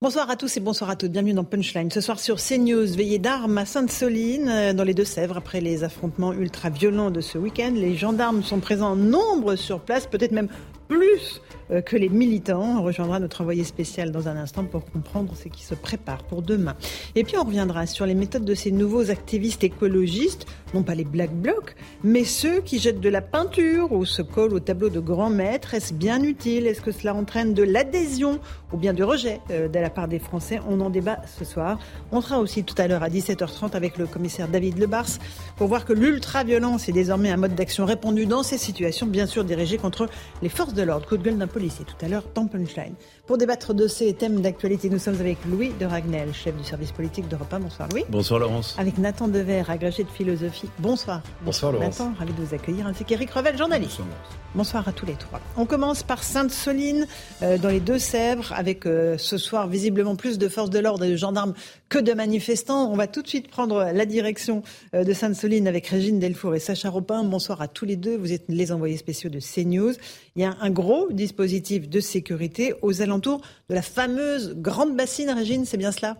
Bonsoir à tous et bonsoir à toutes. Bienvenue dans Punchline. Ce soir sur CNews, veillée d'armes à Sainte-Soline, euh, dans les Deux-Sèvres, après les affrontements ultra-violents de ce week-end. Les gendarmes sont présents en nombre sur place, peut-être même plus euh, que les militants. On rejoindra notre envoyé spécial dans un instant pour comprendre ce qui se prépare pour demain. Et puis on reviendra sur les méthodes de ces nouveaux activistes écologistes, non pas les black blocs, mais ceux qui jettent de la peinture ou se collent au tableau de grands maîtres. Est-ce bien utile? Est-ce que cela entraîne de l'adhésion ou bien du rejet euh, de la part des Français? On en débat ce soir. On sera aussi tout à l'heure à 17h30 avec le commissaire David Lebars pour voir que l'ultra-violence est désormais un mode d'action répandu dans ces situations, bien sûr dirigé contre les forces de l'ordre. Coup de gueule d'un policier tout à l'heure dans Punchline. Pour débattre de ces thèmes d'actualité, nous sommes avec Louis de Ragnel, chef du service politique d'Europe 1. Bonsoir Louis. Bonsoir Laurence. Avec Nathan Dever, agrégé de philosophie. Bonsoir. Bonsoir Laurence. Nathan, ravi de vous accueillir, ainsi qu'Éric Revel, journaliste. Bonsoir, Bonsoir à tous les trois. On commence par Sainte-Soline, euh, dans les Deux-Sèvres, avec euh, ce soir visiblement plus de forces de l'ordre et de gendarmes que de manifestants. On va tout de suite prendre la direction euh, de Sainte-Soline avec Régine Delfour et Sacha Ropin. Bonsoir à tous les deux. Vous êtes les envoyés spéciaux de CNews. Il y a un gros dispositif de sécurité aux alentours de la fameuse grande bassine, Régine, c'est bien cela?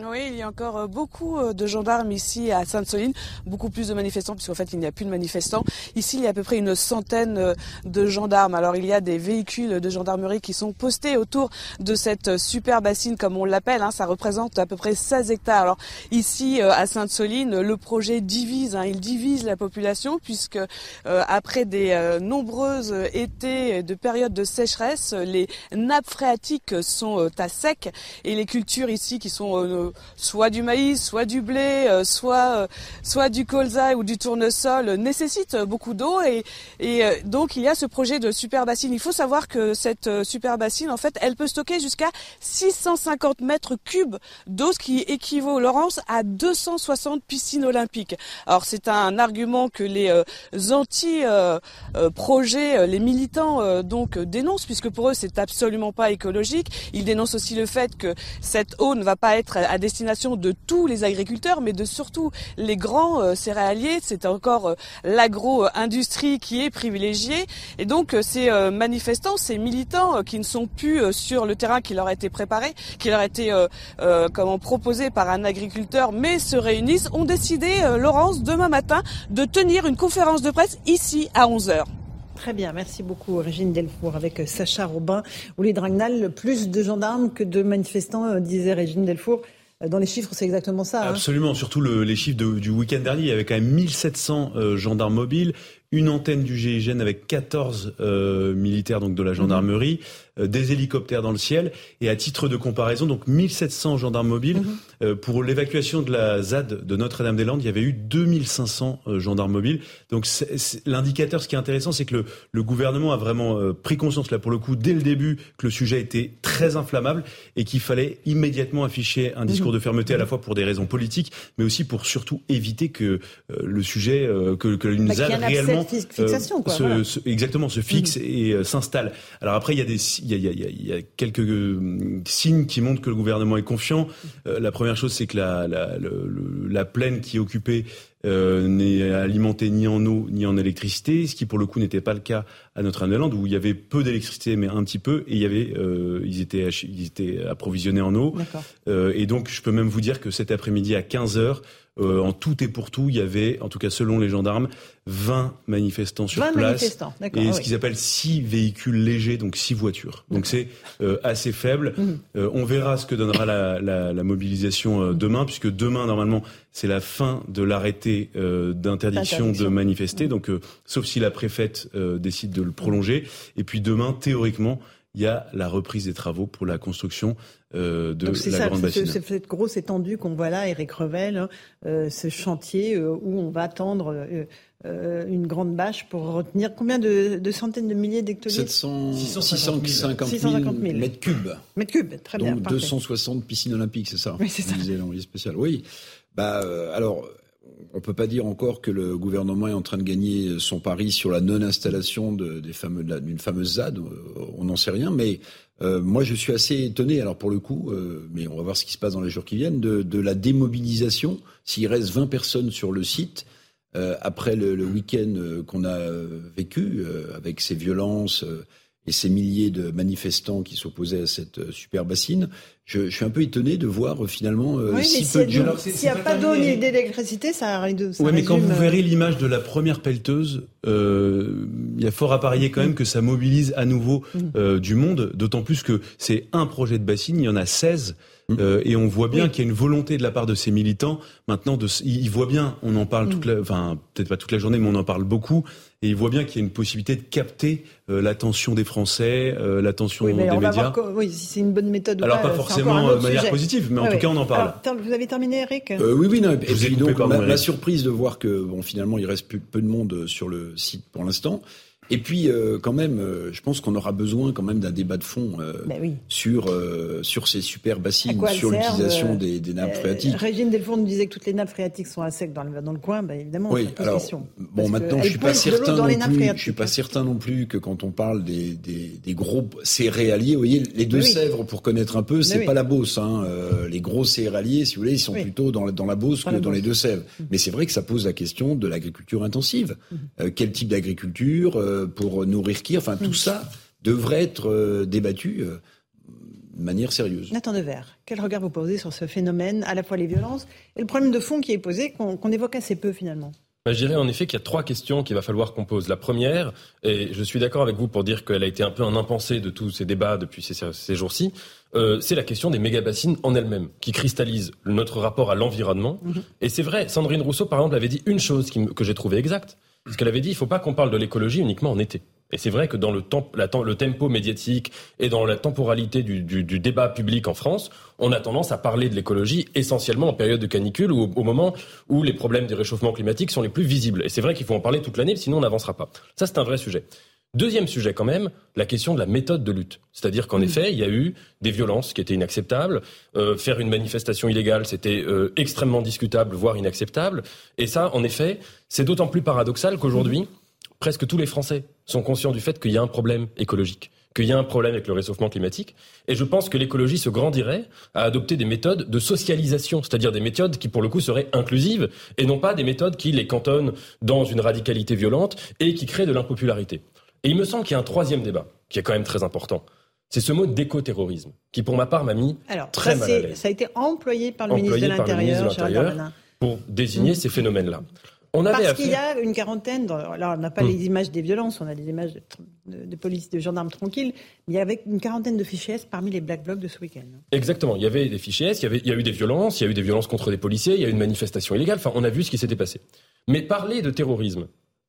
Oui, il y a encore euh, beaucoup euh, de gendarmes ici à Sainte-Soline, beaucoup plus de manifestants puisqu'en fait il n'y a plus de manifestants. Ici il y a à peu près une centaine euh, de gendarmes. Alors il y a des véhicules de gendarmerie qui sont postés autour de cette super bassine comme on l'appelle. Hein. ça représente à peu près 16 hectares. Alors ici à Sainte-Soline, le projet divise, hein. il divise la population puisque après des nombreuses étés de périodes de sécheresse, les nappes phréatiques sont à sec et les cultures ici qui sont soit du maïs, soit du blé, euh, soit euh, soit du colza ou du tournesol nécessite beaucoup d'eau et, euh, donc il y a ce projet de super bassine. Il faut savoir que cette super bassine en fait, elle peut stocker jusqu'à 650 mètres cubes d'eau, ce qui équivaut Laurence à 260 piscines olympiques. Alors c'est un argument que les anti-projets, les militants donc dénoncent puisque pour eux c'est absolument pas écologique. Ils dénoncent aussi le fait que cette eau ne va pas être à destination de tous les agriculteurs, mais de surtout les grands euh, céréaliers. C'est encore euh, l'agro-industrie qui est privilégiée. Et donc euh, ces manifestants, ces militants qui ne sont plus sur le terrain qui leur a été préparé, qui leur a été comment proposé par un agriculteur, mais se réunissent, ont décidé, Laurence, demain matin, de tenir une conférence de presse ici à 11 h Très bien, merci beaucoup Régine Delfour avec Sacha Robin. Louis Dragnal, plus de gendarmes que de manifestants, disait Régine Delfour. Dans les chiffres, c'est exactement ça. Hein. Absolument, surtout les chiffres du week-end dernier. Il y avait quand même 1700 euh, gendarmes mobiles, une antenne du GIGN avec 14 euh, militaires donc de la gendarmerie. Euh, des hélicoptères dans le ciel. Et à titre de comparaison, donc 1700 gendarmes mobiles. Mhm. Euh, pour l'évacuation de la ZAD de Notre-Dame-des-Landes, il y avait eu 2500 euh, gendarmes mobiles. Donc l'indicateur, ce qui est intéressant, c'est que le, le, gouvernement a vraiment pris conscience, là pour le coup, dès le début, que le sujet était très inflammable et qu'il fallait immédiatement afficher un discours mhm. de fermeté à la fois pour des raisons politiques, mais aussi pour surtout éviter que le sujet, que, que une bah, ZAD réellement fixation, quoi, se, exactement se fixe mhm. et s'installe. Alors après, il y a des il y, a, quelques euh, signes qui montrent que le gouvernement est confiant. Euh, la première chose, c'est que la, la, plaine qui est occupée euh, n'est alimentée ni en eau ni en électricité, ce qui pour le coup n'était pas le cas à Notre-Dame-des-Landes où il y avait peu d'électricité mais un petit peu et il y avait ils étaient ils étaient approvisionnés en eau. et donc je peux même vous dire que cet après-midi à 15 heures euh, en tout et pour tout, il y avait, en tout cas selon les gendarmes, 20 manifestants sur 20 place. Manifestants, et ce qu'ils appellent 6 véhicules légers, donc 6 voitures. Donc c'est euh, assez faible. Mhm. Euh, on verra ce que donnera la, la, la mobilisation euh, demain, puisque demain, normalement, c'est la fin de l'arrêté d'interdiction de manifester. Mhm. Donc, sauf si la préfète décide de le prolonger. Et puis demain, théoriquement, il y a la reprise des travaux pour la construction euh, de la ça, grande bassine. C'est cette grosse étendue qu'on voit là, Eric Revel, hein, euh, ce chantier euh, où on va attendre euh, une grande bâche pour retenir combien de, de centaines de milliers d'hectolitres? 700, 650 000, mètres cubes. Mètres cubes, très bien. Donc 260 piscines olympiques, c'est ça? Oui, c'est ça. spécial. Oui. Bah, alors, on peut pas dire encore que le gouvernement est en train de gagner son pari sur la non-installation d'une fameuse ZAD. On n'en sait rien, mais euh, moi je suis assez étonné. Alors pour le coup, euh, mais on va voir ce qui se passe dans les jours qui viennent, de, la démobilisation. S'il reste 20 personnes sur le site, euh, après le week-end qu'on a vécu avec ces violences et ces milliers de manifestants qui s'opposaient à cette super bassine, je, je, suis un peu étonné de voir euh, finalement euh, oui, si peu de gens. S'il n'y a pas d'eau ni d'électricité, ça arrive de. Oui, mais quand vous verrez l'image de la première pelleteuse, euh, il y a fort à parier quand même que ça mobilise à nouveau mm. euh, du monde, d'autant plus que c'est un projet de bassine, il y en a 16. Mm. Euh, et on voit bien qu'il y a une volonté de la part de ces militants. Maintenant de ils voient bien on en parle toute mm. la enfin peut-être pas toute la journée mais on en parle beaucoup. Et ils voient bien qu'il y a une possibilité de capter euh, l'attention des Français euh, l'attention oui, des on médias. va voir oui si c'est une bonne méthode alors pas, pas, forcément de manière positive mais en tout cas on en parle. Alors, vous avez terminé Eric? Oui oui non, et puis donc la, surprise de voir que bon finalement il reste plus peu de monde sur le site pour l'instant et puis, euh, quand même, euh, je pense qu'on aura besoin quand même d'un débat de fond euh, ben oui. sur sur ces super bassines, sur l'utilisation des, des, nappes phréatiques. Régine Delfour nous disait que toutes les nappes phréatiques sont à sec dans le, dans le coin. Ben évidemment, oui. Alors, question, bon, maintenant, je suis pas certain non plus. Je suis pas certain non plus que quand on parle des, des, des gros céréaliers, vous voyez, les deux Sèvres, pour connaître un peu, c'est pas la Beauce. Hein. les gros céréaliers, si vous voulez, ils sont plutôt dans, dans la Beauce que dans les deux Sèvres. Mm. Mais c'est vrai que ça pose la question de l'agriculture intensive. Mm. quel type d'agriculture pour nourrir qui Enfin, tout ça devrait être euh, débattu euh, de manière sérieuse. Nathan Devers, quel regard vous posez sur ce phénomène, à la fois les violences et le problème de fond qui est posé, qu'on évoque assez peu finalement? Bah, je dirais en effet qu'il y a trois questions qu'il va falloir qu'on pose. La première, et je suis d'accord avec vous pour dire qu'elle a été un peu un impensé de tous ces débats depuis ces, ces jours-ci, euh, c'est la question des méga-bassines en elles-mêmes, qui cristallisent notre rapport à l'environnement. Mm-hmm. Et c'est vrai, Sandrine Rousseau, par exemple, avait dit une chose qui, que j'ai trouvée exacte. Ce qu'elle avait dit, il ne faut pas qu'on parle de l'écologie uniquement en été. Et c'est vrai que dans le, temps, la, le tempo médiatique et dans la temporalité du, du, du, débat public en France, on a tendance à parler de l'écologie essentiellement en période de canicule ou au, moment où les problèmes du réchauffement climatique sont les plus visibles. Et c'est vrai qu'il faut en parler toute l'année, sinon on n'avancera pas. Ça, c'est un vrai sujet. Deuxième sujet quand même, la question de la méthode de lutte. C'est-à-dire qu'en effet, il y a eu des violences qui étaient inacceptables. Euh, faire une manifestation illégale, c'était euh, extrêmement discutable, voire inacceptable. Et ça, en effet, c'est d'autant plus paradoxal qu'aujourd'hui, presque tous les Français sont conscients du fait qu'il y a un problème écologique, qu'il y a un problème avec le réchauffement climatique. Et je pense que l'écologie se grandirait à adopter des méthodes de socialisation, c'est-à-dire des méthodes qui, pour le coup, seraient inclusives et non pas des méthodes qui les cantonnent dans une radicalité violente et qui créent de l'impopularité. Et il me semble qu'il y a un troisième débat qui est quand même très important. C'est ce mot d'écoterrorisme, qui pour ma part m'a mis très mal à l'aise. Ça a été employé par le ministre de l'Intérieur, pour désigner ces phénomènes-là. On avait Parce qu'il y a une quarantaine, alors on n'a pas hmm. les images des violences, on a des images de, police, de gendarmes tranquilles, mais il y avait une quarantaine de fichiers S parmi les Black Blocs de ce week-end. Exactement, il y avait des fichiers S, il y, avait, il y a eu des violences, il y a eu des violences contre des policiers, il y a eu une manifestation illégale, enfin on a vu ce qui s'était passé. Mais parler de terrorisme,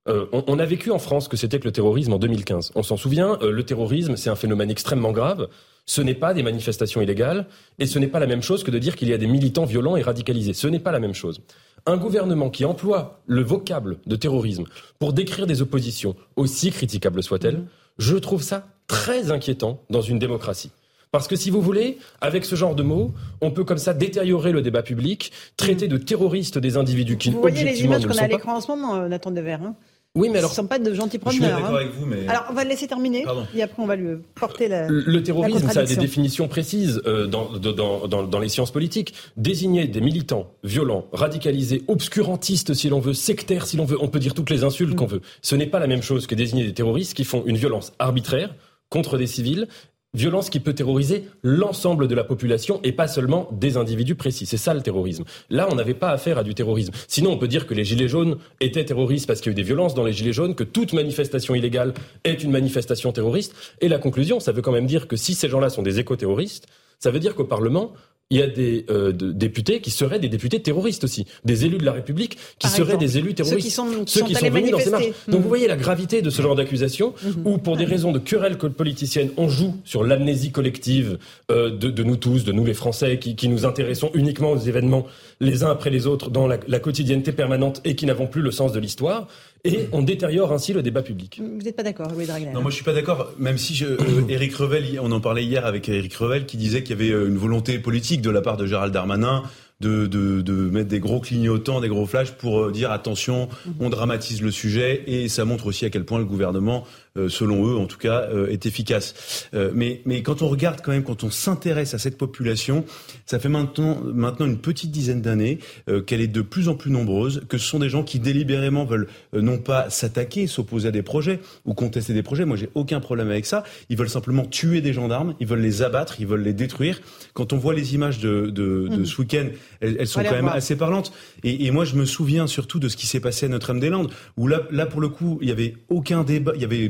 euh, on, on, a vécu en France que c'était que le terrorisme en 2015. On s'en souvient, euh, le terrorisme c'est un phénomène extrêmement grave, ce n'est pas des manifestations illégales, et ce n'est pas la même chose que de dire qu'il y a des militants violents et radicalisés. Ce n'est pas la même chose un gouvernement qui emploie le vocable de terrorisme pour décrire des oppositions, aussi critiquables soient-elles, mhm. je trouve ça très inquiétant dans une démocratie. Parce que si vous voulez, avec ce genre de mots, on peut comme ça détériorer le débat public, traiter de terroristes des individus qui Vous voyez les images qu'on a à l'écran en ce moment, euh, Nathan Devers. Hein oui, mais alors. Ce ne sont pas de gentils. Je suis d'accord hein. avec vous, mais. Alors, on va le laisser terminer. Et après, on va lui porter la. Le terrorisme, ça a des définitions précises euh, dans, dans, dans, dans, les sciences politiques. Désigner des militants violents, radicalisés, obscurantistes, si l'on veut, sectaires, si l'on veut. On peut dire toutes les insultes mm. qu'on veut. Ce n'est pas la même chose que désigner des terroristes qui font une violence arbitraire contre des civils violence qui peut terroriser l'ensemble de la population et pas seulement des individus précis. C'est ça le terrorisme. Là, on n'avait pas affaire à du terrorisme. Sinon, on peut dire que les Gilets jaunes étaient terroristes parce qu'il y a eu des violences dans les Gilets jaunes, que toute manifestation illégale est une manifestation terroriste. Et la conclusion, ça veut quand même dire que si ces gens-là sont des éco-terroristes, ça veut dire qu'au Parlement, il y a des euh, députés qui seraient des députés terroristes aussi, des élus de la République qui seraient des élus terroristes, ceux qui sont, ceux qui sont venus dans ces marches. Donc vous mmh. voyez la gravité de ce genre d'accusation, mmh. où pour des raisons de querelle politicienne, on joue sur l'amnésie collective euh, de, de, nous tous, de nous les Français, qui, qui, nous intéressons uniquement aux événements les uns après les autres dans la, la quotidienneté permanente et qui n'avons plus le sens de l'histoire et on détériore ainsi le débat public. Vous n'êtes pas d'accord, Louis Dragner Non, moi je suis pas d'accord, même si je, Eric euh, Revel, on en parlait hier avec Eric Revel, qui disait qu'il y avait une volonté politique de la part de Gérald Darmanin de, de, de, mettre des gros clignotants, des gros flashs pour euh, dire attention, on dramatise le sujet et ça montre aussi à quel point le gouvernement euh, selon eux en tout cas, euh, est efficace. Mais, mais quand on regarde quand même, quand on s'intéresse à cette population, ça fait maintenant, maintenant une petite dizaine d'années qu'elle est de plus en plus nombreuse, que ce sont des gens qui délibérément veulent non pas s'attaquer, s'opposer à des projets ou contester des projets. Moi, j'ai aucun problème avec ça. Ils veulent simplement tuer des gendarmes, ils veulent les abattre, ils veulent les détruire. Quand on voit les images de, de, de mmh. ce week-end, elles, elles sont quand même assez parlantes. Et, et, moi, je me souviens surtout de ce qui s'est passé à Notre-Dame-des-Landes, où là, là, pour le coup, il y avait aucun débat, il y avait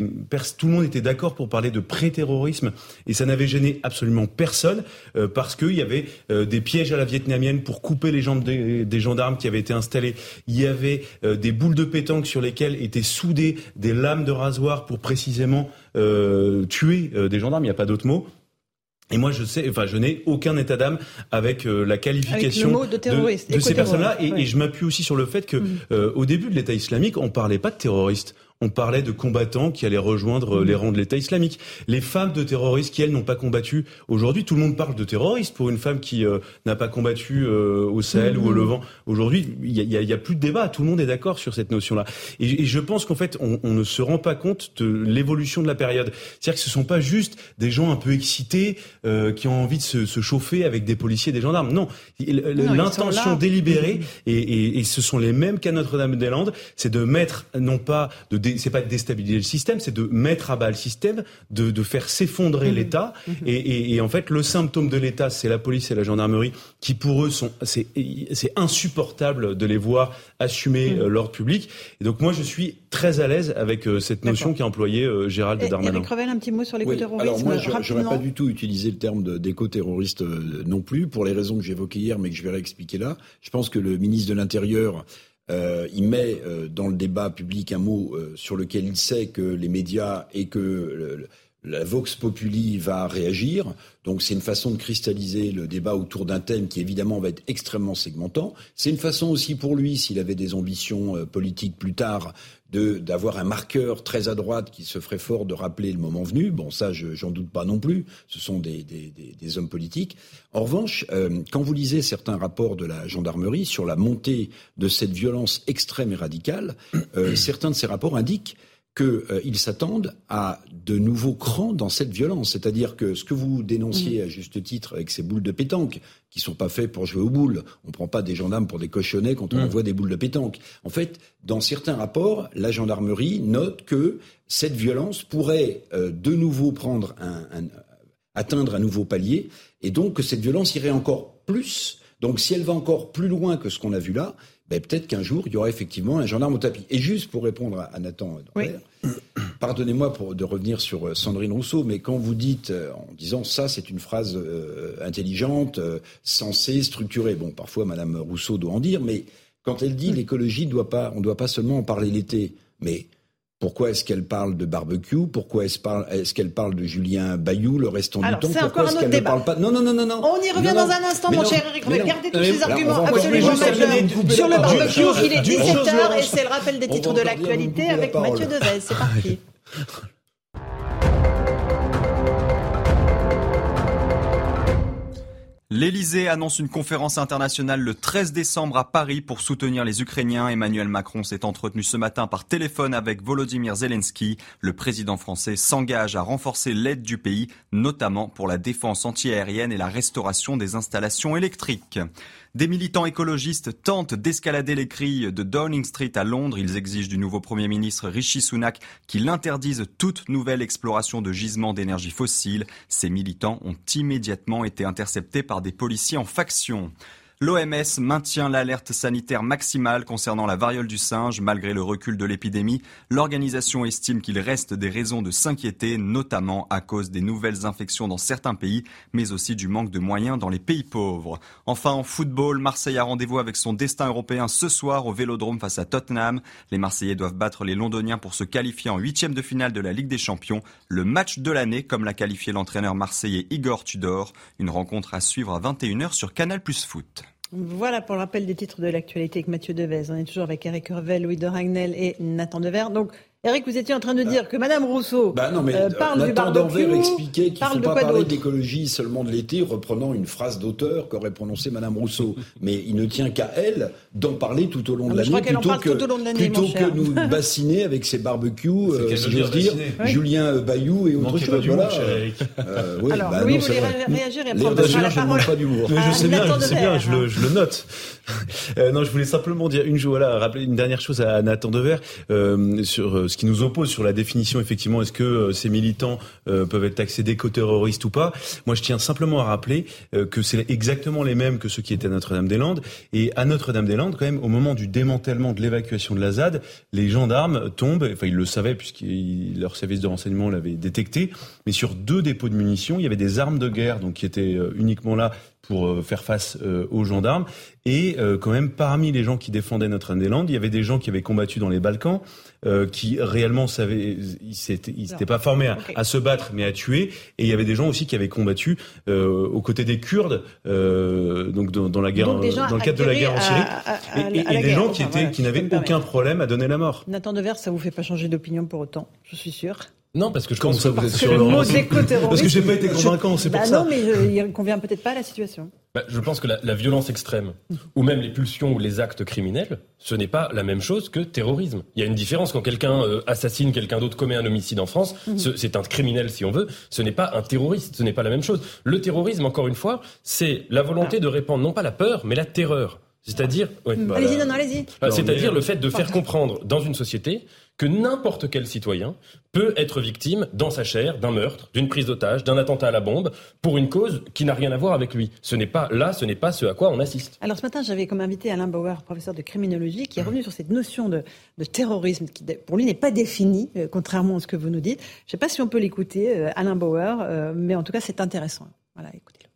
tout le monde était d'accord pour parler de pré-terrorisme et ça n'avait gêné absolument personne euh, parce qu'il y avait euh, des pièges à la vietnamienne pour couper les jambes des, gendarmes qui avaient été installés. Il y avait euh, des boules de pétanque sur lesquelles étaient soudées des lames de rasoir pour précisément tuer des gendarmes. Il n'y a pas d'autre mot. Et moi, je sais, enfin, je n'ai aucun état d'âme avec la qualification de, de, ces personnes-là, et, et, je m'appuie aussi sur le fait que, mm. au début de l'État islamique, on parlait pas de terroristes, on parlait de combattants qui allaient rejoindre euh, les rangs de l'État islamique. Les femmes de terroristes qui, elles, n'ont pas combattu. Aujourd'hui, tout le monde parle de terroristes pour une femme qui euh, n'a pas combattu euh, au Sahel ou au mmh. Levant. Aujourd'hui, il y a, plus de débat. Tout le monde est d'accord sur cette notion-là. Et, je pense qu'en fait, on, ne se rend pas compte de l'évolution de la période. C'est-à-dire que ce sont pas juste des gens un peu excités qui ont envie de se, chauffer avec des policiers, des gendarmes. Non, l'intention délibérée, mmh. et, et, ce sont les mêmes qu'à Notre-Dame-des-Landes, c'est de mettre non pas de c'est pas de déstabiliser le système, c'est de mettre à bas le système, de, de faire s'effondrer mmh. l'État. Mmh. Et, et, et, en fait, le symptôme de l'État, c'est la police et la gendarmerie, qui pour eux sont, c'est, c'est insupportable de les voir assumer mmh. euh, l'ordre public. Et donc moi, je suis très à l'aise avec euh, cette notion qu'a employée euh, Gérald et, Darmanin. Eric Revel, un petit mot sur l'éco-terrorisme. alors moi, j'aurais pas du tout utilisé le terme d'éco-terroriste non plus, pour les raisons que j'évoquais hier, mais que je vais réexpliquer là. Je pense que le ministre de l'Intérieur euh, il met euh, dans le débat public un mot euh, sur lequel il sait que les médias et que la Vox Populi va réagir. Donc c'est une façon de cristalliser le débat autour d'un thème qui évidemment va être extrêmement segmentant. C'est une façon aussi pour lui, s'il avait des ambitions politiques plus tard, d'avoir un marqueur très à droite qui se ferait fort de rappeler le moment venu. Bon, ça, j'en doute pas non plus. Ce sont des, des, des, hommes politiques. En revanche, euh, quand vous lisez certains rapports de la gendarmerie sur la montée de cette violence extrême et radicale, euh, certains de ces rapports indiquent qu'ils euh, s'attendent à de nouveaux crans dans cette violence. C'est-à-dire que ce que vous dénonciez mmh. à juste titre avec ces boules de pétanque, qui sont pas faits pour jouer aux boules, on prend pas des gendarmes pour des cochonnets quand on mmh. envoie des boules de pétanque. En fait, dans certains rapports, la gendarmerie note que cette violence pourrait euh, de nouveau prendre un, un, atteindre un nouveau palier, et donc que cette violence irait encore plus. Donc si elle va encore plus loin que ce qu'on a vu là, ben, peut-être qu'un jour, il y aura effectivement un gendarme au tapis. Et juste pour répondre à, Nathan pardonnez-moi de revenir sur euh, Sandrine Rousseau, mais quand vous dites, euh, en disant ça, c'est une phrase euh, intelligente, sensée, structurée, bon, parfois Madame Rousseau doit en dire, mais quand elle dit l'écologie, doit pas, on ne doit pas seulement en parler l'été, mais pourquoi est-ce qu'elle parle de barbecue? Pourquoi est-ce qu'elle parle de Julien Bayou le restant du temps Pourquoi est-ce qu'elle ne parle pas? Non, non, non, non, non. On y revient dans un instant, mon cher Eric. Regardez tous ces arguments. Absolument Sur le barbecue, il est 17h et c'est le rappel des titres de l'actualité avec Mathieu Devez. C'est parti. L'Elysée annonce une conférence internationale le 13 décembre à Paris pour soutenir les Ukrainiens. Emmanuel Macron s'est entretenu ce matin par téléphone avec Volodymyr Zelensky. Le président français s'engage à renforcer l'aide du pays, notamment pour la défense antiaérienne et la restauration des installations électriques. Des militants écologistes tentent d'escalader les cris de Downing Street à Londres. Ils exigent du nouveau Premier ministre Rishi Sunak qu'il interdise toute nouvelle exploration de gisements d'énergie fossile. Ces militants ont immédiatement été interceptés par des policiers en faction. L'OMS maintient l'alerte sanitaire maximale concernant la variole du singe. Malgré le recul de l'épidémie, l'organisation estime qu'il reste des raisons de s'inquiéter, notamment à cause des nouvelles infections dans certains pays, mais aussi du manque de moyens dans les pays pauvres. Enfin, en football, Marseille a rendez-vous avec son destin européen ce soir au Vélodrome face à Tottenham. Les Marseillais doivent battre les Londoniens pour se qualifier en huitième de finale de la Ligue des Champions. Le match de l'année, comme l'a qualifié l'entraîneur marseillais Igor Tudor. Une rencontre à suivre à 21h sur Canal Plus Foot. Voilà pour le rappel des titres de l'actualité avec Mathieu Devez. On est toujours avec Eric Revel, Louis de Ragnel et Nathan Dever. Donc, Eric, vous étiez en train de dire que Madame Rousseau bah non, mais euh, parle Nathan du barbecue. Expliquait qu'il ne parle faut pas parler d'écologie seulement de l'été, reprenant une phrase d'auteur qu'aurait prononcée Madame Rousseau. mais il ne tient qu'à elle d'en parler tout au long Ah, de je l'année, qu'elle en plutôt parle que, tout au long de l'année, plutôt que nous bassiner avec ses barbecues, euh, si j'ose dire. Oui. Julien euh, Bayou et autre Manquez pas chose. d'humour, Voilà. Euh, oui, Alors, bah Louis non, voulait vrai. réagir et Dager, la je ne parole. manque pas d'humour. Mais Ah, je sais bien, je je hein. je le note. Euh, non, je voulais simplement dire une voilà, rappeler une dernière chose à Nathan Dever euh, sur euh, ce qui nous oppose sur la définition. Effectivement, est-ce que euh, ces militants euh, peuvent être taxés d'éco-terroristes ou pas Moi, je tiens simplement à rappeler que c'est exactement les mêmes que ceux qui étaient à Notre-Dame-des-Landes. Et à Notre-Dame-des-Landes, quand même, au moment du démantèlement de l'évacuation de la ZAD, les gendarmes tombent. Enfin, ils le savaient puisque leur service de renseignement l'avait détecté. Mais sur deux dépôts de munitions, il y avait des armes de guerre, donc qui étaient uniquement là pour euh, faire face euh, aux gendarmes. Et euh, quand même, parmi les gens qui défendaient Notre-Dame-des-Landes, il y avait des gens qui avaient combattu dans les Balkans, euh, qui réellement savaient, ils s'étaient, pas formés à, à se battre, mais à tuer. Et il y avait des gens aussi qui avaient combattu euh, aux côtés des Kurdes, euh, donc dans, dans la guerre, dans le cadre de la guerre en Syrie. à- à- et des guerre. gens qui Enfin, étaient, voilà, qui n'avaient aucun problème à donner la mort. Nathan Dever, ça vous fait pas changer d'opinion pour autant, je suis sûr. Non, parce que je Comment pense ça, que vous êtes Parce que sûr, le Laurent. Parce que j'ai pas été convaincant, c'est pour Bah ça. non, mais euh, il convient peut-être pas à la situation. Bah, je pense que la, la violence extrême, ou même les pulsions ou les actes criminels, ce n'est pas la même chose que terrorisme. Il y a une différence quand quelqu'un euh, assassine quelqu'un d'autre, commet un homicide en France, ce- c'est un criminel si on veut, ce n'est pas un terroriste, ce n'est pas la même chose. Le terrorisme, encore une fois, c'est la volonté de répandre non pas la peur, mais la terreur. C'est-à-dire, ouais, Bah, allez-y, non, non, allez-y. Bah, Non, C'est-à-dire mais- le fait de faire comprendre dans une société que n'importe quel citoyen peut être victime dans sa chair d'un meurtre, d'une prise d'otage, d'un attentat à la bombe, pour une cause qui n'a rien à voir avec lui. Ce n'est pas là, ce n'est pas ce à quoi on assiste. Alors ce matin, j'avais comme invité Alain Bauer, professeur de criminologie, qui est revenu sur cette notion de, de terrorisme qui, pour lui, n'est pas définie, euh, contrairement à ce que vous nous dites. Je ne sais pas si on peut l'écouter, euh, Alain Bauer, euh, mais en tout cas, c'est intéressant. Voilà, écoutez-le.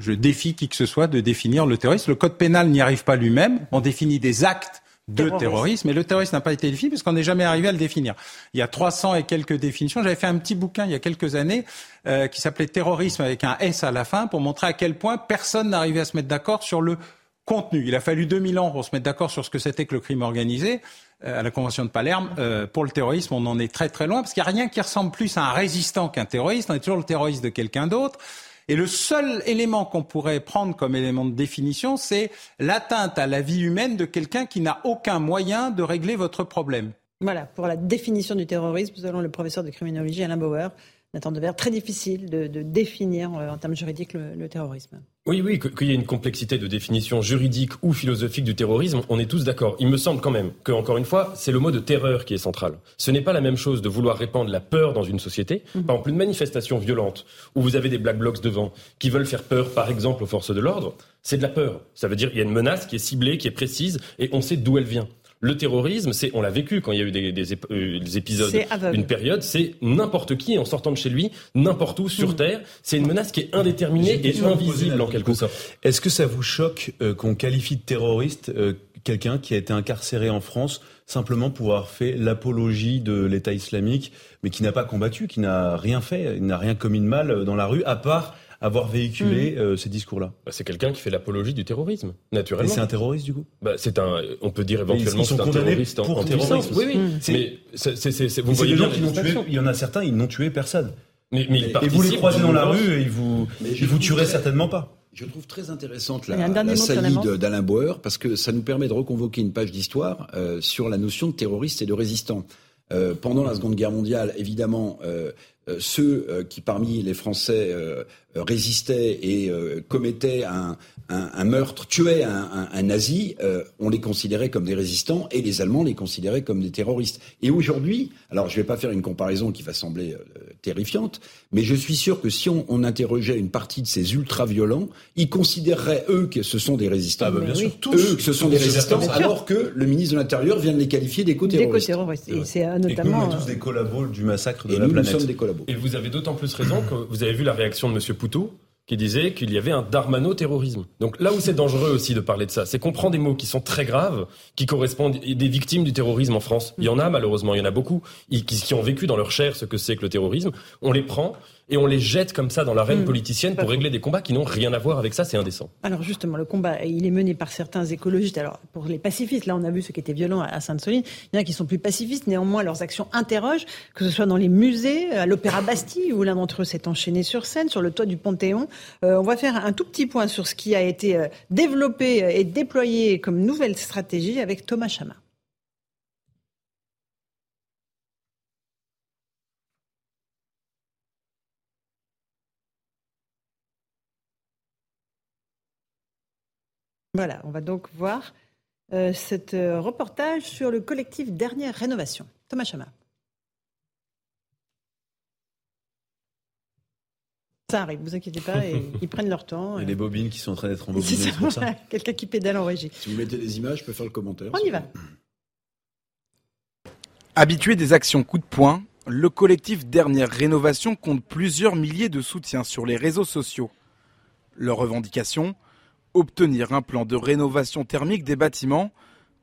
Je défie qui que ce soit de définir le terrorisme. Le code pénal n'y arrive pas lui-même. On définit des actes de Terrorisme. terrorisme, et le terrorisme n'a pas été défini parce qu'on n'est jamais arrivé à le définir. Il y a 300 et quelques définitions. J'avais fait un petit bouquin il y a quelques années euh, qui s'appelait Terrorisme avec un S à la fin pour montrer à quel point personne n'arrivait à se mettre d'accord sur le contenu. Il a fallu 2000 ans pour se mettre d'accord sur ce que c'était que le crime organisé. Euh, à la Convention de Palerme, euh, pour le terrorisme, on en est très très loin parce qu'il n'y a rien qui ressemble plus à un résistant qu'un terroriste. On est toujours le terroriste de quelqu'un d'autre. Et le seul élément qu'on pourrait prendre comme élément de définition, c'est l'atteinte à la vie humaine de quelqu'un qui n'a aucun moyen de régler votre problème. Voilà, pour la définition du terrorisme, allons le professeur de criminologie, Alain Bauer. Nathan Dever, très difficile de, de définir euh, en termes juridiques le, le terrorisme. Oui, oui, qu'il y ait une complexité de définition juridique ou philosophique du terrorisme, on est tous d'accord. Il me semble quand même que, encore une fois, c'est le mot de terreur qui est central. Ce n'est pas la même chose de vouloir répandre la peur dans une société. Par exemple, une manifestation violente où vous avez des black blocs devant qui veulent faire peur, par exemple, aux forces de l'ordre, c'est de la peur. Ça veut dire qu'il y a une menace qui est ciblée, qui est précise, et on sait d'où elle vient. Le terrorisme, c'est, on l'a vécu quand il y a eu des, des ép- euh, des épisodes, une période, c'est n'importe qui en sortant de chez lui, n'importe où sur Terre. C'est une menace qui est indéterminée et invisible en quelque sorte. Est-ce que ça vous choque euh, qu'on qualifie de terroriste euh, quelqu'un qui a été incarcéré en France simplement pour avoir fait l'apologie de l'État islamique, mais qui n'a pas combattu, qui n'a rien fait, il n'a rien commis de mal dans la rue, à part avoir véhiculé euh, ces discours-là Bah, c'est quelqu'un qui fait l'apologie du terrorisme, Et naturellement. c'est un terroriste du coup Bah, c'est un, on peut dire éventuellement c'est un terroriste en, pour en terrorisme. Oui, oui. Mm. C'est- Mais c'est, c'est, c'est, c'est- vous voyez bien gens la qui n'ont tué, il y en a certains, ils n'ont tué personne. Mais, mais ils Et vous les croisez dans la rue et ils vous, ils vous tueraient certainement pas. Je trouve très intéressante la, la saillie d'Alain Bauer parce que ça nous permet de reconvoquer une page d'histoire euh, sur la notion de terroriste et de résistant. Euh, pendant la Seconde Guerre mondiale, évidemment, euh, ceux euh, qui parmi les Français euh, euh, résistaient et euh, commettaient un, meurtre, tuaient un, un- nazi, euh, on les considérait comme des résistants et les Allemands les considéraient comme des terroristes. Et aujourd'hui, alors je ne vais pas faire une comparaison qui va sembler euh, terrifiante. Mais je suis sûr que si on, on interrogeait une partie de ces ultra-violents, ils considéreraient, eux, que ce sont des résistants. Ah bah, bien sûr, oui. tous. eux, que ce sont des résistants, alors que le ministre de l'Intérieur vient de les qualifier Des d'éco-terroristes. terroristes. Et c'est euh, Et nous, notamment. on est euh, tous des collabos du massacre de Et la nous, nous planète. sommes des collabos. Et vous avez d'autant plus raison que vous avez vu la réaction de M. Poutou qui disait qu'il y avait un darmano-terrorisme. Donc là où c'est dangereux aussi de parler de ça, c'est qu'on prend des mots qui sont très graves, qui correspondent des victimes du terrorisme en France. Il y en a malheureusement, il y en a beaucoup, qui, qui ont vécu dans leur chair ce que c'est que le terrorisme. On les prend et on les jette comme ça dans l'arène Mmh. politicienne pour régler des combats qui n'ont rien à voir avec ça, c'est indécent. Alors justement, le combat, il est mené par certains écologistes. Alors pour les pacifistes, là on a vu ce qui était violent à Sainte-Soline. Il y en a qui sont plus pacifistes, néanmoins leurs actions interrogent, que ce soit dans les musées, à l'Opéra Bastille, où l'un d'entre eux s'est enchaîné sur scène, sur le toit du Panthéon. Euh, on va faire un tout petit point sur ce qui a été euh, développé et déployé comme nouvelle stratégie avec Thomas Chama. Voilà, on va donc voir euh, cet euh, reportage sur le collectif Dernière Rénovation. Thomas Chama. Ça arrive, vous inquiétez pas, et ils prennent leur temps. Et les bobines qui sont en train d'être C'est embobinées, ça, Quelqu'un qui pédale en régie. Si vous mettez des images, je peux faire le commentaire. On y va. Habitué des actions coup de poing, le collectif Dernière Rénovation compte plusieurs milliers de soutiens sur les réseaux sociaux. Leur revendication Obtenir un plan de rénovation thermique des bâtiments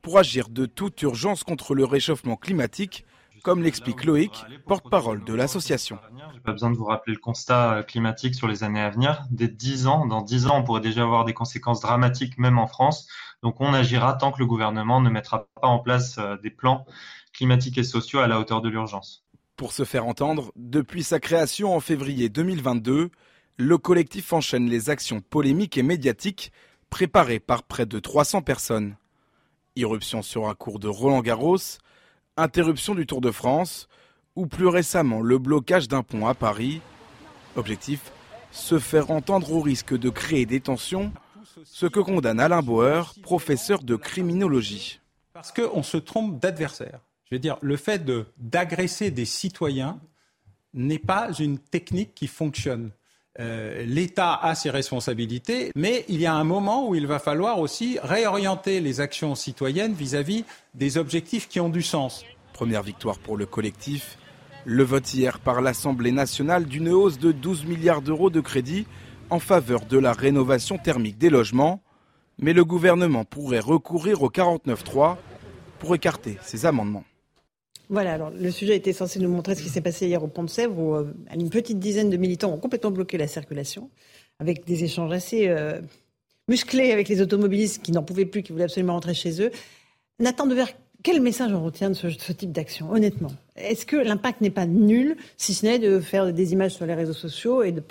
pour agir de toute urgence contre le réchauffement climatique, comme l'explique Loïc, porte-parole de l'association. J'ai pas besoin de vous rappeler le constat euh, climatique sur les années à venir. Dès 10 ans, dans 10 ans, on pourrait déjà avoir des conséquences dramatiques, même en France. Donc on agira tant que le gouvernement ne mettra pas en place euh, des plans climatiques et sociaux à la hauteur de l'urgence. Pour se faire entendre, depuis sa création en février 2022, le collectif enchaîne les actions polémiques et médiatiques préparées par près de 300 personnes. Irruption sur un cours de Roland Garros, interruption du Tour de France, ou plus récemment le blocage d'un pont à Paris. Objectif se faire entendre au risque de créer des tensions, ce que condamne Alain Bauer, professeur de criminologie. Parce qu'on se trompe d'adversaire. Je veux dire, le fait d'agresser des citoyens n'est pas une technique qui fonctionne. Euh, L'État a ses responsabilités, mais il y a un moment où il va falloir aussi réorienter les actions citoyennes vis-à-vis des objectifs qui ont du sens. Première victoire pour le collectif. Le vote hier par l'Assemblée nationale d'une hausse de 12 milliards d'euros de crédit en faveur de la rénovation thermique des logements. Mais le gouvernement pourrait recourir au 49.3 pour écarter ces amendements. Voilà, alors le sujet était censé nous montrer ce qui s'est passé hier au Pont de Sèvres, où euh, une petite dizaine de militants ont complètement bloqué la circulation, avec des échanges assez euh, musclés avec les automobilistes qui n'en pouvaient plus, qui voulaient absolument rentrer chez eux. Nathan Devers, quel message on retient de ce, type d'action, honnêtement? Est-ce que l'impact n'est pas nul, si ce n'est de faire des images sur les réseaux sociaux et d'être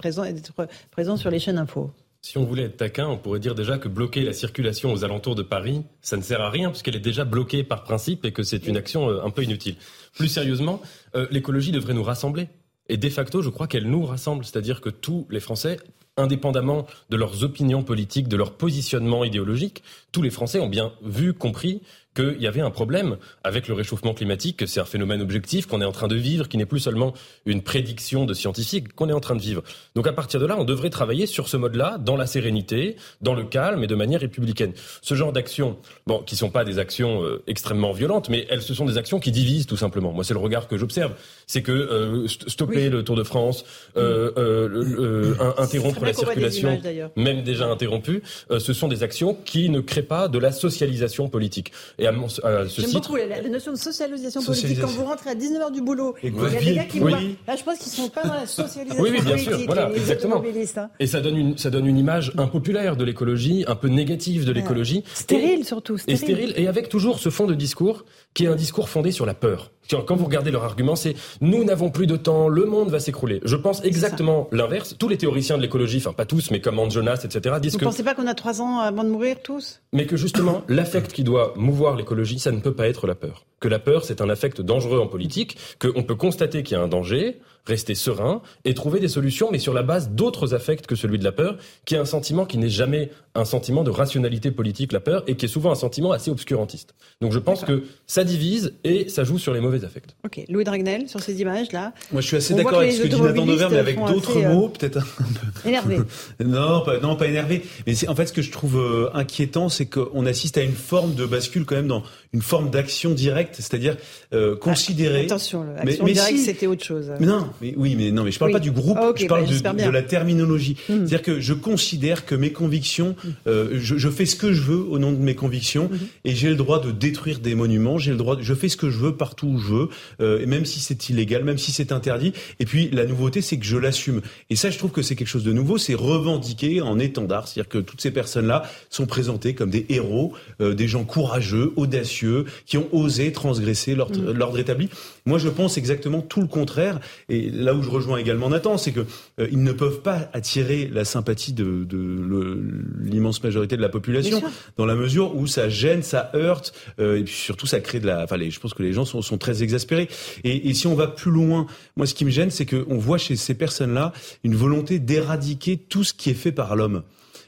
présent sur les chaînes info? Si on voulait être taquin, on pourrait dire déjà que bloquer la circulation aux alentours de Paris, ça ne sert à rien puisqu'elle est déjà bloquée par principe et que c'est une action euh, un peu inutile. Plus sérieusement, euh, l'écologie devrait nous rassembler. Et de facto, je crois qu'elle nous rassemble, c'est-à-dire que tous les Français, indépendamment de leurs opinions politiques, de leur positionnement idéologique, tous les Français ont bien vu, compris qu'il y avait un problème avec le réchauffement climatique, que c'est un phénomène objectif qu'on est en train de vivre, qui n'est plus seulement une prédiction de scientifiques, qu'on est en train de vivre. Donc à partir de là, on devrait travailler sur ce mode-là, dans la sérénité, dans le calme et de manière républicaine. Ce genre d'actions, bon, qui sont pas des actions euh, extrêmement violentes, mais elles, ce sont des actions qui divisent tout simplement. Moi, c'est le regard que j'observe. C'est que euh, st- stopper Oui. le Tour de France, euh, le- le- un- interrompre la des circulation, images, même déjà interrompues, euh, ce sont des actions qui ne créent pas de la socialisation politique. Et à, mon, à ce J'aime beaucoup la, la notion de socialisation politique. Socialisation. Quand vous rentrez à 19h du boulot, Et il y a des gars qui oui. voient. Là, je pense qu'ils sont pas dans la socialisation Oui, oui, bien politique. sûr, voilà, les exactement. hein. Et ça donne une, ça donne une image impopulaire de l'écologie, un peu négative de l'écologie. Stérile surtout. Et Stérile. stérile, et avec toujours ce fond de discours qui est un discours fondé sur la peur. Quand quand vous regardez leur argument, c'est nous n'avons plus de temps, le monde va s'écrouler. Je pense exactement l'inverse. Tous les théoriciens de l'écologie, enfin pas tous, mais comme Hans Jonas, etc., disent Vous que, pensez pas qu'on a trois ans avant de mourir tous? Mais que justement l'affect qui doit mouvoir l'écologie, ça ne peut pas être la peur. Que la peur, c'est un affect dangereux en politique, qu'on peut constater qu'il y a un danger, rester serein et trouver des solutions, mais sur la base d'autres affects que celui de la peur, qui est un sentiment qui n'est jamais un sentiment de rationalité politique, la peur, et qui est souvent un sentiment assez obscurantiste. Donc je pense que ça divise et ça joue sur les mauvais affects. Ok, Louis Dragnel, sur ces images-là. Moi je suis assez d'accord avec ce que dit Nathan Dever, mais avec d'autres euh, mots, peut-être un peu. Énervé. non, pas, non, pas énervé. Mais c'est, en fait, ce que je trouve euh, inquiétant, c'est qu'on assiste à une forme de bascule quand même dans une forme d'action directe, c'est-à-dire euh, considérer. Ah, attention, l'action directe, si... c'était autre chose. Mais non, mais oui, mais non, mais je parle Oui. pas du groupe, Ah, je parle bah, de, la terminologie. Mm. C'est-à-dire que je considère que mes convictions, euh, je, je fais ce que je veux au nom de mes convictions, Mhm. et j'ai le droit de détruire des monuments, j'ai le droit, de- je fais ce que je veux partout où je veux, euh, et même si c'est illégal, même si c'est interdit. Et puis la nouveauté, c'est que je l'assume. Et ça, je trouve que c'est quelque chose de nouveau, c'est revendiqué en étendard, c'est-à-dire que toutes ces personnes-là sont présentées comme des héros, des gens courageux, audacieux, qui ont osé transgresser l'ordre Mhm. l'ordre établi. Moi, je pense exactement tout le contraire. Et là où je rejoins également Nathan, c'est que euh, ils ne peuvent pas attirer la sympathie de, de l'immense majorité de la population, dans la mesure où ça gêne, ça heurte, euh, et puis surtout ça crée de la. Enfin, les- je pense que les gens sont, sont très exaspérés. Et, et si on va plus loin, moi, ce qui me gêne, c'est qu'on voit chez ces personnes-là une volonté d'éradiquer tout ce qui est fait par l'homme.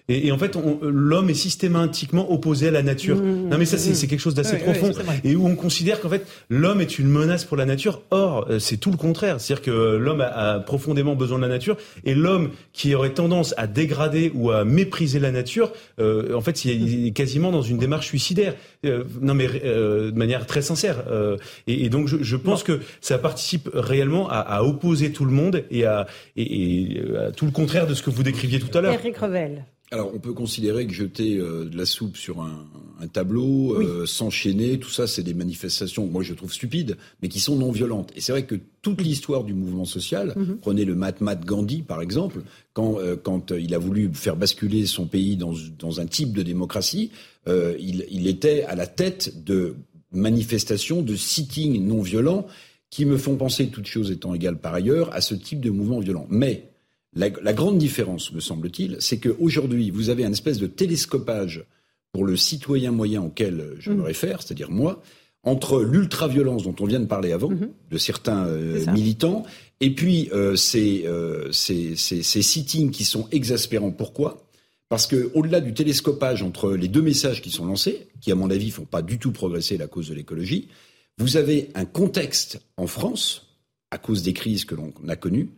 Et, et en fait, l'homme est systématiquement opposé à la nature. Mmh, non, mais ça, c'est mmh. quelque chose d'assez Oui, profond. et où on considère qu'en fait, l'homme est une menace pour la nature. Or, euh, c'est tout le contraire. C'est-à-dire que l'homme a, a profondément besoin de la nature. Et l'homme qui aurait tendance à dégrader ou à mépriser la nature, euh, en fait, il est- il est quasiment dans une démarche suicidaire. Euh, non, mais euh, de manière très sincère. Euh, et, et donc, je, je pense que ça participe réellement à, à opposer tout le monde et à, et, et à tout le contraire de ce que vous décriviez tout à l'heure. Eric Revel. Alors, on peut considérer que jeter euh, de la soupe sur un, un tableau, euh, s'enchaîner, tout ça, c'est des manifestations, moi je trouve stupides, mais qui sont non violentes. Et c'est vrai que toute l'histoire du mouvement social, prenez le Mahatma Gandhi par exemple, quand, euh, quand il a voulu faire basculer son pays dans, dans un type de démocratie, il, il était à la tête de manifestations, de sittings non violents, qui me font penser, toutes choses étant égales par ailleurs, à ce type de mouvement violent. Mais la, la grande différence, me semble-t-il, c'est qu'aujourd'hui, vous avez un espèce de télescopage pour le citoyen moyen auquel je me réfère, c'est-à-dire moi, entre l'ultra-violence dont on vient de parler avant, de certains euh, militants, et puis euh, ces, euh, ces, ces, ces sittings qui sont exaspérants. Pourquoi? Parce que au-delà du télescopage entre les deux messages qui sont lancés, qui à mon avis font pas du tout progresser la cause de l'écologie, vous avez un contexte en France, à cause des crises que l'on a connues,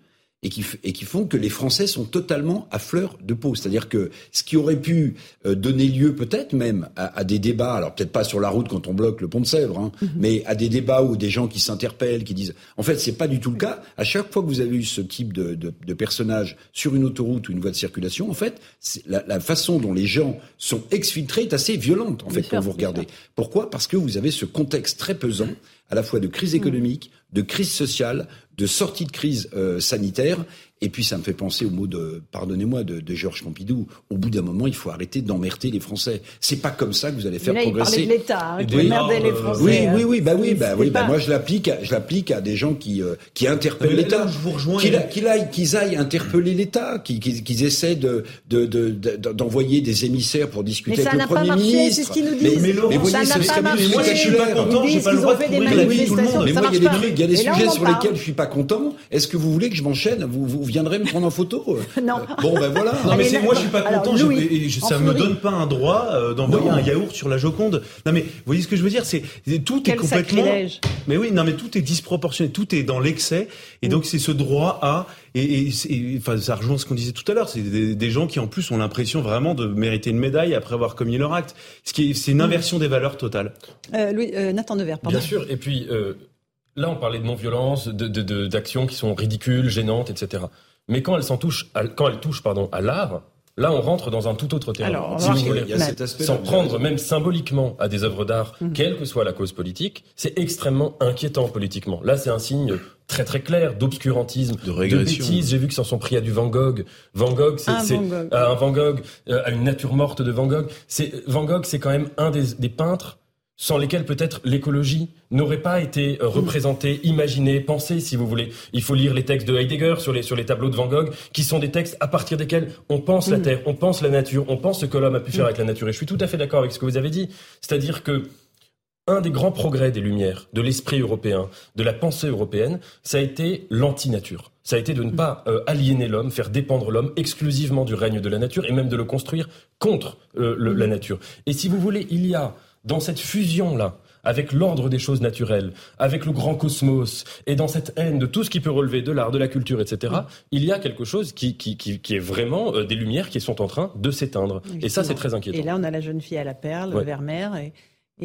et qui, et qui font que les Français sont totalement à fleur de peau. C'est-à-dire que ce qui aurait pu euh, donner lieu peut-être même à, à des débats, alors peut-être pas sur la route quand on bloque le pont de Sèvres, hein, mais à des débats où des gens qui s'interpellent, qui disent... En fait, c'est pas du tout le cas. À chaque fois que vous avez eu ce type de, de, de personnage sur une autoroute ou une voie de circulation, en fait, la, la façon dont les gens sont exfiltrés est assez violente, en fait, Bien quand sûr, vous regardez. Pourquoi? Parce que vous avez ce contexte très pesant, à la fois de crise économique, de crise sociale, de sortie de crise euh, sanitaire. Et puis ça me fait penser au mot de, pardonnez-moi, de, de Georges Pompidou. Au bout d'un moment, il faut arrêter d'emmerder les Français. C'est pas comme ça que vous allez faire Mais là, il parlait progresser. de l'État, hein, emmerdait normes, les euh, Français. Oui, hein. oui, oui, bah oui, bah oui, bah moi je l'applique, à- je l'applique à des gens qui euh, qui interpellent Mais l'État, je vous rejoins, qu'ils aillent, qu'ils aillent interpeller l'État, qu'ils qu'ils- qu'ils essaient de de- de- de- d'envoyer des émissaires pour discuter Mais ça avec n'a le pas Premier marché, ministre. c'est ce qu'ils nous Mais- disent. mais Laurent, mais voyez, ça c'est n'a pas marché. moi, je suis pas content, Ils j'ai pas le droit ont fait de trouver tout le monde. Mais moi, il y a des trucs, il y a des sujets sur lesquels je suis pas content. Est-ce que vous voulez que je m'enchaîne? Vous, vous viendrez me prendre en photo Non. Bon, ben voilà. Non mais c'est moi je suis pas alors, content, Louis, je- ça me donne pas un droit euh, d'envoyer un yaourt sur la Joconde. Non mais vous voyez ce que je veux dire, c'est tout est Quel complètement. sacrilège. Mais oui, non mais tout est disproportionné, tout est dans l'excès et donc c'est ce droit à et, et, c'est- et, enfin ça rejoint ce qu'on disait tout à l'heure, c'est des, des gens qui en plus ont l'impression vraiment de mériter une médaille après avoir commis leur acte. Ce qui c'est une inversion des valeurs totale. Euh, Louis, euh, Nathan Devers, pardon. Bien sûr. Et puis euh, là, on parlait de non-violence, de, de, de- d'actions qui sont ridicules, gênantes, etc. Mais quand elles s'en touchent, à, quand elles touchent, pardon, à l'art, là, on rentre dans un tout autre terrain. Alors, Si vous voulez. Il y a cet aspect S'en prendre même symboliquement à des œuvres d'art, Mhm. quelle que soit la cause politique, c'est extrêmement inquiétant politiquement. Là, c'est un signe très très clair d'obscurantisme, De régression. bêtises. J'ai vu qu'ils s'en sont pris à du Van Gogh. Van Gogh, c'est Un c'est- Van Gogh. à un Van Gogh, euh, à une nature morte de Van Gogh. Van Gogh, c'est quand même un des, des peintres sans lesquels peut-être l'écologie n'aurait pas été euh, représentée, imaginée, pensée, si vous voulez. Il faut lire les textes de Heidegger sur les, sur les tableaux de Van Gogh, qui sont des textes à partir desquels on pense la Terre, on pense la nature, on pense ce que l'homme a pu faire avec la nature. Et je suis tout à fait d'accord avec ce que vous avez dit. C'est-à-dire que un des grands progrès des Lumières, de l'esprit européen, de la pensée européenne, ça a été l'anti-nature. Ça a été de ne pas euh, aliéner l'homme, faire dépendre l'homme exclusivement du règne de la nature et même de le construire contre euh, le, la nature. Et si vous voulez, il y a dans cette fusion-là, avec l'ordre des choses naturelles, avec le grand cosmos, et dans cette haine de tout ce qui peut relever de l'art, de la culture, etc., il y a quelque chose qui, qui, qui, qui est vraiment euh, des lumières qui sont en train de s'éteindre. Et ça, c'est très inquiétant. Et là, on a la jeune fille à la perle, Ouais. Vermeer, et,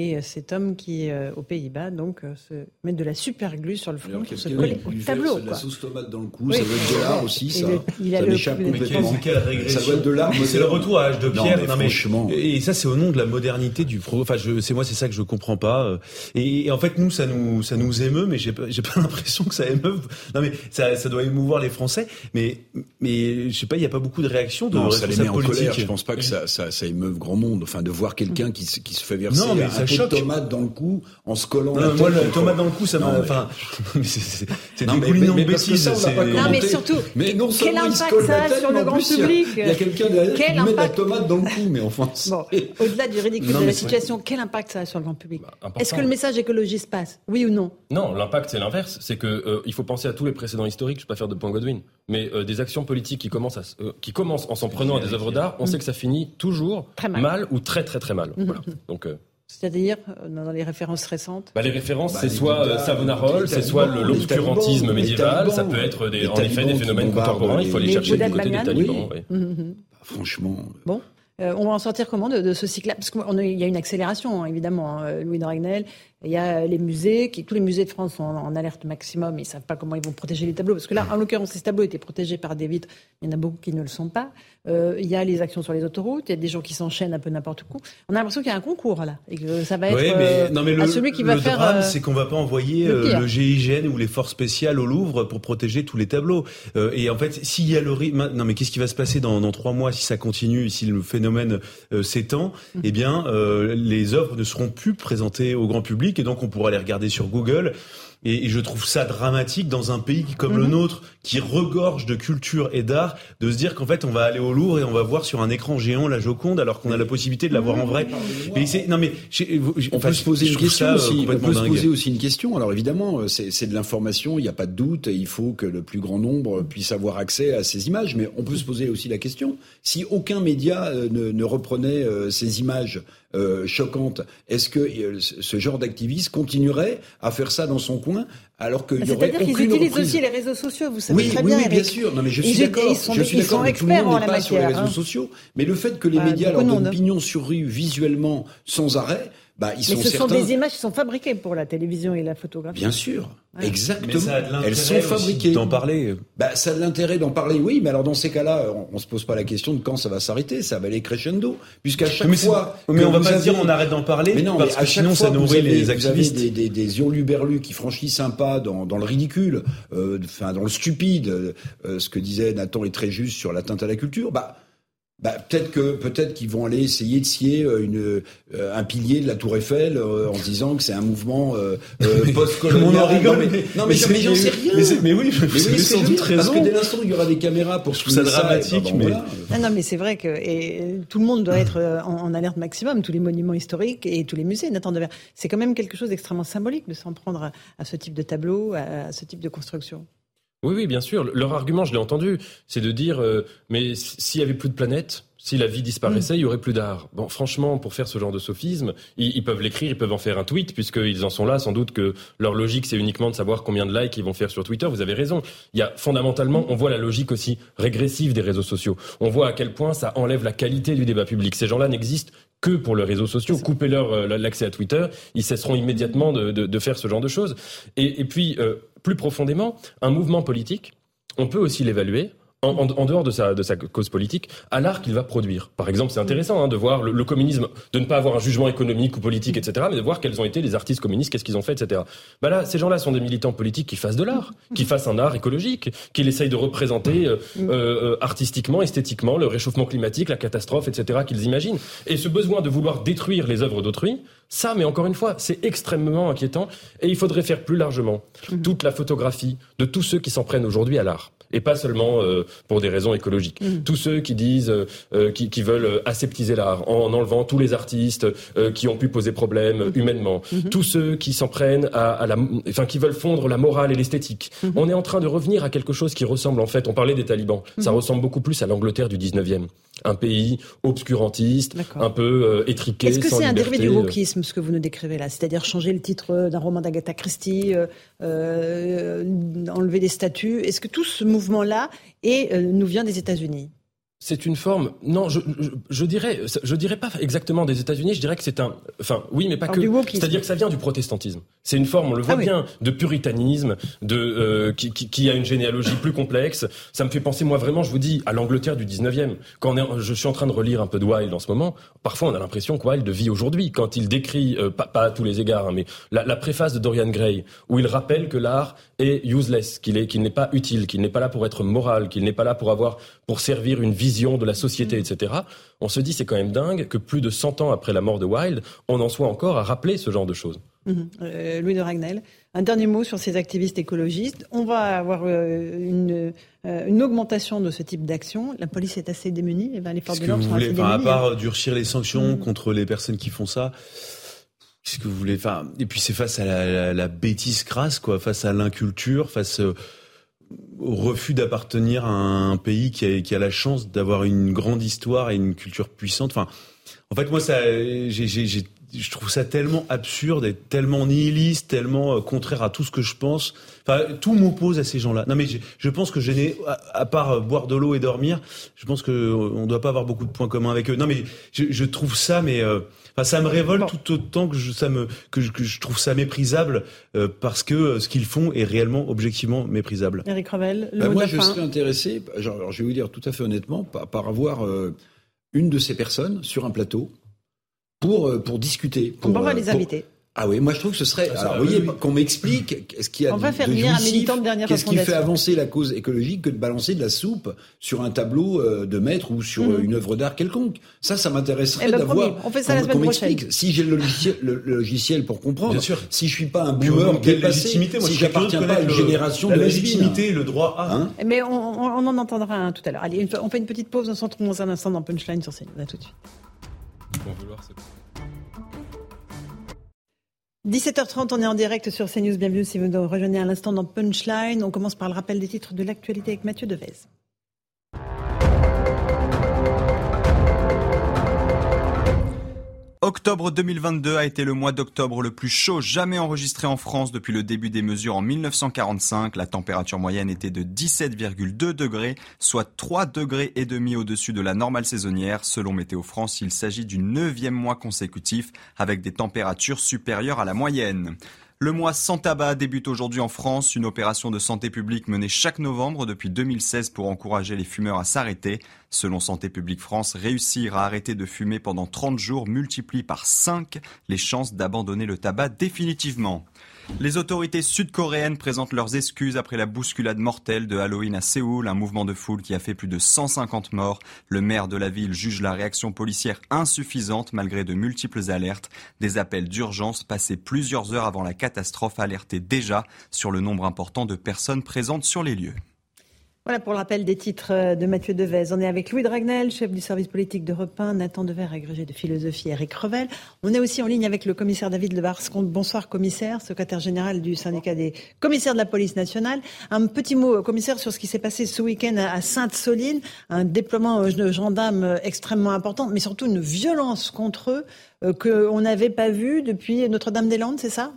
et euh, cet homme qui, euh, aux Pays-Bas, donc, euh, se met de la super glue sur le front pour se coller au tableau. de la quoi. sauce tomate dans le cou, Oui. ça doit être de l'art aussi, ça. le- il a ça le- m'échappe complètement. c'est quelle régression Ça doit être de l'art. Mais c'est le retour à l'âge de Non, pierre. mais Non, mais- et ça, c'est au nom de la modernité du pro. Enfin, c'est moi, c'est ça que je comprends pas. Et, et en fait, nous, ça nous, ça nous émeut, mais j'ai pas, pas l'impression que ça émeuve. Non, mais ça, ça doit émouvoir les Français. Mais, mais je sais pas, il y a pas beaucoup de réactions de Non, ça les met en colère. Je pense pas que ça, ça, ça émeuve grand monde. Enfin, de voir quelqu'un qui, se- qui se fait verser Non, mais ça de tomate dans le cou en se collant Non, la moi, contre- tomate dans le cou, ça m'a. Enfin, c'est, dégoulinant mais- de bêtises. ça, on l'a c'est- pas Non, mais surtout, Mais non quel impact ça la a tête, sur le grand plus, il y a- public? Il y a quelqu'un derrière Quel qui met de la impact tomate dans le cou, mais enfin. Au-delà du ridicule Non, de la situation, quel impact ça a sur le grand public? Bah. Est-ce que le message écologiste passe? Oui ou non? Non, l'impact c'est l'inverse. C'est que euh, il faut penser à tous les précédents historiques. Je ne vais pas faire de point Godwin, mais euh, des actions politiques qui commencent, à euh, qui commencent en s'en prenant à des œuvres d'art, on sait que ça finit toujours Très mal. ou très très très mal. Voilà. Donc euh, C'est-à-dire, euh, dans les références récentes bah, les références, Bah, c'est les soit euh, Savonarole, c'est soit l'obscurantisme talibans, médiéval, ça peut être des, les en effet des phénomènes contemporains. Il faut les chercher du côté des talibans. Oui. oui. Mhm. Franchement. Bon. Euh, on va en sortir comment de, de ce cycle-là? Parce qu'il y a une accélération, hein, évidemment. hein, Louis de Ragnel, il y a les musées, qui, tous les musées de France sont en, en alerte maximum. Ils ne savent pas comment ils vont protéger les tableaux. Parce que là, en l'occurrence, ces tableaux étaient protégés par des vitres. Il y en a beaucoup qui ne le sont pas. Euh, il y a les actions sur les autoroutes. Il y a des gens qui s'enchaînent un peu n'importe où. On a l'impression qu'il y a un concours, là. Et que ça va être Oui, euh, mais, non, mais le, à celui qui va le faire... drame, euh, c'est qu'on va pas envoyer le euh, le GIGN ou les forces spéciales au Louvre pour protéger tous les tableaux. Euh, et en fait, s'il y a le non mais qu'est-ce qui va se passer dans, dans trois mois si ça continue, si le phénomène euh, s'étend? Mm. Eh bien, euh, les œuvres ne seront plus présentées au grand public et donc on pourra les regarder sur Google. Et, et je trouve ça dramatique dans un pays comme le Mhm. nôtre, qui regorge de culture et d'art, de se dire qu'en fait on va aller au Louvre et on va voir sur un écran géant la Joconde alors qu'on a la possibilité de la voir en vrai. Mais c'est non mais j'ai- j'ai- On peut se poser une question euh, aussi. On peut se poser aussi une question. Alors évidemment, euh, c'est c'est de l'information, il n'y a pas de doute. et Il faut que le plus grand nombre puisse avoir accès à ces images. Mais on peut se poser aussi la question si aucun média euh, ne, ne reprenait ces images euh, choquantes, est-ce que euh, ce genre d'activiste continuerait à faire ça dans son coin alors qu'il y aurait C'est-à-dire qu'ils utilisent reprise aussi les réseaux sociaux, vous savez oui, très oui, bien, oui, bien Eric. sûr. Non, mais je suis d'accord. Je suis d'accord tout le monde n'est pas sur les réseaux hein. sociaux. Mais le fait que les Ouais, médias leur donnent pignon sur rue visuellement sans arrêt, bah, ils Mais sont ce sont des images qui sont fabriquées pour la télévision et la photographie. Bien sûr, Ouais. exactement. Mais ça a de l'intérêt Elles sont fabriquées. d'en parler. Bah, ça a de l'intérêt d'en parler, oui, mais alors dans ces cas-là, on, on se pose pas la question de quand ça va s'arrêter, ça va aller crescendo, puisqu'à chaque Mais, fois. mais on va pas dire on arrête d'en parler Mais non, parce mais à que chaque sinon fois ça nourrit avez- les vous avez activistes. des, des, des hurluberlus qui franchissent un pas dans, dans le ridicule, euh, enfin dans le stupide, euh, ce que disait Nathan est très juste sur l'atteinte à la culture. Bah, bah peut-être que peut-être qu'ils vont aller essayer de scier euh, une, euh, un pilier de la Tour Eiffel euh, en se disant que c'est un mouvement euh, euh, post-colonial. Rigole, Non, mais, non, mais, c'est- mais j'en sais rien. Mais, mais oui, Mais oui, c'est sans doute Parce raison. que dès l'instant où il y aura des caméras pour trouve ça filmer et dramatique, ben, bon, mais- voilà. Non, non, mais c'est vrai que et, tout le monde doit être euh, en, en alerte maximum, tous les monuments historiques et tous les musées. Nathan Devers, c'est quand même quelque chose d'extrêmement symbolique de s'en prendre à, à ce type de tableau, à, à ce type de construction. Oui, oui, bien sûr. Leur argument, je l'ai entendu, c'est de dire, euh, mais s'il y avait plus de planètes, si la vie disparaissait, il y aurait plus d'art. Bon, franchement, pour faire ce genre de sophisme, ils, ils peuvent l'écrire, ils peuvent en faire un tweet, puisqu'ils en sont là. Sans doute que leur logique, c'est uniquement de savoir combien de likes ils vont faire sur Twitter. Vous avez raison. Il y a fondamentalement, on voit la logique aussi régressive des réseaux sociaux. On voit à quel point ça enlève la qualité du débat public. Ces gens-là n'existent que pour les réseaux sociaux. Coupez-leur euh, l'accès à Twitter, ils cesseront immédiatement de, de- de faire ce genre de choses. Et, et puis, euh, plus profondément, un mouvement politique, on peut aussi l'évaluer. En, dehors de sa, de sa cause politique, à l'art qu'il va produire. Par exemple, c'est intéressant hein, de voir le, communisme, de ne pas avoir un jugement économique ou politique, etc., mais de voir quels ont été les artistes communistes, qu'est-ce qu'ils ont fait, etc. Bah là, ces gens-là sont des militants politiques qui fassent de l'art, qui fassent un art écologique, qui essayent de représenter euh, euh, artistiquement, esthétiquement le réchauffement climatique, la catastrophe, etc., qu'ils imaginent. Et ce besoin de vouloir détruire les œuvres d'autrui, ça, mais encore une fois, c'est extrêmement inquiétant. Et il faudrait faire plus largement toute la photographie de tous ceux qui s'en prennent aujourd'hui à l'art. et pas seulement pour des raisons écologiques. Mmh. Tous ceux qui disent, qui, qui, veulent aseptiser l'art en enlevant tous les artistes qui ont pu poser problème mmh. humainement, mmh. tous ceux qui s'en prennent à, à, la, enfin qui veulent fondre la morale et l'esthétique. On est en train de revenir à quelque chose qui ressemble en fait. On parlait des talibans, ça ressemble beaucoup plus à l'Angleterre du 19e, un pays obscurantiste, un peu étriqué. Est-ce que c'est un dérivé du wokisme ce que vous nous décrivez là, c'est-à-dire changer le titre d'un roman d'Agatha Christie, euh, euh, enlever des statues. Est-ce que tout ce mouvement-là euh, nous vient des États-Unis? C'est une forme. Non, je, je, je, dirais, je dirais pas exactement des États-Unis. Je dirais que c'est un. Enfin, oui, mais pas que. C'est-à-dire que ça vient du protestantisme. C'est une forme, on le voit ah bien, de puritanisme, de euh, qui, qui, qui, a une généalogie plus complexe. Ça me fait penser, moi, vraiment, je vous dis, à l'Angleterre du 19e. Quand je suis en train de relire un peu de Wilde en ce moment, parfois on a l'impression que Wilde vit aujourd'hui quand il décrit, euh, pas, pas, à tous les égards, hein, mais la, la, préface de Dorian Gray, où il rappelle que l'art est useless, qu'il est, qu'il n'est pas utile, qu'il n'est pas là pour être moral, qu'il n'est pas là pour avoir, pour servir une vie vision de la société, mm. etc., on se dit c'est quand même dingue que plus de 100 ans après la mort de Wilde, on en soit encore à rappeler ce genre de choses. Mm-hmm. Euh, Louis de Ragnel, un dernier mot sur ces activistes écologistes. On va avoir euh, une, euh, une, augmentation de ce type d'action. La police est assez démunie, et ben, les forces de l'ordre sont assez démunies. À part durcir les sanctions mm. contre les personnes qui font ça, qu'est-ce que vous voulez enfin, Et puis c'est face à la, la, bêtise crasse, quoi, face à l'inculture, face au refus d'appartenir à un pays qui a, qui a la chance d'avoir une grande histoire et une culture puissante. Enfin, en fait, moi, ça, je trouve ça tellement absurde et tellement nihiliste, tellement euh, contraire à tout ce que je pense. Enfin, tout m'oppose à ces gens-là. Non, mais je, je pense que je n'ai, à, part euh, boire de l'eau et dormir, je pense que euh, on doit pas avoir beaucoup de points communs avec eux. Non, mais je, je trouve ça, mais ça me révolte tout autant que je, ça me, que je, que je trouve ça méprisable euh, parce que euh, ce qu'ils font est réellement, objectivement méprisable. Eric Revel, bah, Moi, je serais intéressé, genre, je vais vous dire tout à fait honnêtement, par, par avoir euh, une de ces personnes sur un plateau pour, pour discuter. Pour, on va les inviter. Ah oui, moi je trouve que ce serait. Ah, alors, vous voyez, qu'on m'explique ce qu'il y a On va faire venir un militant de dernière Qu'est-ce qui fait avancer la cause écologique que de balancer de la soupe sur un tableau euh, de maître ou sur mhm. une œuvre d'art quelconque Ça, ça m'intéresserait eh ben, d'avoir. On fait ça la semaine prochaine. Si j'ai le logiciel, le, logiciel, pour comprendre. Bien sûr. Si je suis pas un boomer quelle légitimité Moi, si j'appartiens pas à une génération de légitimité, le droit à. Hein Mais on, en entendra un tout à l'heure. Allez, on fait une petite pause. On se retrouve dans un instant dans Punchline sur scène. À tout de suite. On veut voir 17h30, on est en direct sur CNews. Bienvenue si vous nous rejoignez à l'instant dans Punchline. On commence par le rappel des titres de l'actualité avec Mathieu Devez. Octobre 2022 a été le mois d'octobre le plus chaud jamais enregistré en France depuis le début des mesures en 1945. La température moyenne était de 17,2 degrés, soit 3 degrés et demi au-dessus de la normale saisonnière. Selon Météo France, il s'agit du neuvième mois consécutif avec des températures supérieures à la moyenne. Le mois sans tabac débute aujourd'hui en France, une opération de santé publique menée chaque novembre depuis 2016 pour encourager les fumeurs à s'arrêter. Selon Santé publique France, réussir à arrêter de fumer pendant 30 jours multiplie par 5 les chances d'abandonner le tabac définitivement. Les autorités sud-coréennes présentent leurs excuses après la bousculade mortelle de Halloween à Séoul, un mouvement de foule qui a fait plus de 150 morts. Le maire de la ville juge la réaction policière insuffisante malgré de multiples alertes. Des appels d'urgence passés plusieurs heures avant la catastrophe alertaient déjà sur le nombre important de personnes présentes sur les lieux. Voilà pour le rappel des titres euh, de Mathieu Devez. On est avec Louis Dragnel, chef du service politique de Repin, Nathan Dever, agrégé de philosophie, Eric Revel. On est aussi en ligne avec le commissaire David Lebarscomte. Bonsoir commissaire, secrétaire général du syndicat des commissaires de la police nationale. Un petit mot, commissaire, sur ce qui s'est passé ce week-end à Sainte-Soline. Un déploiement de gendarmes extrêmement important, mais surtout une violence contre eux euh, qu'on n'avait pas vue depuis Notre-Dame-des-Landes, c'est ça?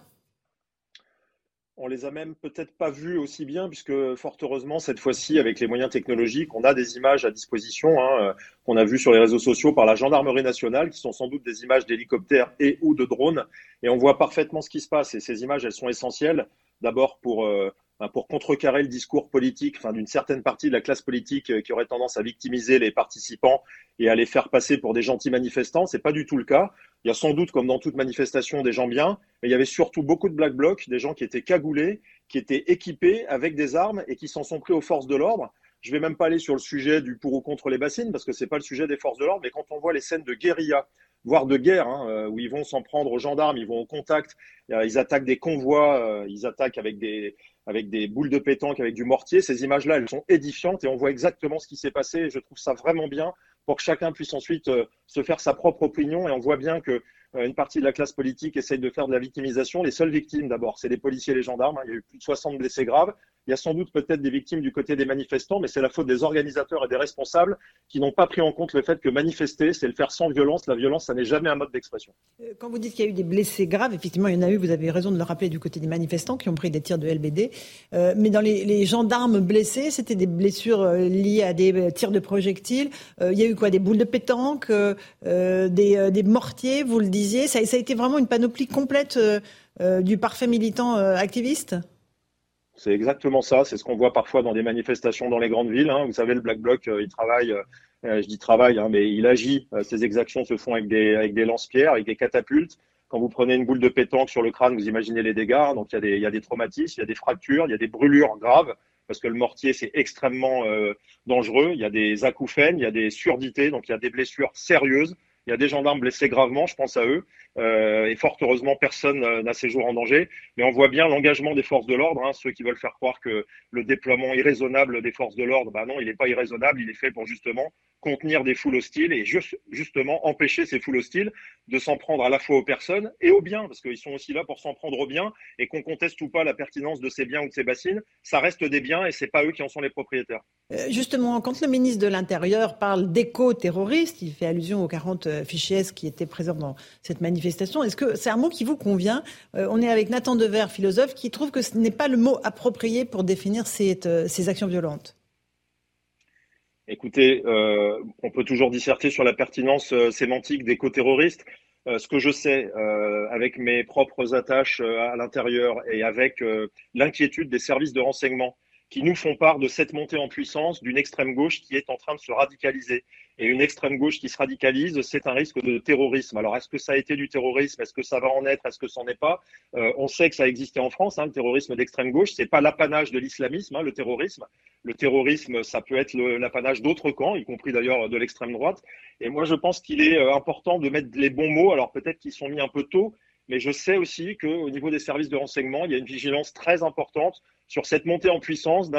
On les a même peut-être pas vus aussi bien, puisque fort heureusement, cette fois-ci, avec les moyens technologiques, on a des images à disposition hein, euh, qu'on a vues sur les réseaux sociaux par la gendarmerie nationale, qui sont sans doute des images d'hélicoptères et ou de drones, et on voit parfaitement ce qui se passe. Et ces images, elles sont essentielles, d'abord pour euh, ben, pour contrecarrer le discours politique, enfin d'une certaine partie de la classe politique euh, qui aurait tendance à victimiser les participants et à les faire passer pour des gentils manifestants. C'est pas du tout le cas. Il y a sans doute, comme dans toute manifestation, des gens bien, mais il y avait surtout beaucoup de black blocs, des gens qui étaient cagoulés, qui étaient équipés avec des armes et qui s'en sont pris aux forces de l'ordre. Je vais même pas aller sur le sujet du pour ou contre les bassines parce que c'est pas le sujet des forces de l'ordre, mais quand on voit les scènes de guérilla, voire de guerre, hein, euh, où ils vont s'en prendre aux gendarmes, ils vont au contact, euh, ils attaquent des convois, euh, ils attaquent avec des, avec des boules de pétanque, avec du mortier. Ces images-là, elles sont édifiantes et on voit exactement ce qui s'est passé. Et je trouve ça vraiment bien pour que chacun puisse ensuite euh, se faire sa propre opinion. Et on voit bien que euh, une partie de la classe politique essaye de faire de la victimisation. Les seules victimes, d'abord, c'est les policiers et les gendarmes. Il y a eu plus de 60 blessés graves. Il y a sans doute peut-être des victimes du côté des manifestants, mais c'est la faute des organisateurs et des responsables qui n'ont pas pris en compte le fait que manifester, c'est le faire sans violence. La violence, ça n'est jamais un mode d'expression. Euh, quand vous dites qu'il y a eu des blessés graves, effectivement, il y en a eu, vous avez raison de le rappeler, du côté des manifestants qui ont pris des tirs de LBD. Euh, mais dans les, gendarmes blessés, c'était des blessures euh, liées à des tirs de projectiles. il y a eu quoi Des boules de pétanque, des, mortiers, vous le disiez. Ça, ça, a été vraiment une panoplie complète du parfait militant activiste? C'est exactement ça. C'est ce qu'on voit parfois dans des manifestations dans les grandes villes. Hein. Vous savez, le Black Bloc, euh, il travaille, euh, je dis travaille, hein, mais il agit. Euh, ces exactions se font avec des, avec lance-pierres, avec des catapultes. Quand vous prenez une boule de pétanque sur le crâne, vous imaginez les dégâts. Donc il y a des traumatismes, il y a des fractures, il y a des brûlures graves, parce que le mortier, c'est extrêmement dangereux. Il y a des acouphènes, il y a des surdités, donc il y a des blessures sérieuses. Il y a des gendarmes blessés gravement, je pense à eux. Euh, et fort heureusement, personne euh, n'a ses jours en danger. Mais on voit bien l'engagement des forces de l'ordre. Hein, ceux qui veulent faire croire que le déploiement irraisonnable des forces de l'ordre, bah non, il n'est pas irraisonnable. Il est fait pour justement contenir des foules hostiles et justement empêcher ces foules hostiles de s'en prendre à la fois aux personnes et aux biens, parce qu'ils sont aussi là pour s'en prendre aux biens et qu'on conteste ou pas la pertinence de ces biens ou de ces bassines, ça reste des biens et c'est pas eux qui en sont les propriétaires. Euh, justement, quand le ministre de l'Intérieur parle d'éco-terroristes, il fait allusion aux 40 fichiers qui étaient présents dans cette manifestation. Est-ce que c'est un mot qui vous convient euh, On est avec Nathan Dever, philosophe, qui trouve que ce n'est pas le mot approprié pour définir ces, euh, actions violentes. Écoutez, euh, on peut toujours disserter sur la pertinence sémantique d'éco-terroristes. Euh, ce que je sais, avec mes propres attaches à l'intérieur et avec l'inquiétude des services de renseignement qui nous font part de cette montée en puissance d'une extrême gauche qui est en train de se radicaliser. Et une extrême gauche qui se radicalise, c'est un risque de terrorisme. Alors, est-ce que ça a été du terrorisme? Est-ce que ça va en être? Est-ce que ça n'en est pas? Euh, On sait que ça existait en France, hein, le terrorisme d'extrême gauche. C'est pas l'apanage de l'islamisme, hein, le terrorisme. Le terrorisme, ça peut être l'apanage d'autres camps, y compris d'ailleurs de l'extrême droite. Et moi, je pense qu'il est euh, important de mettre les bons mots. Alors, peut-être qu'ils sont mis un peu tôt, mais je sais aussi qu'au niveau des services de renseignement, il y a une vigilance très importante sur cette montée en puissance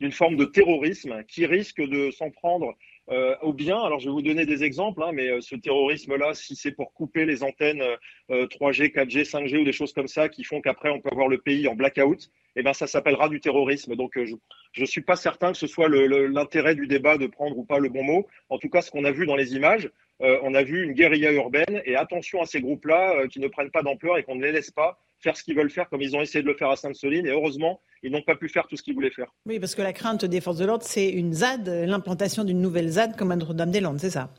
d'une forme de terrorisme qui risque de s'en prendre euh, au bien. Alors, je vais vous donner des exemples, hein, mais euh, ce terrorisme-là, si c'est pour couper les antennes 3G, 4G, 5G ou des choses comme ça qui font qu'après on peut avoir le pays en blackout, eh ben ça s'appellera du terrorisme. Donc, euh, je ne suis pas certain que ce soit l'intérêt du débat de prendre ou pas le bon mot. En tout cas, ce qu'on a vu dans les images, on a vu une guérilla urbaine et attention à ces groupes-là qui ne prennent pas d'ampleur et qu'on ne les laisse pas faire ce qu'ils veulent faire comme ils ont essayé de le faire à Sainte-Soline. Et heureusement, ils n'ont pas pu faire tout ce qu'ils voulaient faire. Oui, parce que la crainte des forces de l'ordre, c'est une ZAD, l'implantation d'une nouvelle ZAD comme à Notre-Dame-des-Landes, c'est ça?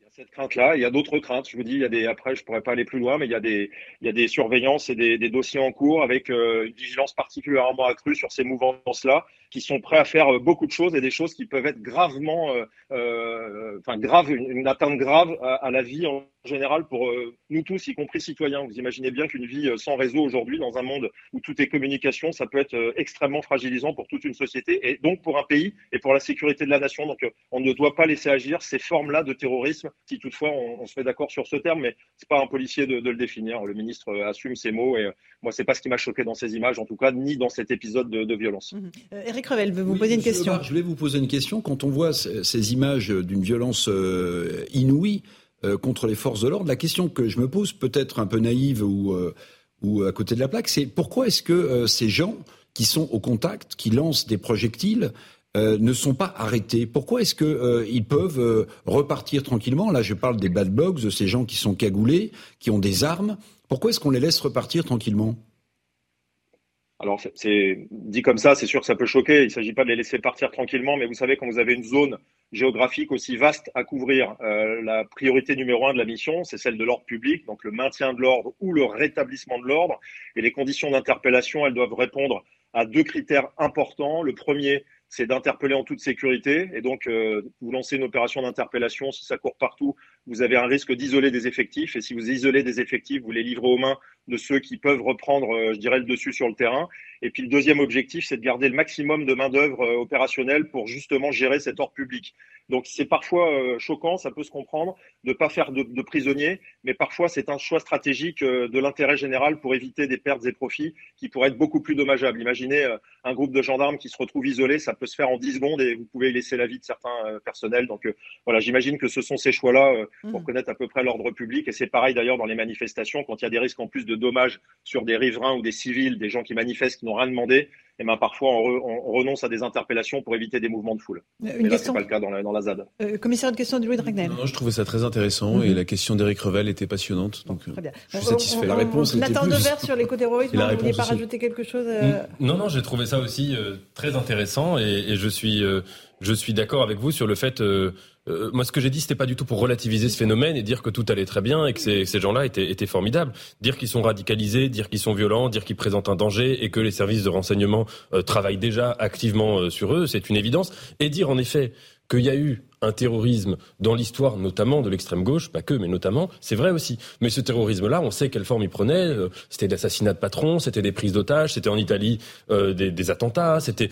Il y a cette crainte-là. Il y a d'autres craintes. Je vous dis, il y a des, après, je pourrais pas aller plus loin, mais il y a des, il y a des surveillances et des, des dossiers en cours avec euh, une vigilance particulièrement accrue sur ces mouvances-là qui sont prêts à faire euh, beaucoup de choses et des choses qui peuvent être gravement, euh, euh enfin grave, une, atteinte grave à, la vie en général pour nous tous, y compris citoyens. Vous imaginez bien qu'une vie sans réseau aujourd'hui, dans un monde où tout est communication, ça peut être extrêmement fragilisant pour toute une société et donc pour un pays et pour la sécurité de la nation. Donc on ne doit pas laisser agir ces formes-là de terrorisme, si toutefois on, se met d'accord sur ce terme, mais c'est pas un policier de, le définir. Le ministre assume ses mots et moi c'est pas ce qui m'a choqué dans ces images, en tout cas, ni dans cet épisode de, de violence. Mmh. Eric Revel veut vous poser une question. je voulais vous poser une question. Quand on voit ces images d'une violence euh, inouïe euh, contre les forces de l'ordre, la question que je me pose, peut-être un peu naïve ou, euh, ou à côté de la plaque, c'est pourquoi est-ce que ces gens qui sont au contact, qui lancent des projectiles, ne sont pas arrêtés? Pourquoi est-ce qu'ils peuvent repartir tranquillement? Là, je parle des bad blogs, de ces gens qui sont cagoulés, qui ont des armes. Pourquoi est-ce qu'on les laisse repartir tranquillement? Alors, c'est dit comme ça, c'est sûr que ça peut choquer. Il ne s'agit pas de les laisser partir tranquillement, mais vous savez, quand vous avez une zone géographique aussi vaste à couvrir, euh, la priorité numéro un de la mission, c'est celle de l'ordre public, donc le maintien de l'ordre ou le rétablissement de l'ordre. Et les conditions d'interpellation, elles doivent répondre à deux critères importants. Le premier, c'est d'interpeller en toute sécurité. Et donc, euh, vous lancez une opération d'interpellation, si ça court partout, vous avez un risque d'isoler des effectifs. Et si vous isolez des effectifs, vous les livrez aux mains de ceux qui peuvent reprendre, euh, je dirais, le dessus sur le terrain. Et puis le deuxième objectif, c'est de garder le maximum de main-d'œuvre euh, opérationnelle pour justement gérer cet ordre public. Donc c'est parfois euh, choquant, ça peut se comprendre, de ne pas faire de, de, prisonniers, mais parfois c'est un choix stratégique de l'intérêt général pour éviter des pertes et profits qui pourraient être beaucoup plus dommageables. Imaginez un groupe de gendarmes qui se retrouve isolé, ça peut se faire en 10 secondes et vous pouvez laisser la vie de certains personnels. Donc voilà, j'imagine que ce sont ces choix-là pour mmh. connaître à peu près l'ordre public. Et c'est pareil d'ailleurs dans les manifestations, quand il y a des risques en plus de dommages sur des riverains ou des civils, des gens qui manifestent, qui n'ont rien demandé, et ben parfois on, renonce à des interpellations pour éviter des mouvements de foule. Une et là, c'est pas le cas dans la, ZAD. Euh, commissaire de question de Louis Dragnel. Non, je trouvais ça très intéressant et mhm. la question d'Éric Revel était passionnante. Donc, très bien. Je suis satisfait. la réponse Nathan Devers sur l'écoterrorisme, vous ne vouliez pas rajouter quelque chose euh Non, non, j'ai trouvé ça aussi euh, très intéressant et, et je suis, je suis d'accord avec vous sur le fait euh, moi, ce que j'ai dit, c'était pas du tout pour relativiser ce phénomène et dire que tout allait très bien et que ces, gens-là étaient, étaient, formidables. Dire qu'ils sont radicalisés, dire qu'ils sont violents, dire qu'ils présentent un danger et que les services de renseignement euh, travaillent déjà activement euh, sur eux, c'est une évidence. Et dire en effet qu'il y a eu un terrorisme dans l'histoire, notamment de l'extrême gauche, pas que, mais notamment, c'est vrai aussi. Mais ce terrorisme-là, on sait quelle forme il prenait. Euh, c'était l'assassinat de patrons, c'était des prises d'otages, c'était en Italie euh, des, des, attentats. C'était,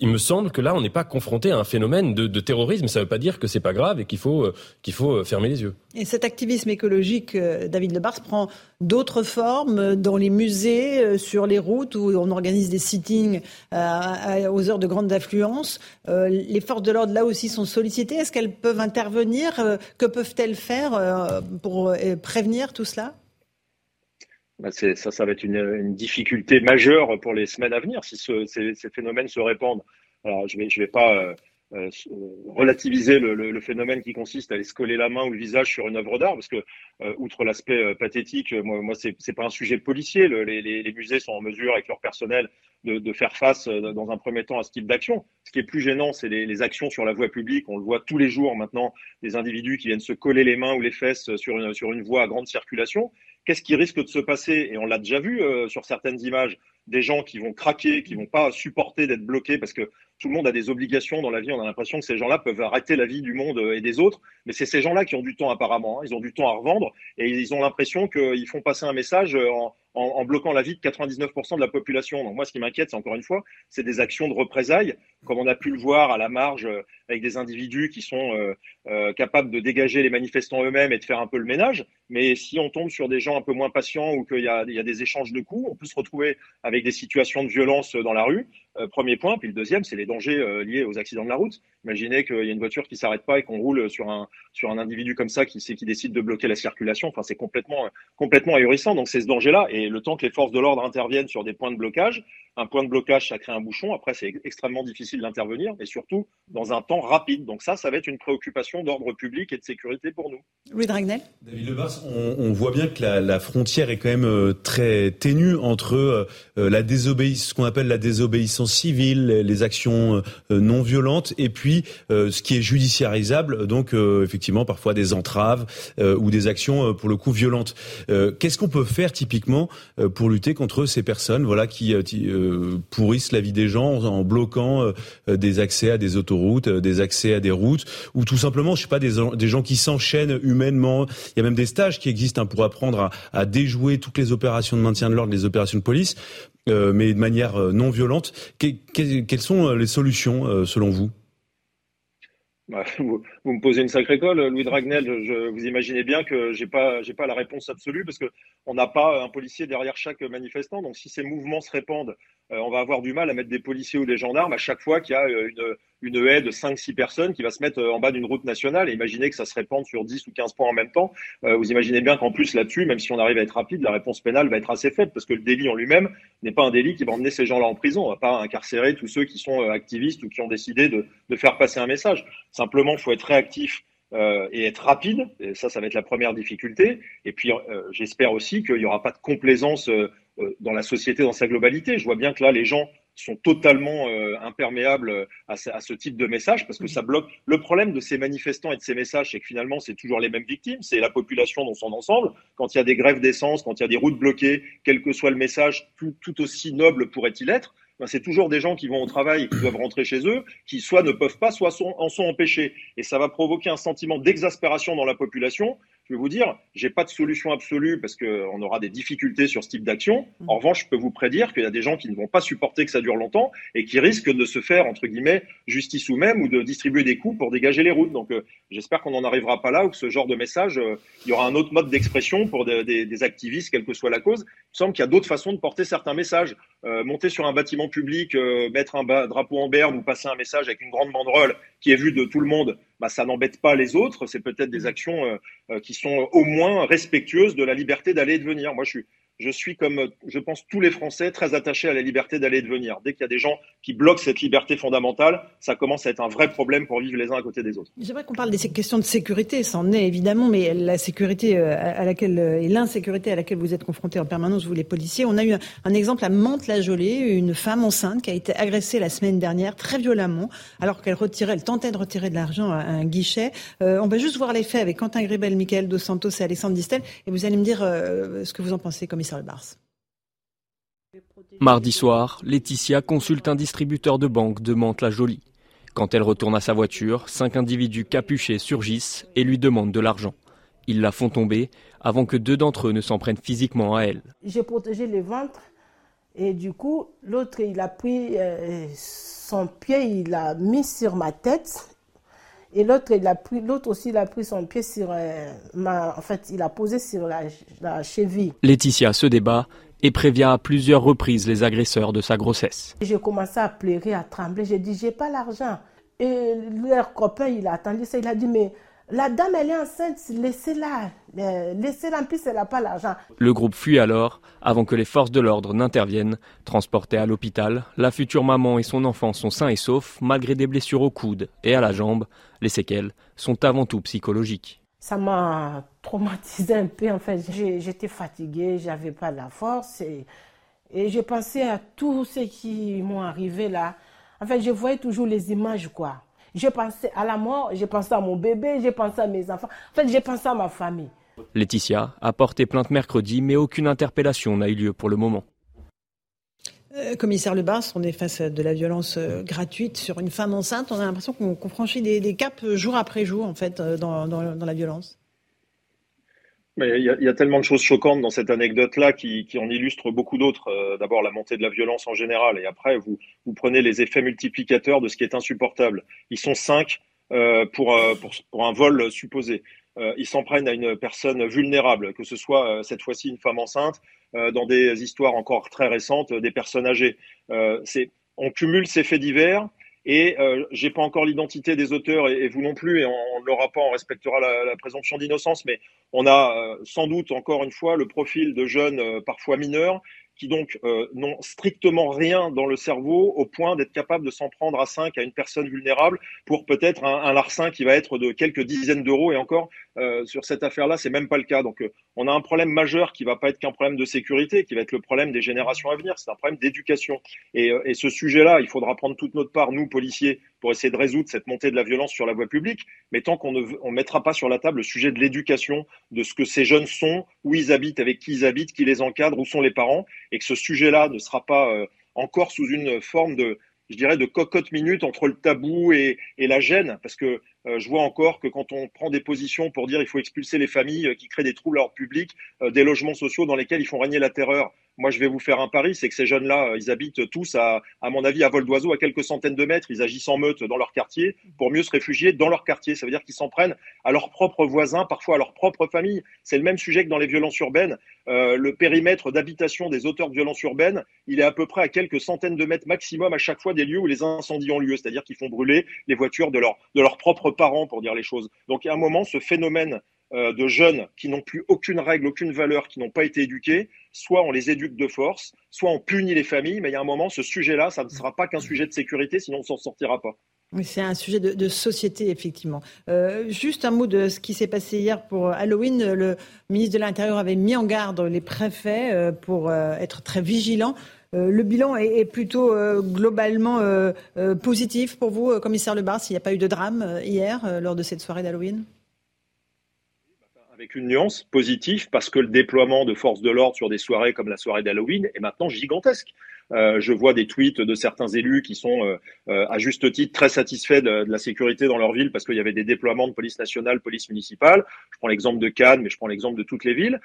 il me semble que là, on n'est pas confronté à un phénomène de, terrorisme. Ça ne veut pas dire que c'est pas grave et qu'il faut euh, qu'il faut fermer les yeux. Et cet activisme écologique, David Lebars, prend d'autres formes dans les musées, sur les routes où on organise des sittings aux heures de grande affluence. les forces de l'ordre là aussi sont sollicitées est-ce qu'elles peuvent intervenir euh, Que peuvent-elles faire euh, pour euh, prévenir tout cela? Bah, ça, va être une, difficulté majeure pour les semaines à venir si ces, phénomènes se répandent. Alors, je ne vais, pas relativiser le, phénomène qui consiste à aller se coller la main ou le visage sur une œuvre d'art, parce que, outre l'aspect pathétique, moi, moi c'est pas un sujet policier. les, musées sont en mesure, avec leur personnel, de, faire face euh, dans un premier temps à ce type d'action. Ce qui est plus gênant, c'est les, les, actions sur la voie publique. On le voit tous les jours maintenant, des individus qui viennent se coller les mains ou les fesses sur une, sur une voie à grande circulation. Qu'est-ce qui risque de se passer? Et on l'a déjà vu euh, sur certaines images, des gens qui vont craquer, qui vont pas supporter d'être bloqués parce que tout le monde a des obligations dans la vie. On a l'impression que ces gens-là peuvent arrêter la vie du monde euh, et des autres, mais c'est ces gens-là qui ont du temps apparemment. Hein. Ils ont du temps à revendre et ils ont l'impression qu'ils font passer un message en, en, bloquant la vie de 99% de la population. Donc moi, ce qui m'inquiète, c'est encore une fois, c'est des actions de représailles, comme on a pu le voir à la marge euh, avec des individus qui sont euh, euh, capables de dégager les manifestants eux-mêmes et de faire un peu le ménage. Mais si on tombe sur des gens un peu moins patients ou qu'il y, y a, des échanges de coups, on peut se retrouver avec des situations de violence dans la rue. Euh, premier point. Puis le deuxième, c'est les dangers euh, liés aux accidents de la route. Imaginez qu'il y a une voiture qui s'arrête pas et qu'on roule sur un sur un individu comme ça qui qui décide de bloquer la circulation. Enfin, c'est complètement complètement ahurissant. Donc c'est ce danger-là. Et le temps que les forces de l'ordre interviennent sur des points de blocage, un point de blocage, ça crée un bouchon. Après, c'est extrêmement difficile d'intervenir et surtout dans un temps rapide. Donc ça, ça va être une préoccupation d'ordre public et de sécurité pour nous. Louis Dragnel. David Lebas, on, on, voit bien que la, la, frontière est quand même euh, très ténue entre la désobéissance, ce qu'on appelle la désobéissance civiles, les actions euh, non violentes, et puis euh, ce qui est judiciarisable, donc euh, effectivement parfois des entraves ou des actions pour le coup violentes. Qu'est-ce qu'on peut faire typiquement pour lutter contre ces personnes, voilà, qui pourrissent la vie des gens en bloquant des accès à des autoroutes, des accès à des routes, ou tout simplement, je sais pas, des, gens qui s'enchaînent humainement. Il y a même des stages qui existent hein, pour apprendre à déjouer toutes les opérations de maintien de l'ordre, les opérations de police. Euh, mais de manière euh, non violente. quelles sont euh, les solutions selon vous? Bah, vous, me posez une sacrée colle, Louis Dragnel. Vous imaginez bien que j'ai pas, pas la réponse absolue parce que on n'a pas un policier derrière chaque manifestant. Donc, si ces mouvements se répandent, on va avoir du mal à mettre des policiers ou des gendarmes à chaque fois qu'il y a une, une haie de 5-6 personnes qui va se mettre euh, en bas d'une route nationale et imaginez que ça se répande sur 10 ou 15 points en même temps. Euh, vous imaginez bien qu'en plus là-dessus, même si on arrive à être rapide, la réponse pénale va être assez faible parce que le délit en lui-même n'est pas un délit qui va emmener ces gens-là en prison. On va pas incarcérer tous ceux qui sont euh, activistes ou qui ont décidé de, de faire passer un message. Simplement, il faut être réactif euh, et être rapide. Ça, ça va être la première difficulté. Et puis, euh, j'espère aussi qu'il n'y aura pas de complaisance euh, dans la société dans sa globalité. Je vois bien que là, les gens sont totalement imperméables à ce, type de message parce que ça bloque. Le problème de ces manifestants et de ces messages, c'est que finalement, c'est toujours les mêmes victimes, c'est la population dans son ensemble. Quand il y a des grèves d'essence, quand il y a des routes bloquées, quel que soit le message, tout aussi noble pourrait-il être, ben, c'est toujours des gens qui vont au travail, qui doivent rentrer chez eux, qui soit ne peuvent pas, soit en sont empêchés. Et ça va provoquer un sentiment d'exaspération dans la population je vais vous dire, j'ai pas de solution absolue parce qu'on aura des difficultés sur ce type d'action. Mmh. En revanche, je peux vous prédire qu'il y a des gens qui ne vont pas supporter que ça dure longtemps et qui risquent de se faire, entre guillemets, justice ou même ou de distribuer des coups pour dégager les routes. Donc, euh, j'espère qu'on n'en arrivera pas là ou que ce genre de message, euh, il y aura un autre mode d'expression pour des, des, activistes, quelle que soit la cause. Il me semble qu'il y a d'autres façons de porter certains messages. Euh, monter sur un bâtiment public, mettre un drapeau en berne ou passer un message avec une grande banderole qui est vue de tout le monde, bah, ça n'embête pas les autres. C'est peut-être des actions qui sont au moins respectueuses de la liberté d'aller et de venir. Moi, je suis, je suis comme, je pense, tous les Français très attachés à la liberté d'aller et de venir. Dès qu'il y a des gens qui bloquent cette liberté fondamentale, ça commence à être un vrai problème pour vivre les uns à côté des autres. J'aimerais qu'on parle des questions de sécurité, ça en est évidemment, mais la sécurité euh, à laquelle euh, et l'insécurité à laquelle vous êtes confrontés en permanence, vous les policiers. On a eu un, exemple à Mantes-la-Jolie, une femme enceinte qui a été agressée la semaine dernière très violemment, alors qu'elle retirait, elle tentait de retirer de l'argent à un guichet. Euh, on va juste voir les faits avec Quentin Gribel, Michael Dos Santos et Alexandre Distel, et vous allez me dire ce que vous en pensez, commissaire Mardi soir, Laetitia consulte un distributeur de banque de Mantes-la-Jolie. Quand elle retourne à sa voiture, cinq individus capuchés surgissent et lui demandent de l'argent. Ils la font tomber avant que deux d'entre eux ne s'en prennent physiquement à elle. J'ai protégé le ventre et du coup, l'autre, il a pris euh, son pied, il l'a mis sur ma tête. Et l'autre, il a pris, l'autre aussi, il a pris son pied sur euh, ma, en fait, il a posé sur la, la cheville. Laetitia se débat et prévient à plusieurs reprises les agresseurs de sa grossesse. J'ai commencé à pleurer, à trembler. J'ai dit, j'ai pas l'argent. Et leur copain, il a attendu ça. Il a dit, mais la dame, elle est enceinte, laissez-la. Euh, laissez-la, en plus, elle n'a pas l'argent. Le groupe fuit alors, avant que les forces de l'ordre n'interviennent. Transportée à l'hôpital, la future maman et son enfant sont sains et saufs, malgré des blessures au coude et à la jambe. Les séquelles sont avant tout psychologiques ça m'a traumatisé un peu. En fait, j'étais fatiguée, j'avais pas la force et, et j'ai pensé à tout ce qui m'ont arrivé là. En fait, je voyais toujours les images, quoi. J'ai pensé à la mort, j'ai pensé à mon bébé, j'ai pensé à mes enfants. En fait, j'ai pensé à ma famille. Laetitia a porté plainte mercredi, mais aucune interpellation n'a eu lieu pour le moment. Euh, commissaire Lebas, on est face à de la violence euh, gratuite sur une femme enceinte. On a l'impression qu'on franchit des, caps jour après jour, en fait, euh, dans, la violence. Mais il y, a, tellement de choses choquantes dans cette anecdote-là qui, en illustrent beaucoup d'autres. D'abord, la montée de la violence en général, et après, vous, vous prenez les effets multiplicateurs de ce qui est insupportable. Ils sont cinq pour, pour, un vol supposé. ils s'en prennent à une personne vulnérable, que ce soit cette fois-ci une femme enceinte, euh, dans des histoires encore très récentes, des personnes âgées. Euh, on cumule ces faits divers et euh, j'ai pas encore l'identité des auteurs et, vous non plus, et on ne l'aura pas, on respectera la, présomption d'innocence, mais on a euh, sans doute encore une fois le profil de jeunes parfois mineurs qui donc euh, n'ont strictement rien dans le cerveau au point d'être capable de s'en prendre à 5 à une personne vulnérable pour peut-être un, larcin qui va être de quelques dizaines d'euros. Et encore, euh, sur cette affaire-là, c'est même pas le cas. Donc, euh, on a un problème majeur qui va pas être qu'un problème de sécurité, qui va être le problème des générations à venir. C'est un problème d'éducation. Et, et ce sujet-là, il faudra prendre toute notre part, nous, policiers, pour essayer de résoudre cette montée de la violence sur la voie publique. Mais tant qu'on ne on mettra pas sur la table le sujet de l'éducation, de ce que ces jeunes sont, où ils habitent, avec qui ils habitent, qui les encadre, où sont les parents, et que ce sujet-là ne sera pas euh, encore sous une forme de, je dirais, de cocotte minute entre le tabou et, la gêne, parce que je vois encore que quand on prend des positions pour dire il faut expulser les familles euh, qui créent des troubles à l'ordre public, des logements sociaux dans lesquels ils font régner la terreur, moi, je vais vous faire un pari, c'est que ces jeunes-là, ils habitent tous, à, à mon avis, à vol d'oiseau, à quelques centaines de mètres. Ils agissent en meute dans leur quartier pour mieux se réfugier dans leur quartier. Ça veut dire qu'ils s'en prennent à leurs propres voisins, parfois à leur propre famille. C'est le même sujet que dans les violences urbaines. Euh, le périmètre d'habitation des auteurs de violences urbaines, il est à peu près à quelques centaines de mètres maximum à chaque fois des lieux où les incendies ont lieu. C'est-à-dire qu'ils font brûler les voitures de, leur, de leurs propres parents, pour dire les choses. Donc, à un moment, ce phénomène euh, de jeunes qui n'ont plus aucune règle, aucune valeur, qui n'ont pas été éduqués, soit on les éduque de force, soit on punit les familles, mais il y a un moment, ce sujet-là, ça ne sera pas qu'un sujet de sécurité, sinon on ne s'en sortira pas. C'est un sujet de, société, effectivement. Euh, juste un mot de ce qui s'est passé hier pour Halloween. Le ministre de l'Intérieur avait mis en garde les préfets euh, pour être très vigilants. Le bilan est, plutôt globalement positif pour vous, commissaire Lebar, s'il n'y a pas eu de drame hier lors de cette soirée d'Halloween? Avec une nuance positive parce que le déploiement de forces de l'ordre sur des soirées comme la soirée d'Halloween est maintenant gigantesque. je vois des tweets de certains élus qui sont à juste titre très satisfaits de, la sécurité dans leur ville parce qu'il y avait des déploiements de police nationale, police municipale. Je prends l'exemple de Cannes, mais je prends l'exemple de toutes les villes.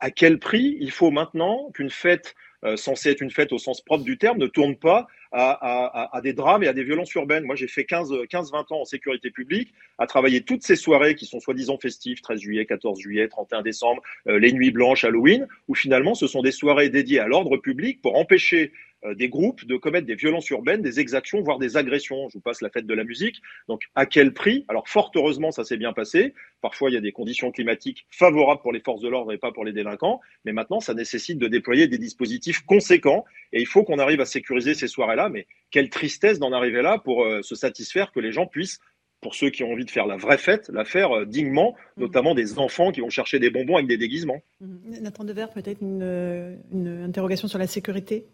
À quel prix il faut maintenant qu'une fête euh, censée être une fête au sens propre du terme, ne tourne pas à, à, à des drames et à des violences urbaines. Moi, j'ai fait 15-20 ans en sécurité publique, à travailler toutes ces soirées qui sont soi-disant festives, 13 juillet, 14 juillet, 31 décembre, euh, les nuits blanches, Halloween, où finalement ce sont des soirées dédiées à l'ordre public pour empêcher des groupes de commettre des violences urbaines, des exactions, voire des agressions. Je vous passe la fête de la musique. Donc, à quel prix? Alors, fort heureusement, ça s'est bien passé. Parfois, il y a des conditions climatiques favorables pour les forces de l'ordre et pas pour les délinquants. Mais maintenant, ça nécessite de déployer des dispositifs conséquents. Et il faut qu'on arrive à sécuriser ces soirées-là. Mais quelle tristesse d'en arriver là pour euh, se satisfaire que les gens puissent pour ceux qui ont envie de faire la vraie fête, la faire euh, dignement, mmh. notamment des enfants qui vont chercher des bonbons avec des déguisements. Mmh. Nathan Devers, peut-être une, une interrogation sur la sécurité?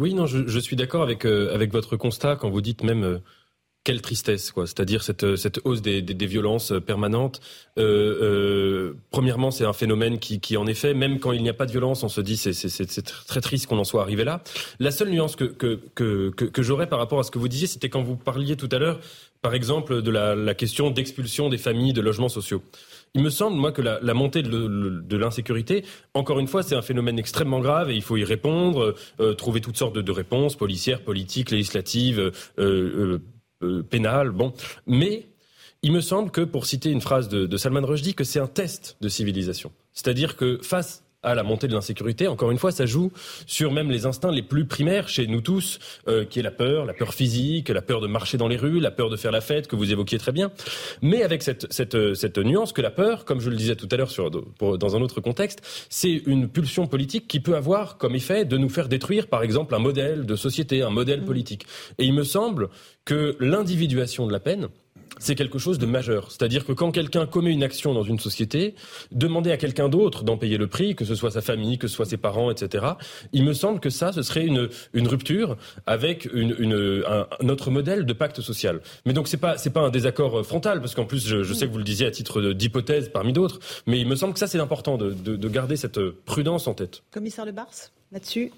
Oui, non, je, suis d'accord avec, euh, avec votre constat quand vous dites même euh, quelle tristesse, quoi. C'est-à-dire cette, euh, cette hausse des, violences permanentes. premièrement, c'est un phénomène qui, qui, en effet, même quand il n'y a pas de violence, on se dit c'est, très triste qu'on en soit arrivé là. La seule nuance que, j'aurais par rapport à ce que vous disiez, c'était quand vous parliez tout à l'heure, par exemple, de la question d'expulsion des familles de logements sociaux. Il me semble, moi, que la, montée de, l'insécurité, encore une fois, c'est un phénomène extrêmement grave et il faut y répondre, euh, trouver toutes sortes de, réponses, policières, politiques, législatives, euh, euh, euh, pénales, bon. Mais il me semble que, pour citer une phrase de, de Salman Rushdie, que c'est un test de civilisation. C'est-à-dire que face à la montée de l'insécurité. Encore une fois, ça joue sur même les instincts les plus primaires chez nous tous, euh, qui est la peur, la peur physique, la peur de marcher dans les rues, la peur de faire la fête, que vous évoquiez très bien. Mais avec cette, cette, cette nuance que la peur, comme je le disais tout à l'heure sur, dans un autre contexte, c'est une pulsion politique qui peut avoir comme effet de nous faire détruire, par exemple, un modèle de société, un modèle mmh. politique. Et il me semble que l'individuation de la peine, c'est quelque chose de majeur. C'est-à-dire que quand quelqu'un commet une action dans une société, demander à quelqu'un d'autre d'en payer le prix, que ce soit sa famille, que ce soit ses parents, etc., il me semble que ça, ce serait une, une rupture avec une, un, notre modèle de pacte social. Mais donc c'est pas pas un désaccord frontal, parce qu'en plus je, sais que vous le disiez à titre d'hypothèse parmi d'autres, mais il me semble que ça c'est important de, de, de garder cette prudence en tête. Commissaire Le Bars, là-dessus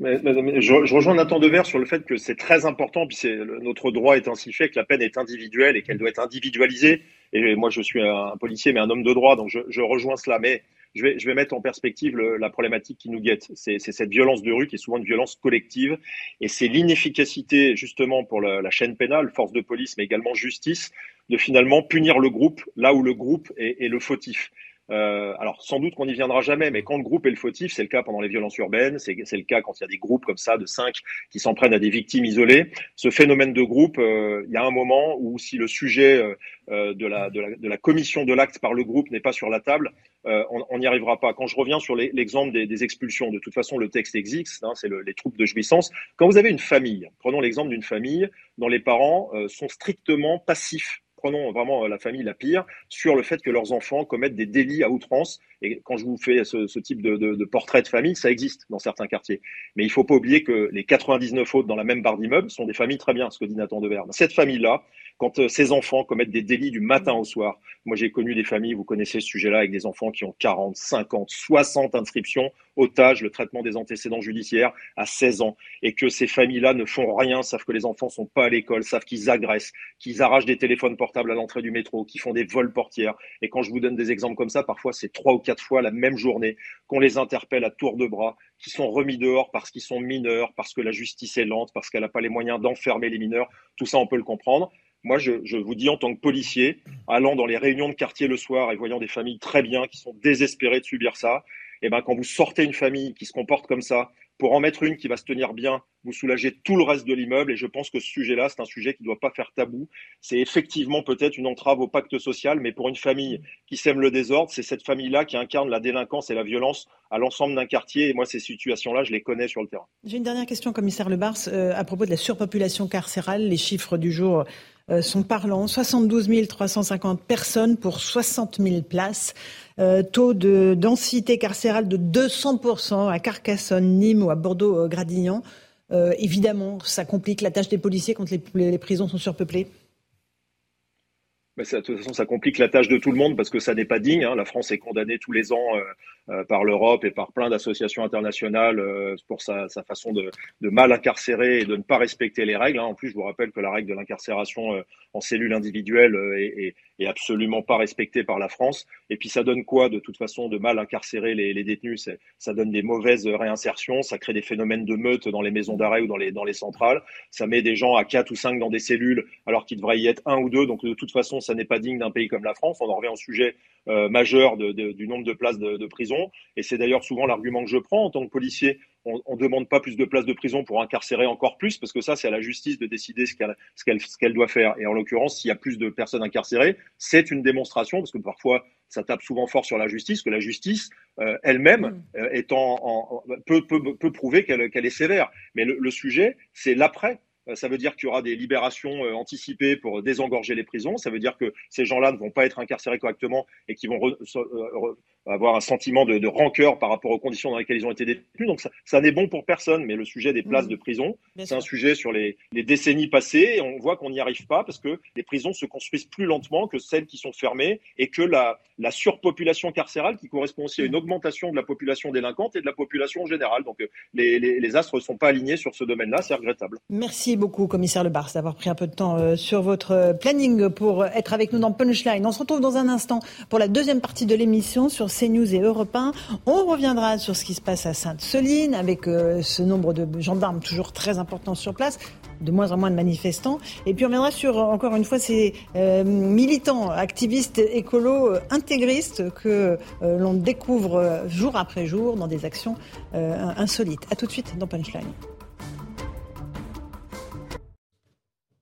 je, rejoins Nathan Devers sur le fait que c'est très important, puis notre droit est ainsi fait que la peine est individuelle et qu'elle doit être individualisée. Et moi, je suis un policier, mais un homme de droit, donc je, rejoins cela. Mais je vais, mettre en perspective la problématique qui nous guette. C'est cette violence de rue qui est souvent une violence collective, et c'est l'inefficacité justement pour la, chaîne pénale, force de police, mais également justice, de finalement punir le groupe là où le groupe est le fautif. Euh, alors sans doute qu'on n'y viendra jamais, mais quand le groupe est le fautif, c'est le cas pendant les violences urbaines, c'est le cas quand il y a des groupes comme ça de cinq qui s'en prennent à des victimes isolées. Ce phénomène de groupe, euh, il y a un moment où si le sujet euh, de, la, commission de l'acte par le groupe n'est pas sur la table, on n'y arrivera pas. Quand je reviens sur l'exemple des, expulsions, de toute façon le texte existe, hein, c'est le, les troupes de jouissance. Quand vous avez une famille, prenons l'exemple d'une famille dont les parents sont strictement passifs prenons vraiment euh, la famille la pire, sur le fait que leurs enfants commettent des délits à outrance. Et quand je vous fais ce, type de, portrait de famille, ça existe dans certains quartiers. Mais il faut pas oublier que les 99 autres dans la même barre d'immeuble sont des familles très bien, ce que dit Nathan Devers. Cette famille-là, quand euh, ces enfants commettent des délits du matin au soir, moi j'ai connu des familles, vous connaissez ce sujet-là, avec des enfants qui ont 40, 50, 60 inscriptions, otages, le traitement des antécédents judiciaires à 16 ans, et que ces familles-là ne font rien, savent que les enfants sont pas à l'école, savent qu'ils agressent, qu'ils arrachent des téléphones portables à l'entrée du métro, qu'ils font des vols portières. Et quand je vous donne des exemples comme ça, parfois c'est trois ou quatre fois la même journée qu'on les interpelle à tour de bras, qui sont remis dehors parce qu'ils sont mineurs, parce que la justice est lente, parce qu'elle n'a pas les moyens d'enfermer les mineurs. Tout ça, on peut le comprendre. Moi, je, vous dis en tant que policier, allant dans les réunions de quartier le soir et voyant des familles très bien qui sont désespérées de subir ça, et eh ben quand vous sortez une famille qui se comporte comme ça, pour en mettre une qui va se tenir bien, vous soulagez tout le reste de l'immeuble. Et je pense que ce sujet-là, c'est un sujet qui ne doit pas faire tabou. C'est effectivement peut-être une entrave au pacte social, mais pour une famille qui sème le désordre, c'est cette famille-là qui incarne la délinquance et la violence à l'ensemble d'un quartier. Et moi, ces situations-là, je les connais sur le terrain. J'ai une dernière question, commissaire Lebars, euh, à propos de la surpopulation carcérale. Les chiffres du jour sont parlants. 72 350 personnes pour 60 000 places. Euh, taux de densité carcérale de 200% à Carcassonne, Nîmes ou à Bordeaux-Gradignan. Euh, évidemment, ça complique la tâche des policiers quand les, prisons sont surpeuplées. De toute façon, ça complique la tâche de tout le monde parce que ça n'est pas digne. Hein. La France est condamnée tous les ans euh, par l'Europe et par plein d'associations internationales euh, pour sa, façon de, mal incarcérer et de ne pas respecter les règles. Hein. En plus, je vous rappelle que la règle de l'incarcération euh, en cellule individuelle est, absolument pas respectée par la France. Et puis ça donne quoi de toute façon de mal incarcérer les, détenus? Ça donne des mauvaises réinsertions, ça crée des phénomènes de meute dans les maisons d'arrêt ou dans les, centrales. Ça met des gens à quatre ou cinq dans des cellules alors qu'il devrait y être un ou deux. Donc de toute façon, ça n'est pas digne d'un pays comme la France. On en revient au sujet euh, majeur du nombre de places de, de prison. Et c'est d'ailleurs souvent l'argument que je prends en tant que policier. On ne demande pas plus de places de prison pour incarcérer encore plus, parce que ça, c'est à la justice de décider ce qu'elle qu'elle qu'elle doit faire. Et en l'occurrence, s'il y a plus de personnes incarcérées, c'est une démonstration, parce que parfois, ça tape souvent fort sur la justice, que la justice euh, elle-même euh, est en, en, peut, peut, peut prouver qu'elle qu'elle est sévère. Mais le, le sujet, c'est l'après. Euh, ça veut dire qu'il y aura des libérations euh, anticipées pour désengorger les prisons. Ça veut dire que ces gens-là ne vont pas être incarcérés correctement et qui vont re, re, avoir un sentiment de, de, rancœur par rapport aux conditions dans lesquelles ils ont été détenus. Donc ça, ça n'est bon pour personne. Mais le sujet des places mmh. de prison, c'est un sujet sur les, les, décennies passées et on voit qu'on n'y arrive pas parce que les prisons se construisent plus lentement que celles qui sont fermées et que la, la surpopulation carcérale qui correspond aussi à une augmentation de la population délinquante et de la population générale. Donc les, les, les astres ne sont pas alignés sur ce domaine-là, c'est regrettable. Merci beaucoup, commissaire Lebars, d'avoir pris un peu de temps euh, sur votre planning pour être avec nous dans Punchline. On se retrouve dans un instant pour la deuxième partie de l'émission sur CNews et Europe 1. On reviendra sur ce qui se passe à Sainte-Soline avec euh, ce nombre de gendarmes toujours très important sur place de moins en moins de manifestants. Et puis on viendra sur, encore une fois, ces euh, militants, activistes écolos intégristes que euh, l'on découvre jour après jour dans des actions euh, insolites. A tout de suite dans Punchline.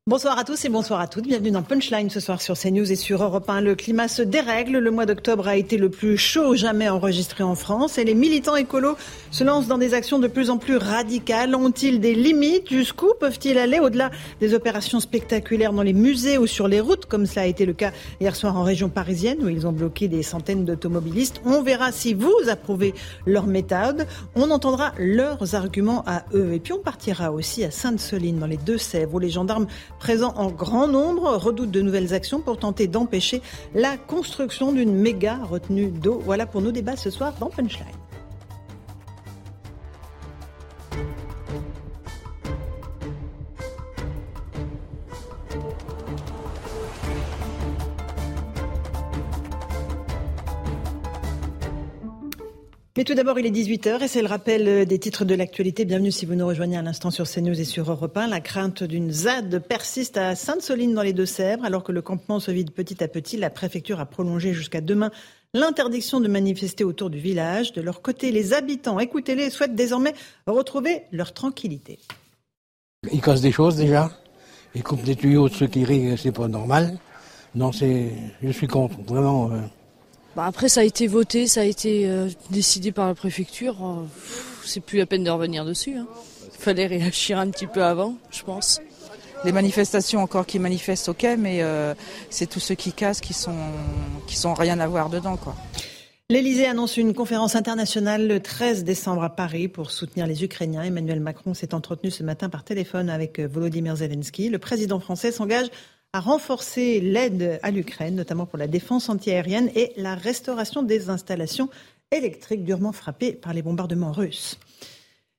Bonsoir à tous et bonsoir à toutes. Bienvenue dans Punchline ce soir sur CNews et sur Europe 1. Le climat se dérègle. Le mois d'octobre a été le plus chaud jamais enregistré en France et les militants écolos se lancent dans des actions de plus en plus radicales. Ont-ils des limites? Jusqu'où peuvent-ils aller au-delà des opérations spectaculaires dans les musées ou sur les routes, comme cela a été le cas hier soir en région parisienne où ils ont bloqué des centaines d'automobilistes? On verra si vous approuvez leur méthode. On entendra leurs arguments à eux. Et puis on partira aussi à Sainte-Soline dans les Deux-Sèvres où les gendarmes présents en grand nombre, redoutent de nouvelles actions pour tenter d'empêcher la construction d'une méga retenue d'eau. Voilà pour nos débats ce soir dans Punchline. Mais tout d'abord, il est 18h et c'est le rappel des titres de l'actualité. Bienvenue si vous nous rejoignez à l'instant sur CNews et sur Europe 1. La crainte d'une ZAD persiste à Sainte-Soline dans les Deux-Sèvres. Alors que le campement se vide petit à petit, la préfecture a prolongé jusqu'à demain l'interdiction de manifester autour du village. De leur côté, les habitants, écoutez-les, souhaitent désormais retrouver leur tranquillité. Ils cassent des choses déjà. Ils coupent des tuyaux de ceux qui rient, c'est pas normal. Non, c'est, je suis contre, vraiment. Euh... Bah après, ça a été voté, ça a été euh, décidé par la préfecture. Euh, c'est plus la peine de revenir dessus. Hein. Il fallait réagir un petit peu avant, je pense. Les manifestations encore qui manifestent, ok, mais euh, c'est tous ceux qui cassent qui sont qui sont rien à voir dedans, quoi. L'Elysée annonce une conférence internationale le 13 décembre à Paris pour soutenir les Ukrainiens. Emmanuel Macron s'est entretenu ce matin par téléphone avec Volodymyr Zelensky. Le président français s'engage à renforcer l'aide à l'Ukraine, notamment pour la défense antiaérienne et la restauration des installations électriques durement frappées par les bombardements russes.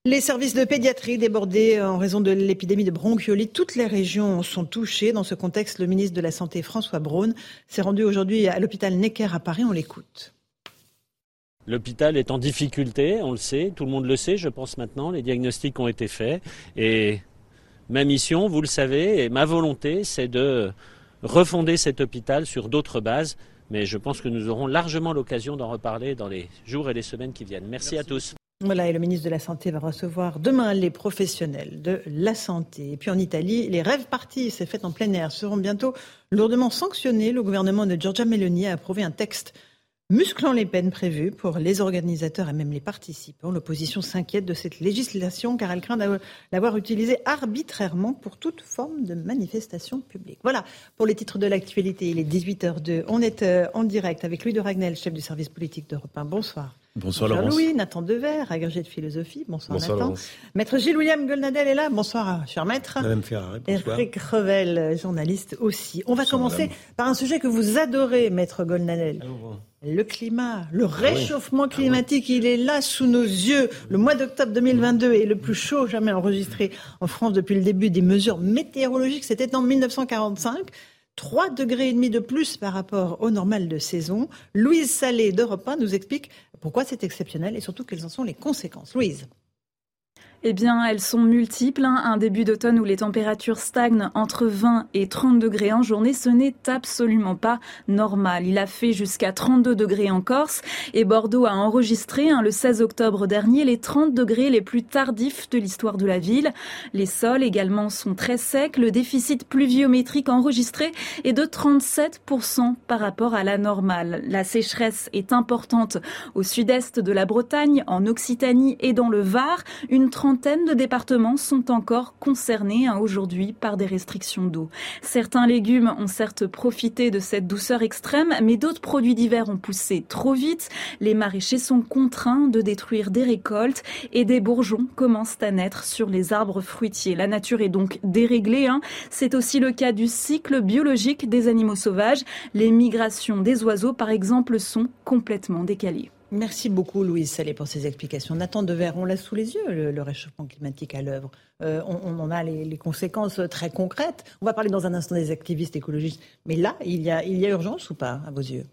Les services de pédiatrie débordés en raison de l'épidémie de bronchiolite, toutes les régions sont touchées. Dans ce contexte, le ministre de la Santé, François Braun, s'est rendu aujourd'hui à l'hôpital Necker à Paris. On l'écoute. L'hôpital est en difficulté, on le sait, tout le monde le sait, je pense maintenant. Les diagnostics ont été faits et Ma mission, vous le savez, et ma volonté, c'est de refonder cet hôpital sur d'autres bases. Mais je pense que nous aurons largement l'occasion d'en reparler dans les jours et les semaines qui viennent. Merci, Merci. à tous. Voilà, et le ministre de la Santé va recevoir demain les professionnels de la santé. Et puis en Italie, les rêves partis, c'est fait en plein air, seront bientôt lourdement sanctionnés. Le gouvernement de Giorgia Meloni a approuvé un texte musclant les peines prévues pour les organisateurs et même les participants. L'opposition s'inquiète de cette législation car elle craint d'avoir utilisée arbitrairement pour toute forme de manifestation publique. Voilà pour les titres de l'actualité. Il est 18h02. On est euh, en direct avec Louis de Ragnel, chef du service politique d'Europe 1. Bonsoir. Bonsoir, Bonsoir Laurence. Louis, Nathan Dever, agrégé de philosophie. Bonsoir, Bonsoir, Nathan. Laurence. Maître Gilles-William Goldnadel est là. Bonsoir, cher maître. Madame Ferrari, bonsoir. Eric Revel, journaliste aussi. On va Bonsoir, commencer madame. par un sujet que vous adorez, maître Goldnadel. Le climat, le réchauffement climatique, il est là sous nos yeux. Le mois d'octobre 2022 est le plus chaud jamais enregistré en France depuis le début des mesures météorologiques. C'était en 1945. 3 degrés et demi de plus par rapport au normal de saison. Louise Salé d'Europe 1 nous explique pourquoi c'est exceptionnel et surtout quelles en sont les conséquences. Louise. Eh bien, elles sont multiples. hein. Un début d'automne où les températures stagnent entre 20 et 30 degrés en journée, ce n'est absolument pas normal. Il a fait jusqu'à 32 degrés en Corse et Bordeaux a enregistré hein, le 16 octobre dernier les 30 degrés les plus tardifs de l'histoire de la ville. Les sols également sont très secs. Le déficit pluviométrique enregistré est de 37% par rapport à la normale. La sécheresse est importante au sud-est de la Bretagne, en Occitanie et dans le Var. Une de départements sont encore concernés hein, aujourd'hui par des restrictions d'eau. Certains légumes ont certes profité de cette douceur extrême, mais d'autres produits divers ont poussé trop vite. Les maraîchers sont contraints de détruire des récoltes et des bourgeons commencent à naître sur les arbres fruitiers. La nature est donc déréglée. hein. C'est aussi le cas du cycle biologique des animaux sauvages. Les migrations des oiseaux, par exemple, sont complètement décalées. Merci beaucoup, Louise Salé, pour ces explications. Nathan Dever, on l'a sous les yeux, le, réchauffement climatique à l'œuvre. Euh, on, en a les, les conséquences très concrètes. On va parler dans un instant des activistes écologistes. Mais là, il y a, il y a urgence ou pas, à vos yeux?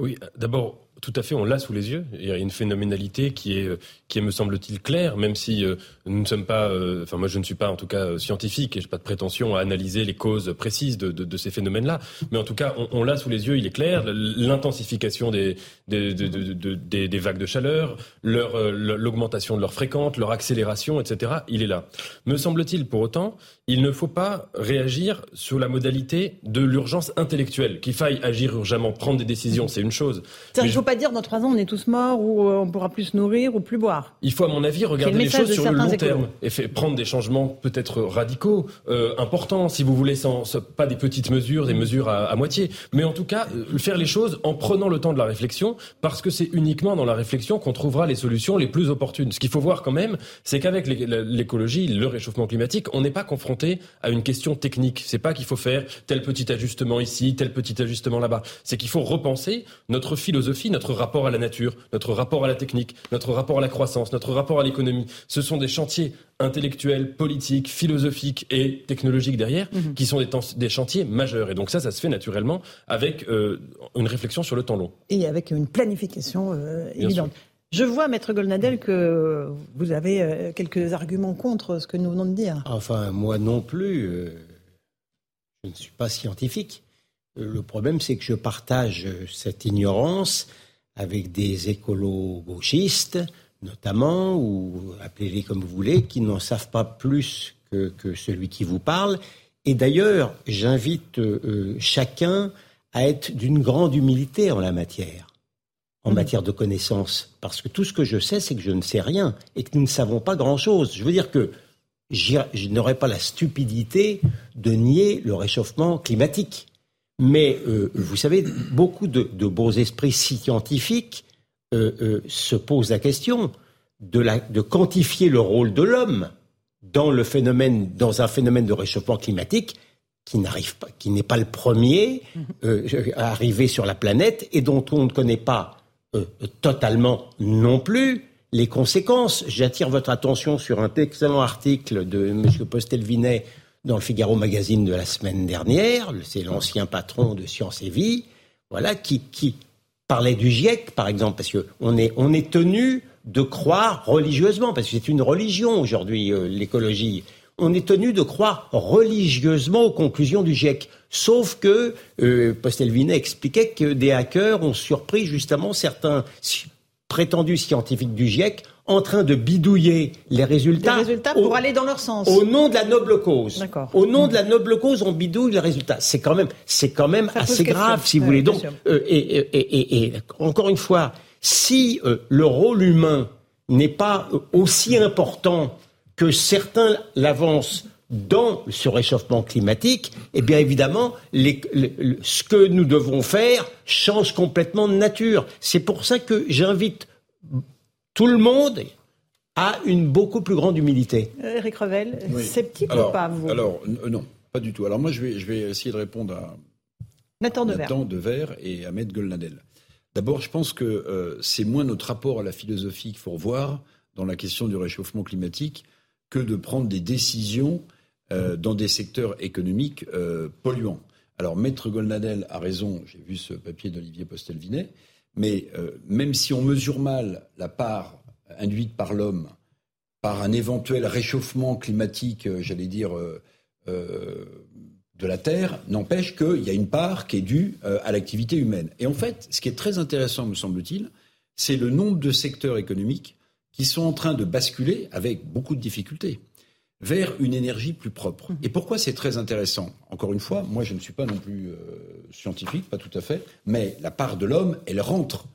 Oui, d'abord, tout à fait, on l'a sous les yeux. Il y a une phénoménalité qui est, qui est me semble-t-il, claire, même si euh, nous ne sommes pas, euh, enfin moi je ne suis pas en tout cas euh, scientifique et je n'ai pas de prétention à analyser les causes précises de, de, de ces phénomènes-là. Mais en tout cas, on, on l'a sous les yeux, il est clair. L'intensification des, des, de- de- de- des, des vagues de chaleur, leur, l'augmentation de leur fréquence, leur accélération, etc. Il est là. Me semble-t-il, pour autant, il ne faut pas réagir sur la modalité de l'urgence intellectuelle. Qu'il faille agir urgemment, prendre des décisions, c'est une chose. Mais pas dire dans trois ans on est tous morts ou euh, on pourra plus se nourrir ou plus boire. il faut, à mon avis, regarder le les choses sur le long terme et fait, prendre des changements peut-être radicaux, euh, importants, si vous voulez, sans, pas des petites mesures, des mesures à, à moitié, mais en tout cas euh, faire les choses en prenant le temps de la réflexion, parce que c'est uniquement dans la réflexion qu'on trouvera les solutions les plus opportunes. Ce qu'il faut voir quand même, c'est qu'avec l'é- l'écologie, le réchauffement climatique, on n'est pas confronté à une question technique. C'est pas qu'il faut faire tel petit ajustement ici, tel petit ajustement là-bas. C'est qu'il faut repenser notre philosophie, notre rapport à la nature, notre rapport à la technique, notre rapport à la croissance, notre rapport à l'économie. Ce sont des chantiers intellectuels, politiques, philosophiques et technologiques derrière, Mhm. qui sont des, temps- des chantiers majeurs. Et donc ça, ça se fait naturellement avec euh, une réflexion sur le temps long. Et avec une planification euh, évidente. Je vois, Maître Goldnadel, que vous avez euh, quelques arguments contre ce que nous venons de dire. Enfin, moi non plus, euh, je ne suis pas scientifique. Le problème, c'est que je partage cette ignorance avec des écolos gauchistes, notamment, ou appelez-les comme vous voulez, qui n'en savent pas plus que, que celui qui vous parle. Et d'ailleurs, j'invite euh, chacun à être d'une grande humilité en la matière, en matière de connaissances. Parce que tout ce que je sais, c'est que je ne sais rien et que nous ne savons pas grand-chose. Je veux dire que je n'aurais pas la stupidité de nier le réchauffement climatique. Mais euh, vous savez, beaucoup de, de beaux esprits scientifiques euh, euh, se posent la question de, la, de quantifier le rôle de l'homme dans le phénomène, dans un phénomène de réchauffement climatique qui n'arrive pas, qui n'est pas le premier euh, à arriver sur la planète et dont on ne connaît pas totalement non plus les conséquences. J'attire votre attention sur un excellent article de M. Postelvinet dans le Figaro Magazine de la semaine dernière. C'est l'ancien patron de Science et Vie, voilà, qui, parlait du GIEC, par exemple, parce qu'on est, on est tenu de croire religieusement, parce que c'est une religion aujourd'hui, euh, l'écologie. On est tenu de croire religieusement aux conclusions du GIEC. Sauf que euh, expliquait que des hackers ont surpris justement certains prétendus scientifiques du GIEC en train de bidouiller les résultats. Les résultats au- pour aller dans leur sens. au nom de la noble cause. Au nom de la noble cause, on bidouille les résultats. C'est quand même, c'est quand même Ça assez grave, si vous voulez. Donc, euh, et, et- et- encore une fois, si euh, le rôle humain n'est pas euh, aussi important que certains l'avancent dans ce réchauffement climatique, eh bien évidemment, les- ce que nous devons faire change complètement de nature. C'est pour ça que j'invite tout le monde a une beaucoup plus grande humilité. Eric Revel, sceptique alors, ou pas vous Alors non, pas du tout. Alors moi je vais, je vais essayer de répondre à Nathan Dever. Nathan et Ahmed Golnadel. D'abord, je pense que euh, c'est moins notre rapport à la philosophie qu'il faut revoir dans la question du réchauffement climatique que de prendre des décisions euh, dans des secteurs économiques euh, polluants. Alors, Maître Golnadel a raison, j'ai vu ce papier d'Olivier Postelvinet, mais même si on mesure mal la part induite par l'homme par un éventuel réchauffement climatique, j'allais dire, de la Terre, n'empêche qu'il y a une part qui est due euh, à l'activité humaine. Et en fait, ce qui est très intéressant, me semble-t-il, c'est le nombre de secteurs économiques qui sont en train de basculer, avec beaucoup de difficultés, vers une énergie plus propre. Et pourquoi c'est très intéressant? Encore une fois, moi je ne suis pas non plus euh, scientifique, pas tout à fait, mais la part de l'homme, elle rentre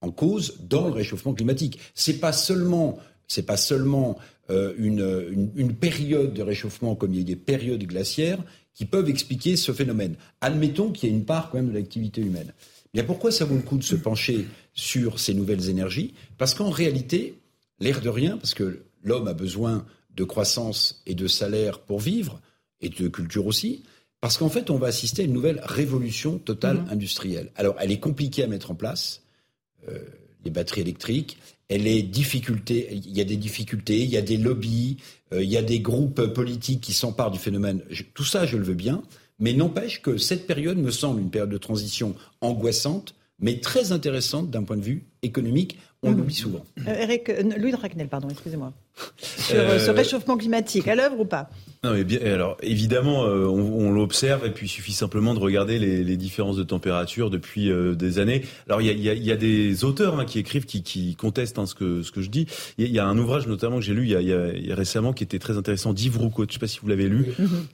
en cause dans le réchauffement climatique. C'est pas seulement, c'est pas seulement euh, une, une, période de réchauffement comme il y a des périodes glaciaires, qui peuvent expliquer ce phénomène. Admettons qu'il y ait une part quand même de l'activité humaine. Bien pourquoi ça vaut le coup de se pencher sur ces nouvelles énergies? Parce qu'en réalité, l'air de rien, parce que l'homme a besoin de croissance et de salaire pour vivre, et de culture aussi, parce qu'en fait, on va assister à une nouvelle révolution totale mmh. industrielle. Alors, elle est compliquée à mettre en place. Euh, les batteries électriques, elle est difficulté, il y a des difficultés, il y a des lobbies, euh, il y a des groupes politiques qui s'emparent du phénomène. tout ça, je le veux bien, mais n'empêche que cette période me semble une période de transition angoissante, mais très intéressante d'un point de vue économique. On l'oublie souvent. Euh, Eric, euh, Louis de pardon, excusez-moi. Sur ce réchauffement climatique, à l'œuvre ou pas? Non, mais bien, alors évidemment, euh, on, l'observe et puis il suffit simplement de regarder les, les différences de température depuis euh, des années. Alors il y a, y, a, y a, des auteurs hein, qui écrivent, qui, qui contestent hein, ce que ce que je dis. Il y, a un ouvrage notamment que j'ai lu il y, a, y a, récemment qui était très intéressant d'Yves Roucault. Je sais pas si vous l'avez lu.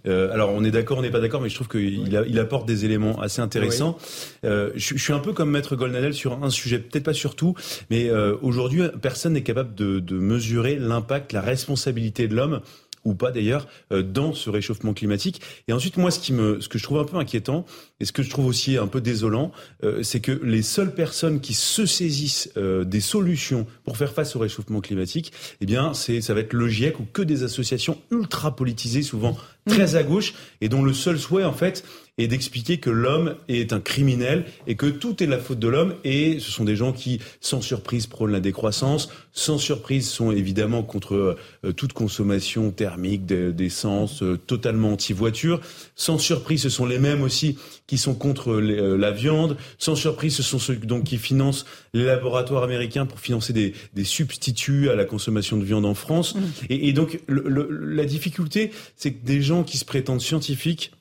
Euh, alors on est d'accord, on n'est pas d'accord, mais je trouve qu'il il apporte des éléments assez intéressants. Euh, je, je, suis un peu comme Maître Golnadel sur un sujet, peut-être pas sur tout, mais aujourd'hui personne n'est capable de, de mesurer l'impact, la responsabilité de l'homme ou pas d'ailleurs, euh, dans ce réchauffement climatique. Et ensuite, moi, ce, qui me, ce que je trouve un peu inquiétant, et ce que je trouve aussi un peu désolant, euh, c'est que les seules personnes qui se saisissent euh, des solutions pour faire face au réchauffement climatique, eh bien, c'est, ça va être le GIEC ou que des associations ultra politisées, souvent très à gauche, et dont le seul souhait, en fait, est d'expliquer que l'homme est un criminel et que tout est la faute de l'homme. Et ce sont des gens qui, sans surprise, prônent la décroissance, sans surprise, sont évidemment contre euh, toute consommation thermique d'essence, euh, totalement anti-voiture. Sans surprise, ce sont les mêmes aussi qui sont contre euh, la viande. Sans surprise, ce sont ceux donc qui financent les laboratoires américains pour financer des, des substituts à la consommation de viande en France. Mmh. Et, et, donc, le, la difficulté, c'est que des gens qui se prétendent scientifiques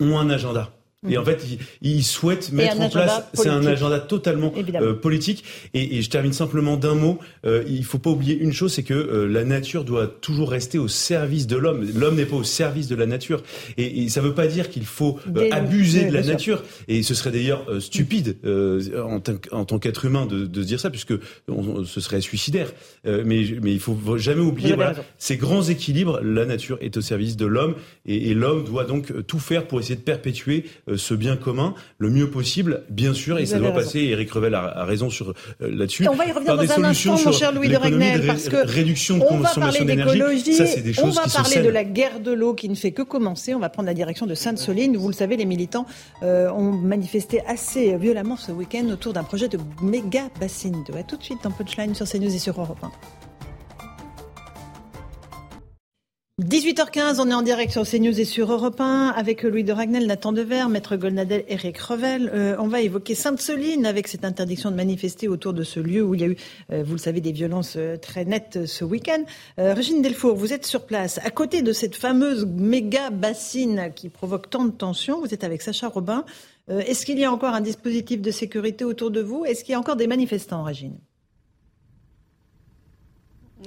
ont un agenda. Et en fait, ils, souhaitent mettre en place. C'est un agenda totalement euh, politique. Et, et, je termine simplement d'un mot. Euh, il faut pas oublier une chose, c'est que euh, la nature doit toujours rester au service de l'homme. L'homme n'est pas au service de la nature. Et, et ça ne veut pas dire qu'il faut euh, abuser de la nature. Et ce serait d'ailleurs stupide en, en, tant qu'être humain de, de, se dire ça, puisque on, ce serait suicidaire. mais, mais il faut jamais oublier voilà, ces grands équilibres. La nature est au service de l'homme, et, et l'homme doit donc tout faire pour essayer de perpétuer ce bien commun le mieux possible, bien sûr, et ça doit passer. Eric Revel a, raison sur euh, là-dessus. On va y revenir dans un instant, mon cher Louis de Regnel, parce que réduction de on va parler d'écologie, on va parler de la guerre de l'eau qui ne fait que commencer. On va prendre la direction de Sainte-Soline. Vous le savez, les militants euh, ont manifesté assez violemment ce week-end autour d'un projet de méga bassine d'eau. tout de suite dans Punchline sur CNews et sur Europe 1. 18h15, on est en direct sur CNews et sur Europe 1 avec Louis de Ragnel, Nathan Dever, Maître Golnadel, Eric Revel. Euh, on va évoquer Sainte-Soline avec cette interdiction de manifester autour de ce lieu où il y a eu, euh, vous le savez, des violences euh, très nettes ce week-end. Régine Delfour, vous êtes sur place. À côté de cette fameuse méga bassine qui provoque tant de tensions, vous êtes avec Sacha Robin. Est-ce qu'il y a encore un dispositif de sécurité autour de vous? Est-ce qu'il y a encore des manifestants, Régine?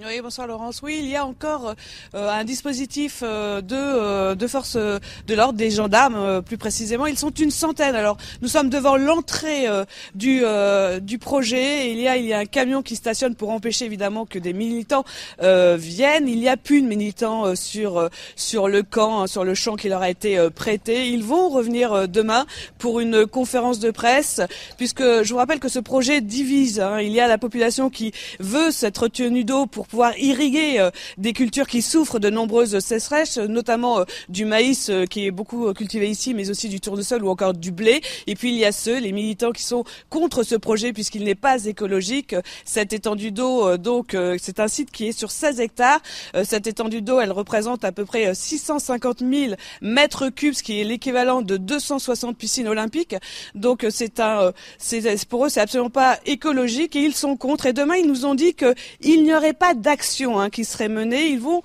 Oui, bonsoir Laurence. Oui, il y a encore euh, un dispositif euh, de, euh, de force de l'ordre, des gendarmes plus précisément. Ils sont une centaine. Alors, nous sommes devant l'entrée du, du projet. Il y, a, il y a un camion qui stationne pour empêcher évidemment que des militants viennent. Il n'y a plus de militants sur, sur le camp, hein, sur le champ qui leur a été prêté. Ils vont revenir demain pour une conférence de presse, puisque je vous rappelle que ce projet divise. Hein. Il y a la population qui veut cette retenue d'eau pour pouvoir irriguer euh, des cultures qui souffrent de nombreuses sécheresses, notamment euh, du maïs euh, qui est beaucoup cultivé ici, mais aussi du tournesol ou encore du blé. Et puis il y a ceux, les militants qui sont contre ce projet puisqu'il n'est pas écologique. Cette étendue d'eau, donc, c'est un site qui est sur 16 hectares. Cette étendue d'eau, elle représente à peu près 650 000 mètres cubes, ce qui est l'équivalent de 260 piscines olympiques. Donc c'est un, c'est pour eux, c'est absolument pas écologique et ils sont contre. Et demain, ils nous ont dit qu'il n'y aurait pas d'action hein, qui serait menée. Ils vont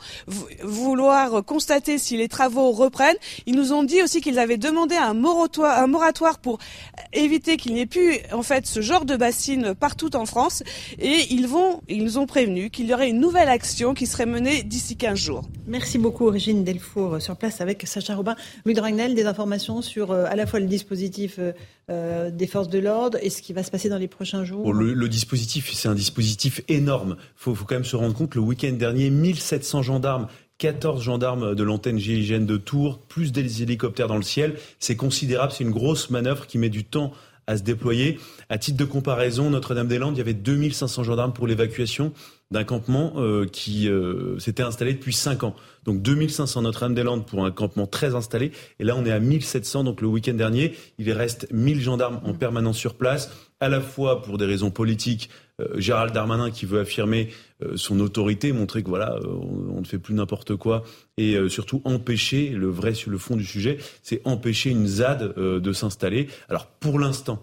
vouloir constater si les travaux reprennent. Ils nous ont dit aussi qu'ils avaient demandé un moratoire, pour éviter qu'il n'y ait plus en fait ce genre de bassine partout en France. Et ils vont, ils nous ont prévenu qu'il y aurait une nouvelle action qui serait menée d'ici 15 jours. Merci beaucoup, Régine Delfour, sur place avec Sacha Robin. Louis Dragnel, des informations sur euh, à la fois le dispositif euh, euh, des forces de l'ordre et ce qui va se passer dans les prochains jours le, dispositif, c'est un dispositif énorme. Il faut, quand même se rendre compte, le week-end dernier, 1700 gendarmes 14 gendarmes de l'antenne GIGN de Tours, plus des hélicoptères dans le ciel. C'est considérable, c'est une grosse manœuvre qui met du temps à se déployer. À titre de comparaison, Notre-Dame-des-Landes, il y avait 2500 gendarmes pour l'évacuation d'un campement euh, qui euh, s'était installé depuis 5 ans. Donc 2500 Notre-Dame-des-Landes pour un campement très installé. Et là, on est à 1700. Donc le week-end dernier, il reste 1000 gendarmes en permanence sur place, à la fois pour des raisons politiques. Euh, Gérald Darmanin qui veut affirmer son autorité, montrer que voilà, on, ne fait plus n'importe quoi, et surtout empêcher le vrai sur le fond du sujet, c'est empêcher une ZAD de s'installer. Alors pour l'instant,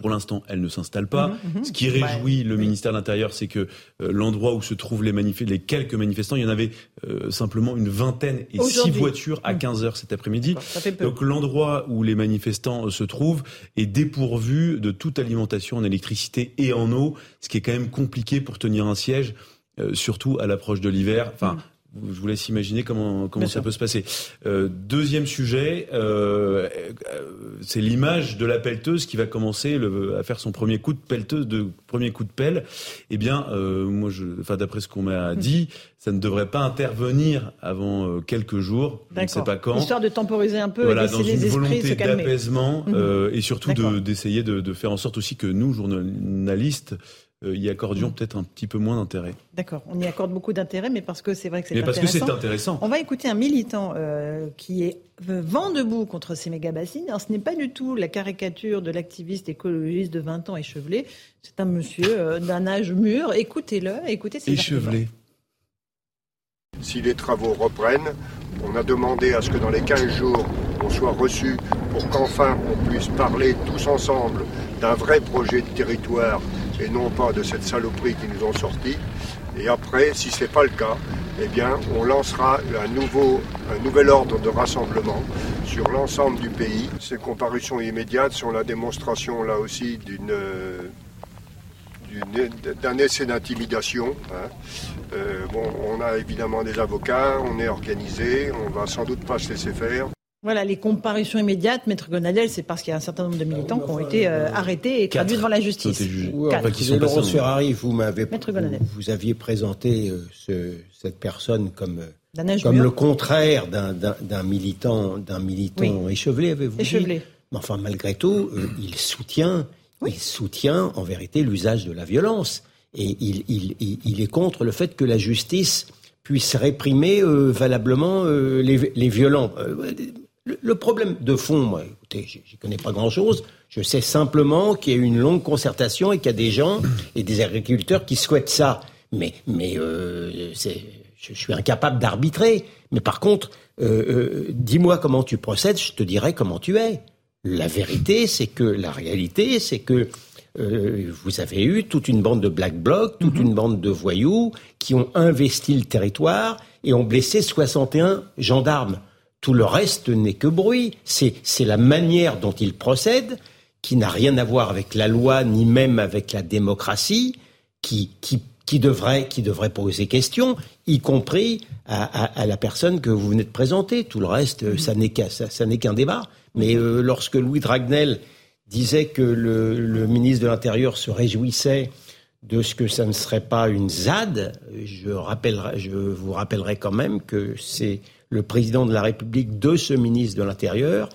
pour l'instant, elle ne s'installe pas. Mhm, mhm. Ce qui réjouit le ministère de l'Intérieur, c'est que euh, l'endroit où se trouvent les, les quelques manifestants, il y en avait euh, simplement une vingtaine et six voitures à 15 mhm. heures cet après-midi. Donc l'endroit où les manifestants euh, se trouvent est dépourvu de toute alimentation en électricité et en eau, ce qui est quand même compliqué pour tenir un siège. surtout à l'approche de l'hiver. Enfin, je vous laisse imaginer comment, comment ça peut se passer. Euh, deuxième sujet, euh, c'est l'image de la pelleteuse qui va commencer le, à faire son premier coup de pelleteuse, de premier coup de pelle. Eh bien, euh, moi, je, enfin, d'après ce qu'on m'a dit, ça ne devrait pas intervenir avant euh, quelques jours. Je ne sais pas quand. Histoire de temporiser un peu voilà, et dans les une volonté d'apaisement mhm. et surtout d'essayer de, de, faire en sorte aussi que nous, journalistes, y accordions mm. peut-être un petit peu moins d'intérêt. D'accord, on y accorde beaucoup d'intérêt, mais parce que c'est vrai que c'est intéressant. parce que c'est intéressant. On va écouter un militant euh, qui est vent debout contre ces méga-bassines. Alors, ce n'est pas du tout la caricature de l'activiste écologiste de 20 ans échevelé. C'est un monsieur euh, d'un âge mûr. Écoutez-le, écoutez ses Échevelé. Si les travaux reprennent, on a demandé à ce que dans les 15 jours, on soit reçu pour qu'enfin on puisse parler tous ensemble d'un vrai projet de territoire et non pas de cette saloperie qui nous ont sorti. Et après, si ce n'est pas le cas, eh bien, on lancera un, nouveau, un nouvel ordre de rassemblement sur l'ensemble du pays. Ces comparutions immédiates sont la démonstration, là aussi, d'une d'un essai d'intimidation. Hein. Euh, bon, on a évidemment des avocats, on est organisé, on va sans doute pas se laisser faire. Voilà, les comparutions immédiates, Maître Gonadel, c'est parce qu'il y a un certain nombre de militants qui ont été euh, arrêtés et traduits devant la justice. Laurence Ferrari, vous m'avez, vous, aviez présenté euh, ce, cette personne comme euh, comme le contraire d'un militant, d'un militant échevelé, avez-vous échevelé. dit Mais enfin, malgré tout, il soutient, il soutient en vérité l'usage de la violence. Et il, il, il, est contre le fait que la justice puisse réprimer valablement les, les violents. Le, problème de fond, moi, écoutez, j'y connais pas grand-chose. Je sais simplement qu'il y a eu une longue concertation et qu'il y a des gens et des agriculteurs qui souhaitent ça. Mais, mais euh, je, suis incapable d'arbitrer. Mais par contre, euh, euh, dis-moi comment tu procèdes, je te dirai comment tu es. La vérité, c'est que la réalité, c'est que vous avez eu toute une bande de black blocs, toute mhm. une bande de voyous qui ont investi le territoire et ont blessé 61 gendarmes. Tout le reste n'est que bruit. C'est, la manière dont il procède, qui n'a rien à voir avec la loi, ni même avec la démocratie, qui, devrait, qui devrait poser question, y compris à, la personne que vous venez de présenter. Tout le reste, euh, ça n'est qu'un débat. Mais euh, lorsque Louis Dragnel disait que le, ministre de l'Intérieur se réjouissait de ce que ça ne serait pas une ZAD, je vous rappellerai quand même que c'est le président de la République de ce ministre de l'Intérieur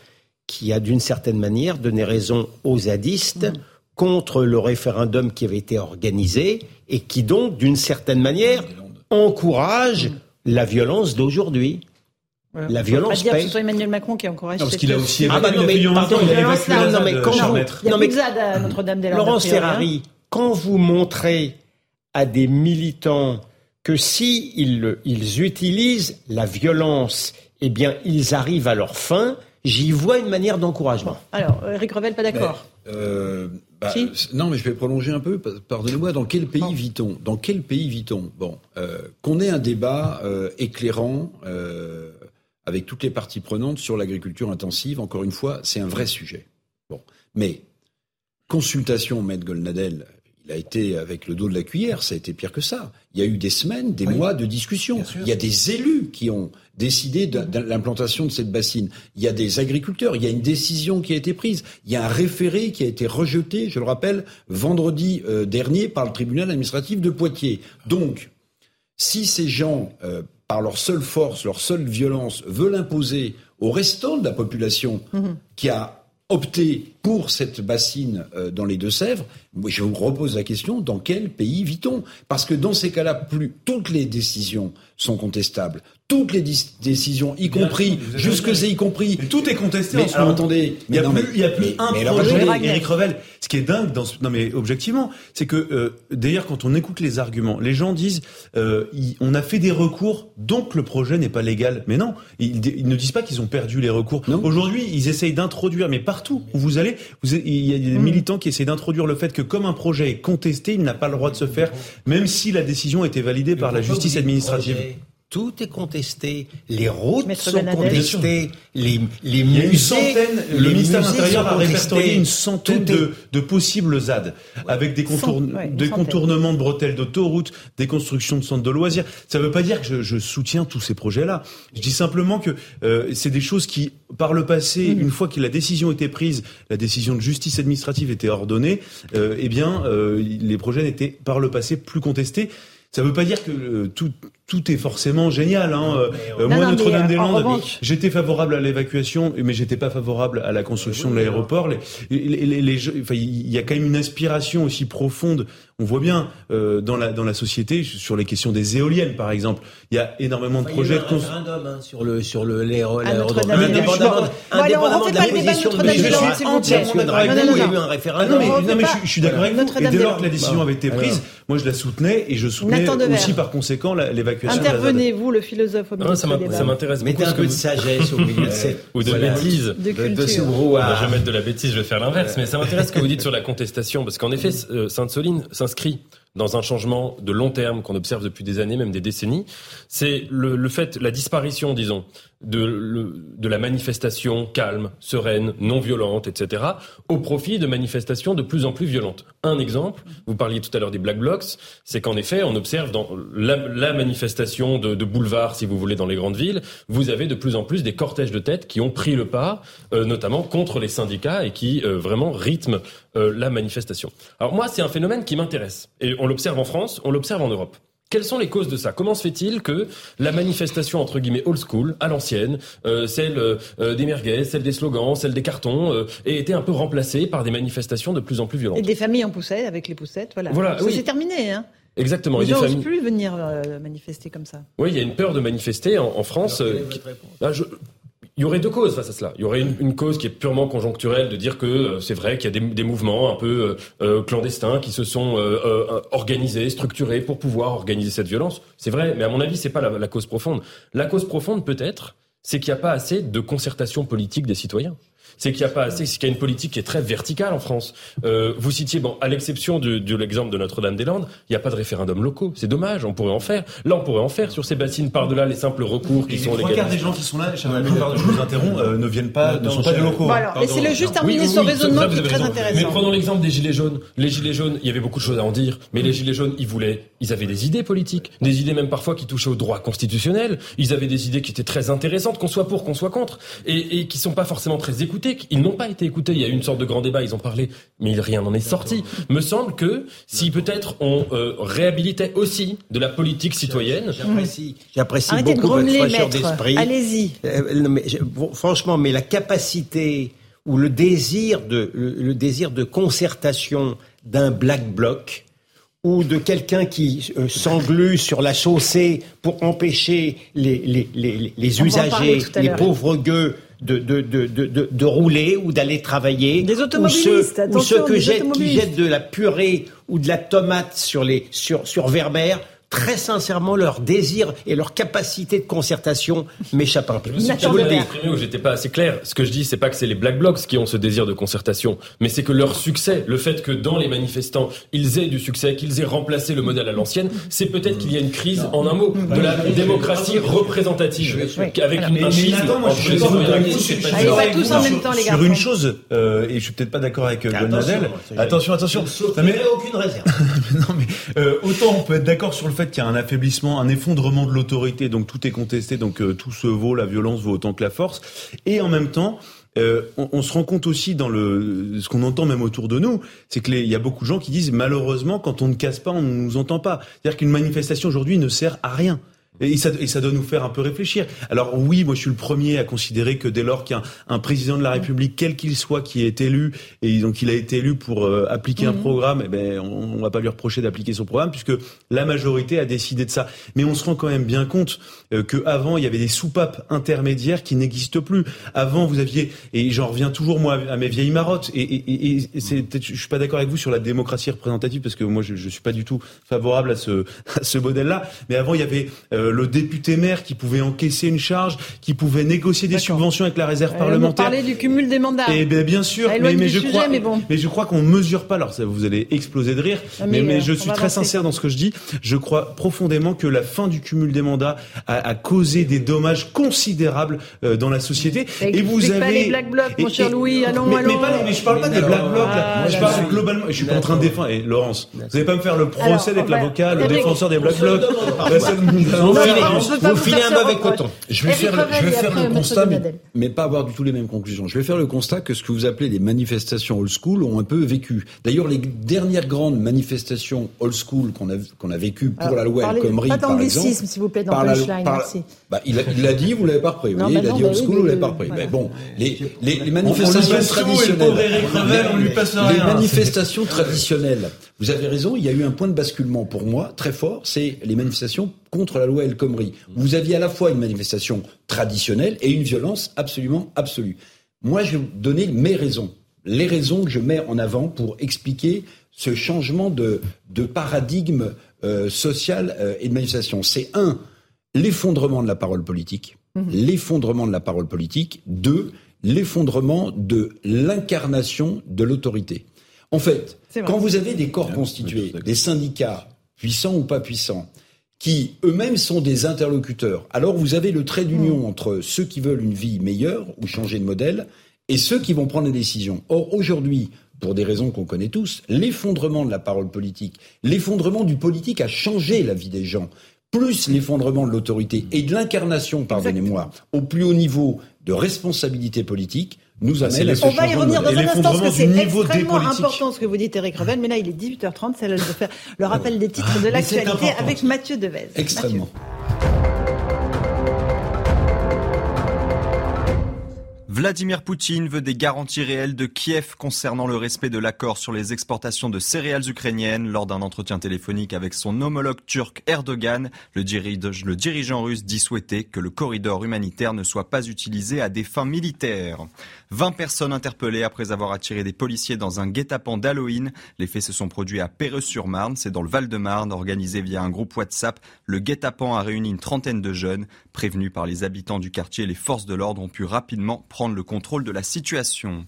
qui a d'une certaine manière donné raison aux zadistes contre le référendum qui avait été organisé et qui donc, d'une certaine manière, encourage la violence d'aujourd'hui. La violence pas dire que ce soit Emmanuel Macron qui encourage. Non, parce qu'il a aussi ah bah non, mais, pardon, il a non, mais quand vous, il y a plus de ZAD à Notre-Dame-des-Landes. Laurence Ferrari, quand vous montrez à des militants que si ils, ils utilisent la violence, eh bien, ils arrivent à leur fin, j'y vois une manière d'encouragement. Alors, Eric Revel, pas d'accord euh, bah, non, mais je vais prolonger un peu. Pardonnez-moi. Dans quel pays vit-on? Dans quel pays vit-on? Bon, euh, qu'on ait un débat euh, éclairant euh, avec toutes les parties prenantes sur l'agriculture intensive. Encore une fois, c'est un vrai sujet. Bon, mais consultation, Maître Golnadel, il a été avec le dos de la cuillère, ça a été pire que ça. Il y a eu des semaines, des mois de discussion. Il y a des élus qui ont décidé de, l'implantation de cette bassine. Il y a des agriculteurs, il y a une décision qui a été prise. Il y a un référé qui a été rejeté, je le rappelle, vendredi euh, dernier par le tribunal administratif de Poitiers. Donc, si ces gens, euh, par leur seule force, leur seule violence, veulent imposer au restant de la population mhm. qui a opté pour cette bassine euh, dans les Deux-Sèvres, je vous repose la question, dans quel pays vit-on? Parce que dans ces cas-là, plus toutes les décisions sont contestables. Toutes les décisions, y compris, jusque c'est y compris. tout est contesté mais, attendez. Il n'y a, plus, a plus un projet, Eric Revel. Ce qui est dingue, dans ce, non mais objectivement, c'est que euh, d'ailleurs quand on écoute les arguments, les gens disent euh, on a fait des recours, donc le projet n'est pas légal. Mais non, ils, ne disent pas qu'ils ont perdu les recours. Aujourd'hui, ils essayent d'introduire, mais partout où vous allez, vous, il y a des mm. militants qui essaient d'introduire le fait que comme un projet est contesté, il n'a pas le droit de se faire, même si la décision a été validée par la justice administrative. Tout est contesté. Les routes sont contestées. Les, les musées. le ministère de l'Intérieur a répertorié une centaine de, de, possibles ZAD, avec des, des contournements de bretelles d'autoroute, des constructions de centres de loisirs. Ça ne veut pas dire que je, je soutiens tous ces projets-là. Je dis simplement que euh, c'est des choses qui, par le passé, mm. une fois que la décision était prise, la décision de justice administrative était ordonnée, euh, eh bien, euh, les projets n'étaient par le passé plus contestés. Ça ne veut pas dire que euh, tout, tout est forcément génial. Hein. Euh, moi, Notre-Dame-des-Landes, j'étais favorable à l'évacuation, mais j'étais pas favorable à la construction de l'aéroport. Les, les, les, enfin, il y a quand même une inspiration aussi profonde. On voit bien euh, dans la dans la société sur les questions des éoliennes, par exemple. Il y a énormément de projets. Il y a un référendum hein, sur le sur le l'aérodrome. Indépendamment, indépendamment de la position de Je suis entièrement d'accord avec vous. Il y a eu un référendum. Non mais je suis d'accord avec vous. Et dès lors que la décision avait été prise, moi je la soutenais et je soutenais aussi par conséquent l'évacuation Intervenez, vous, le philosophe au milieu Ça m'intéresse beaucoup. Mettez un peu de sagesse au milieu de cette... Ou de bêtises. De culture. je vais mettre de la bêtise, je vais faire l'inverse. Mais ça m'intéresse ce que vous dites sur la contestation. Parce qu'en effet, euh, Sainte-Soline s'inscrit dans un changement de long terme qu'on observe depuis des années, même des décennies, c'est le, le, fait, la disparition, disons, de, la manifestation calme, sereine, non violente, etc., au profit de manifestations de plus en plus violentes. Un exemple, vous parliez tout à l'heure des Black Blocs, c'est qu'en effet, on observe dans la, manifestation de, de, boulevard, si vous voulez, dans les grandes villes, vous avez de plus en plus des cortèges de tête qui ont pris le pas, euh, notamment contre les syndicats et qui euh, vraiment rythment euh, la manifestation. Alors moi, c'est un phénomène qui m'intéresse. Et on l'observe en France, on l'observe en Europe. Quelles sont les causes de ça? Comment se fait-il que la manifestation entre guillemets old school, à l'ancienne, euh, celle euh, des merguez, celle des slogans, celle des cartons, euh, ait été un peu remplacée par des manifestations de plus en plus violentes? Et des familles en poussettes, avec les poussettes, voilà. Voilà, C'est terminé, hein. Exactement. Les gens n'osent plus venir manifester comme ça. Oui, il y a une peur de manifester en, France. Alors, je, il y aurait deux causes face à cela. Il y aurait une, cause qui est purement conjoncturelle, de dire que euh, c'est vrai qu'il y a des, mouvements un peu euh, euh, clandestins qui se sont organisés, structurés pour pouvoir organiser cette violence. C'est vrai, mais à mon avis, c'est pas la, la, cause profonde. La cause profonde, peut-être, c'est qu'il n'y a pas assez de concertation politique des citoyens. C'est qu'il n'y a pas assez, c'est qu'il y a une politique qui est très verticale en France. Euh, vous citiez, bon, à l'exception de, de l'exemple de Notre-Dame-des-Landes, il n'y a pas de référendum locaux. C'est dommage, on pourrait en faire. Là, on pourrait en faire sur ces bassines par-delà les simples recours qui Et sont les trois quarts des gens qui sont là, pardon, je vous interromps, euh, ne viennent pas, ne sont pas des locaux. Bon, alors, laissez-le juste terminer son raisonnement ça, qui est très raison. intéressant. Mais prenons l'exemple des Gilets jaunes. Les Gilets jaunes, il y avait beaucoup de choses à en dire, mais les Gilets jaunes, ils voulaient, ils avaient des idées politiques, des idées même parfois qui touchaient au droit constitutionnel. Ils avaient des idées qui étaient très intéressantes, qu'on soit pour, qu'on soit contre, et, et qui sont pas forcément très écoutées. Ils n'ont pas été écoutés. Il y a eu une sorte de grand débat, ils ont parlé, mais rien n'en est sorti. Me semble que si peut-être on euh, réhabilitait aussi de la politique citoyenne. J'apprécie, j'apprécie Arrêtez de beaucoup votre fraîcheur d'esprit. Allez-y. Euh, mais bon, franchement, mais la capacité ou le désir de le, le désir de concertation d'un black bloc ou de quelqu'un qui euh, s'englue sur la chaussée pour empêcher les, usagers, les pauvres gueux de, de, de, de, de, de rouler ou d'aller travailler. Des ou automobilistes, ceux, ou ceux que des jettent, qui jettent de la purée ou de la tomate sur, les, sur, sur Vermeer. Très sincèrement, leur désir et leur capacité de concertation m'échappent un peu. Je me suis exprimé ou j'étais pas assez clair. Ce que je dis, c'est pas que c'est les Black Blocs qui ont ce désir de concertation, mais c'est que leur succès, le fait que dans les manifestants, ils aient du succès, qu'ils aient remplacé le modèle à l'ancienne, c'est peut-être qu'il y a une crise, en un mot, de la démocratie représentative, avec une, un Mais schisme attends, moi, je pas tous en sur- même temps, les Sur garçons. une chose, euh, et je suis peut-être pas d'accord avec euh, Mademoiselle. Attention, attention. Non, mais aucune réserve. non mais euh, autant on peut être d'accord sur le fait qu'il y a un affaiblissement, un effondrement de l'autorité, donc tout est contesté, donc euh, tout se vaut, la violence vaut autant que la force, et en même temps. euh, on, se rend compte aussi dans le ce qu'on entend même autour de nous, c'est que il y a beaucoup de gens qui disent malheureusement quand on ne casse pas, on ne nous entend pas. C'est-à-dire qu'une manifestation aujourd'hui ne sert à rien. Et ça, et ça doit nous faire un peu réfléchir. Alors oui, moi je suis le premier à considérer que dès lors a un, président de la République, quel qu'il soit, qui est élu, et donc il a été élu pour euh, appliquer un Mhm. programme, eh ben on, on va pas lui reprocher d'appliquer son programme puisque la majorité a décidé de ça. Mais on se rend quand même bien compte euh, que avant il y avait des soupapes intermédiaires qui n'existent plus. Avant vous aviez et j'en reviens toujours moi à mes vieilles marottes et, et, et- je suis pas d'accord avec vous sur la démocratie représentative parce que moi je, je suis pas du tout favorable à ce à ce modèle-là. Mais avant il y avait euh, le député maire qui pouvait encaisser une charge, qui pouvait négocier des subventions avec la réserve On parlementaire. parlait du cumul des mandats. Eh bien, bien sûr, mais, mais je sujet, crois, mais bon. je crois qu'on mesure pas. Alors, ça, vous allez exploser de rire, Ah, mais, mais, mais euh, je suis très avancer. sincère dans ce que je dis. Je crois profondément que la fin du cumul des mandats a, a causé des dommages considérables euh, dans la société. Et vous pas avez les Black Blocs, mon et- cher et- Louis, allons, mais, allons. Mais, pas, mais je parle pas des Black Blocs là. Ah, Moi, je parle globalement. Je suis pas en train de défendre. Et Laurence, vous allez pas me faire le procès d'être l'avocat, le défenseur des Black Blocs. Vous filez- un reproche. coton. Je vais faire, je vais faire le constat, mais, pas avoir du tout les mêmes conclusions. Je vais faire le constat que ce que vous appelez les manifestations old school ont un peu vécu. D'ailleurs, les dernières grandes manifestations old school qu'on a, qu'on a vécues pour Alors, la loi El Khomri, pas par d'anglicisme, exemple. s'il vous plaît, dans Punchline, par- merci. bah, il l'a dit, vous l'avez pas repris. Vous voyez, bah il a dit old school, vous l'avez pas repris. Mais bon, les, les, les On- on manifestations traditionnelles. les manifestations traditionnelles. Vous avez raison, il y a eu un point de basculement pour moi très fort, c'est les manifestations contre la loi El Khomri. Vous aviez à la fois une manifestation traditionnelle et une violence absolument absolue. Moi, je vais vous donner mes raisons, les raisons que je mets en avant pour expliquer ce changement de, de paradigme euh, social euh, et de manifestation. C'est un, l'effondrement de la parole politique, l'effondrement de la parole politique. Deux, l'effondrement de l'incarnation de l'autorité. En fait, quand vous avez des corps constitués, des syndicats, puissants ou pas puissants, qui eux-mêmes sont des interlocuteurs, alors vous avez le trait d'union entre ceux qui veulent une vie meilleure ou changer de modèle et ceux qui vont prendre les décisions. Or, aujourd'hui, pour des raisons qu'on connaît tous, l'effondrement de la parole politique, l'effondrement du politique a changé la vie des gens, plus l'effondrement de l'autorité et de l'incarnation, pardonnez-moi, au plus haut niveau de responsabilité politique, nous Ah, amène à ce On va y revenir dans un instant parce que c'est extrêmement important ce que vous dites, Eric Revel. Mais là, il est 18h30, c'est l'heure de faire le rappel des titres de c'est l'actualité avec Mathieu Devez. Extrêmement. Vladimir Poutine veut des garanties réelles de Kiev concernant le respect de l'accord sur les exportations de céréales ukrainiennes. Lors d'un entretien téléphonique avec son homologue turc Erdogan, le, dirige- le dirigeant russe dit souhaiter que le corridor humanitaire ne soit pas utilisé à des fins militaires. 20 personnes interpellées après avoir attiré des policiers dans un guet-apens d'Halloween. Les faits se sont produits à Perreux-sur-Marne, c'est dans le Val-de-Marne, organisé via un groupe WhatsApp. Le guet-apens a réuni une trentaine de jeunes. Prévenus par les habitants du quartier, les forces de l'ordre ont pu rapidement prendre le contrôle de la situation.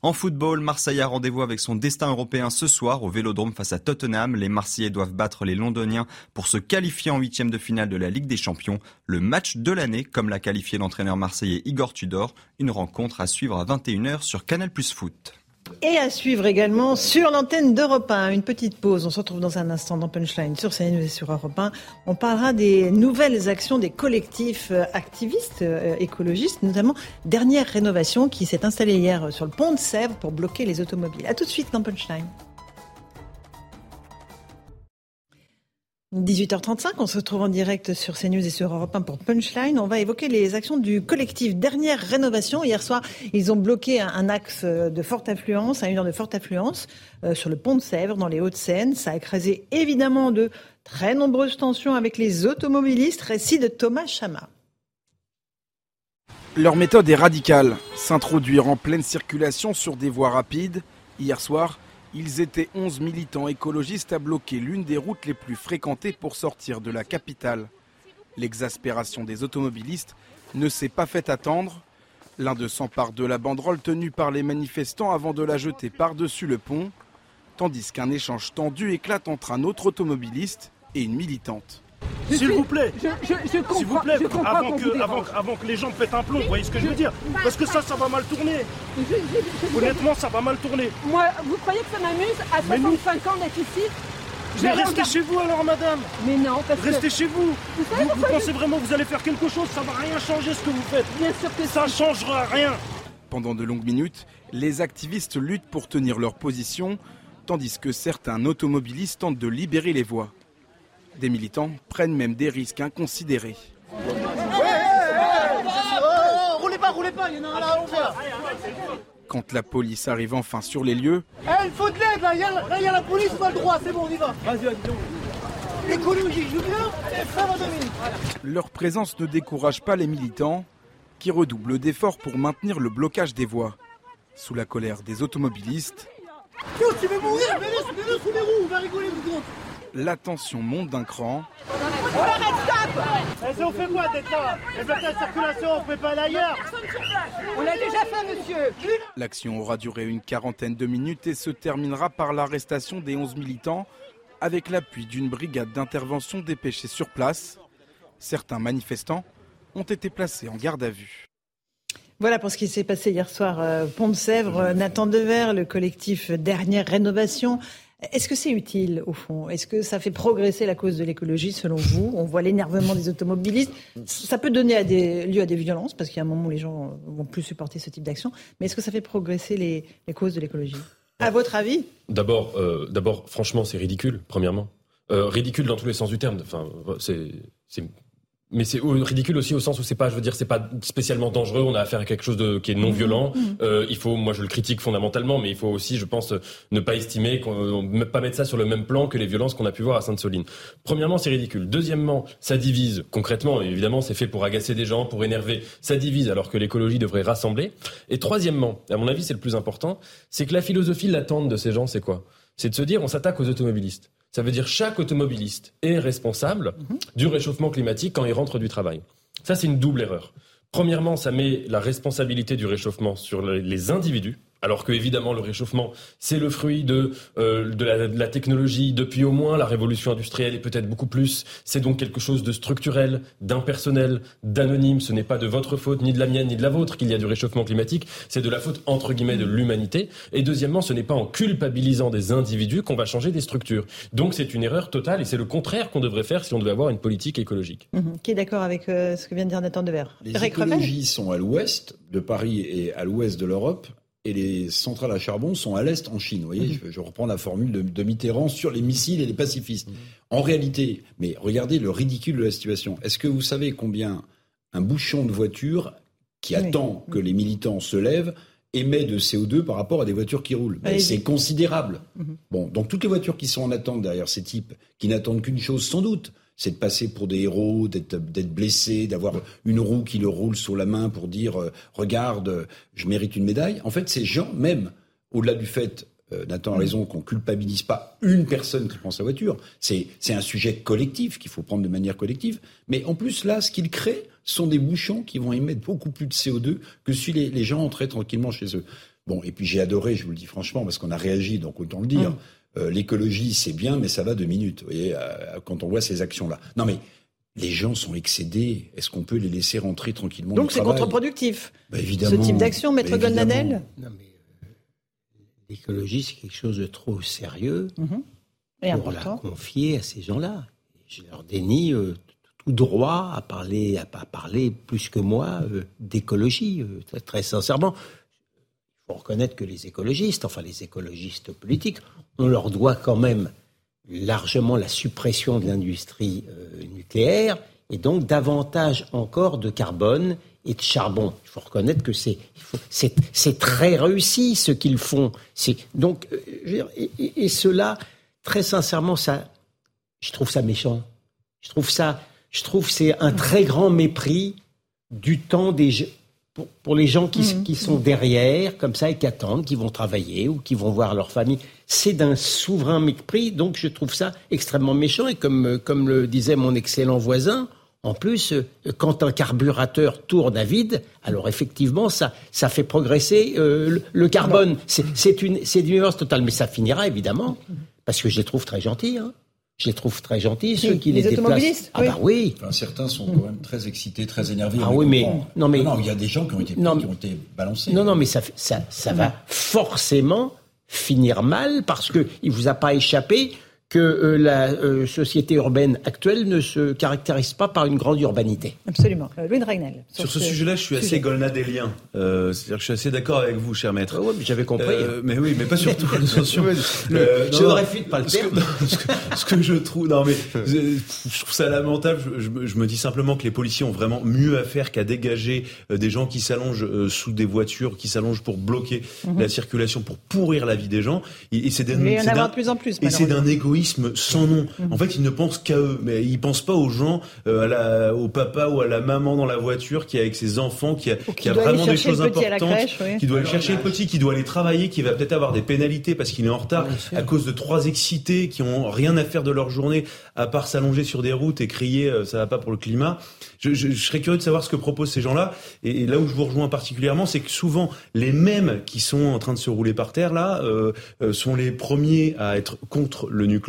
En football, Marseille a rendez-vous avec son destin européen ce soir au Vélodrome face à Tottenham. Les Marseillais doivent battre les Londoniens pour se qualifier en huitième de finale de la Ligue des Champions. Le match de l'année, comme l'a qualifié l'entraîneur marseillais Igor Tudor. Une rencontre à suivre à 21h sur Canal Plus Foot. Et à suivre également sur l'antenne d'Europe 1. Une petite pause. On se retrouve dans un instant dans Punchline sur CNews et sur Europe 1. On parlera des nouvelles actions des collectifs euh, activistes euh, écologistes, notamment dernière rénovation qui s'est installée hier sur le pont de Sèvres pour bloquer les automobiles. À tout de suite dans Punchline. 18h35, on se retrouve en direct sur CNews et sur Europe 1 pour Punchline. On va évoquer les actions du collectif Dernière Rénovation. Hier soir, ils ont bloqué un axe de forte affluence, à une heure de forte affluence, euh, sur le pont de Sèvres, dans les Hauts-de-Seine. Ça a écrasé évidemment de très nombreuses tensions avec les automobilistes. Récit de Thomas Chama. Leur méthode est radicale. S'introduire en pleine circulation sur des voies rapides. Hier soir, ils étaient 11 militants écologistes à bloquer l'une des routes les plus fréquentées pour sortir de la capitale. L'exaspération des automobilistes ne s'est pas fait attendre. L'un d'eux s'empare de la banderole tenue par les manifestants avant de la jeter par-dessus le pont, tandis qu'un échange tendu éclate entre un autre automobiliste et une militante. S'il vous plaît, je, je, je comprends, s'il vous plaît, je avant, que, vous avant, dérange. avant que les gens pètent un plomb, vous voyez ce que je veux dire Parce que ça, ça va mal tourner. Je- je- je- Honnêtement, ça va mal tourner. Moi, vous croyez que ça m'amuse à Mais nous- 65 ans d'être ici Je Mais restez chez vous alors, madame. Mais non, parce que... Restez chez vous. Vous savez pensez vraiment que vous allez faire quelque chose Ça va rien changer ce que vous faites. Bien sûr que ça changera rien. Pendant de longues minutes, les activistes luttent pour tenir leur position, tandis que certains automobilistes tentent de libérer les voies. Des militants prennent même des risques inconsidérés. roulez pas, roulez pas, il y en a un là à l'envers. Quand la police arrive enfin sur les lieux, Eh, il faut de l'aide là, il y, a- la police, on a le droit, c'est bon, on y va. Vas-y, vas-y. Écologie, je viens, et ça va deux minutes. leur présence ne décourage pas les militants, qui redoublent d'efforts pour maintenir le blocage des voies. Sous la colère des automobilistes, tu veux mourir Mets-le sous les roues, on va rigoler secondes. La tension monte d'un cran. On arrête, stop on fait quoi Les circulation, on peut pas On l'a déjà fait, monsieur L'action aura duré une quarantaine de minutes et se terminera par l'arrestation des 11 militants avec l'appui d'une brigade d'intervention dépêchée sur place. Certains manifestants ont été placés en garde à vue. Voilà pour ce qui s'est passé hier soir, euh, Pont de Sèvres, euh, Nathan Dever, le collectif Dernière Rénovation. Est-ce que c'est utile, au fond? Est-ce que ça fait progresser la cause de l'écologie, selon vous? On voit l'énervement des automobilistes. Ça peut donner à des, lieu à des violences, parce qu'il y a un moment où les gens vont plus supporter ce type d'action. Mais est-ce que ça fait progresser les, les causes de l'écologie? À votre avis? D'abord, euh, d'abord, franchement, c'est ridicule, premièrement. Euh, ridicule dans tous les sens du terme. Enfin, c'est, c'est, mais c'est ridicule aussi au sens où c'est pas, je veux dire, c'est pas spécialement dangereux. On a affaire à quelque chose de qui est non violent. Euh, il faut, moi, je le critique fondamentalement, mais il faut aussi, je pense, ne pas estimer, ne pas mettre ça sur le même plan que les violences qu'on a pu voir à Sainte-Soline. Premièrement, c'est ridicule. Deuxièmement, ça divise concrètement. Et évidemment, c'est fait pour agacer des gens, pour énerver. Ça divise alors que l'écologie devrait rassembler. Et troisièmement, à mon avis, c'est le plus important, c'est que la philosophie latente de ces gens, c'est quoi? C'est de se dire, on s'attaque aux automobilistes. Ça veut dire chaque automobiliste est responsable du réchauffement climatique quand il rentre du travail. Ça, c'est une double erreur. Premièrement, ça met la responsabilité du réchauffement sur les individus. Alors que évidemment le réchauffement c'est le fruit de euh, de, la, de la technologie depuis au moins la révolution industrielle et peut-être beaucoup plus. C'est donc quelque chose de structurel, d'impersonnel, d'anonyme. Ce n'est pas de votre faute ni de la mienne ni de la vôtre qu'il y a du réchauffement climatique. C'est de la faute entre guillemets de l'humanité. Et deuxièmement, ce n'est pas en culpabilisant des individus qu'on va changer des structures. Donc c'est une erreur totale et c'est le contraire qu'on devrait faire si on devait avoir une politique écologique. Mhm. Qui est d'accord avec euh, ce que vient de dire Nathan Dever Les écologies sont à l'ouest de Paris et à l'ouest de l'Europe. Et les centrales à charbon sont à l'est en Chine. Vous voyez, Mhm. je, je reprends la formule de, de Mitterrand sur les missiles et les pacifistes. En réalité, mais regardez le ridicule de la situation. Est-ce que vous savez combien un bouchon de voiture qui Oui. attend que les militants se lèvent émet de CO2 par rapport à des voitures qui roulent? C'est considérable. Mhm. Bon, donc toutes les voitures qui sont en attente derrière ces types, qui n'attendent qu'une chose sans doute, c'est de passer pour des héros, d'être blessés, d'avoir une roue qui leur roule sur la main pour dire euh, regarde, je mérite une médaille. En fait, ces gens, même au-delà du fait euh, Nathan a raison qu'on culpabilise pas une personne qui prend sa voiture. C'est c'est un sujet collectif qu'il faut prendre de manière collective. Mais en plus là, ce qu'il crée sont des bouchons qui vont émettre beaucoup plus de CO2 que si les, les gens entraient tranquillement chez eux. Bon, et puis j'ai adoré, je vous le dis franchement, parce qu'on a réagi, donc autant le dire. Mmh. Euh, L'écologie, c'est bien, mais ça va deux minutes. Vous voyez, euh, quand on voit ces actions-là. Non, mais les gens sont excédés. Est-ce qu'on peut les laisser rentrer tranquillement Donc c'est contre-productif. Bah, évidemment. Ce type d'action, Maître Bah, Non, mais euh, l'écologie, c'est quelque chose de trop sérieux Mhm. Et pour la confier à ces gens-là. Je leur dénie euh, tout droit à parler, à, à parler plus que moi euh, d'écologie, euh, très, très sincèrement. Il faut reconnaître que les écologistes, enfin les écologistes politiques, on leur doit quand même largement la suppression de l'industrie euh, nucléaire et donc davantage encore de carbone et de charbon. Il faut reconnaître que c'est très réussi ce qu'ils font. Donc euh, et, et- cela très sincèrement ça je trouve ça méchant. Je trouve ça je trouve c'est un très grand mépris du temps des pour, pour les gens qui, qui sont derrière, comme ça, et qui attendent, qui vont travailler ou qui vont voir leur famille. C'est d'un souverain mépris, donc je trouve ça extrêmement méchant. Et comme, euh, comme le disait mon excellent voisin, en plus, euh, quand un carburateur tourne à vide, alors effectivement, ça, ça fait progresser euh, le, le carbone. C'est une, c'est une totale, mais ça finira évidemment, parce que je les trouve très gentils. Hein. Je les trouve très gentils, ceux qui les, les déplacent. automobilistes, Ah oui. bah oui. Enfin, certains sont quand même très excités, très énervés. Ah oui, mais- non, mais- non, il y a des gens qui ont été, Non, qui ont été balancés. Non, non, mais ça, ça va forcément finir mal parce que il vous a pas échappé que euh, la euh, société urbaine actuelle ne se caractérise pas par une grande urbanité. Absolument. Euh, Louis Dragnel. Sur ce sujet-là, je suis assez golnadélien. Euh, C'est-à-dire que je suis assez d'accord avec vous, cher maître. Ouais, mais j'avais compris. Euh, mais oui, mais pas surtout. attention. Euh, je ne réfute pas le Ce que- terme. non, Ce que, ce que je trouve, non mais je, trouve ça lamentable. Je, je me- je me dis simplement que les policiers ont vraiment mieux à faire qu'à dégager euh, des gens qui s'allongent euh, sous des voitures, qui s'allongent pour bloquer Mhm. la circulation, pour pourrir la vie des gens. Et, et c'est d'un- Mais il y en c'est a d'un- de plus en plus. et c'est d'un égoïsme sans nom. Mhm. En fait, ils ne pensent qu'à eux, mais ils pensent pas aux gens, euh, à la, au papa ou à la maman dans la voiture qui est avec ses enfants, qui a, qui vraiment des choses importantes, crèche, oui. qui doit aller chercher le petit, qui doit aller travailler, qui va peut-être avoir des pénalités parce qu'il est en retard à cause de trois excités qui ont rien à faire de leur journée à part s'allonger sur des routes et crier euh, ça va pas pour le climat. Je, je- je serais curieux de savoir ce que proposent ces gens-là. Et, et là où je vous rejoins particulièrement, c'est que souvent les mêmes qui sont en train de se rouler par terre là euh, euh, sont les premiers à être contre le nucléaire.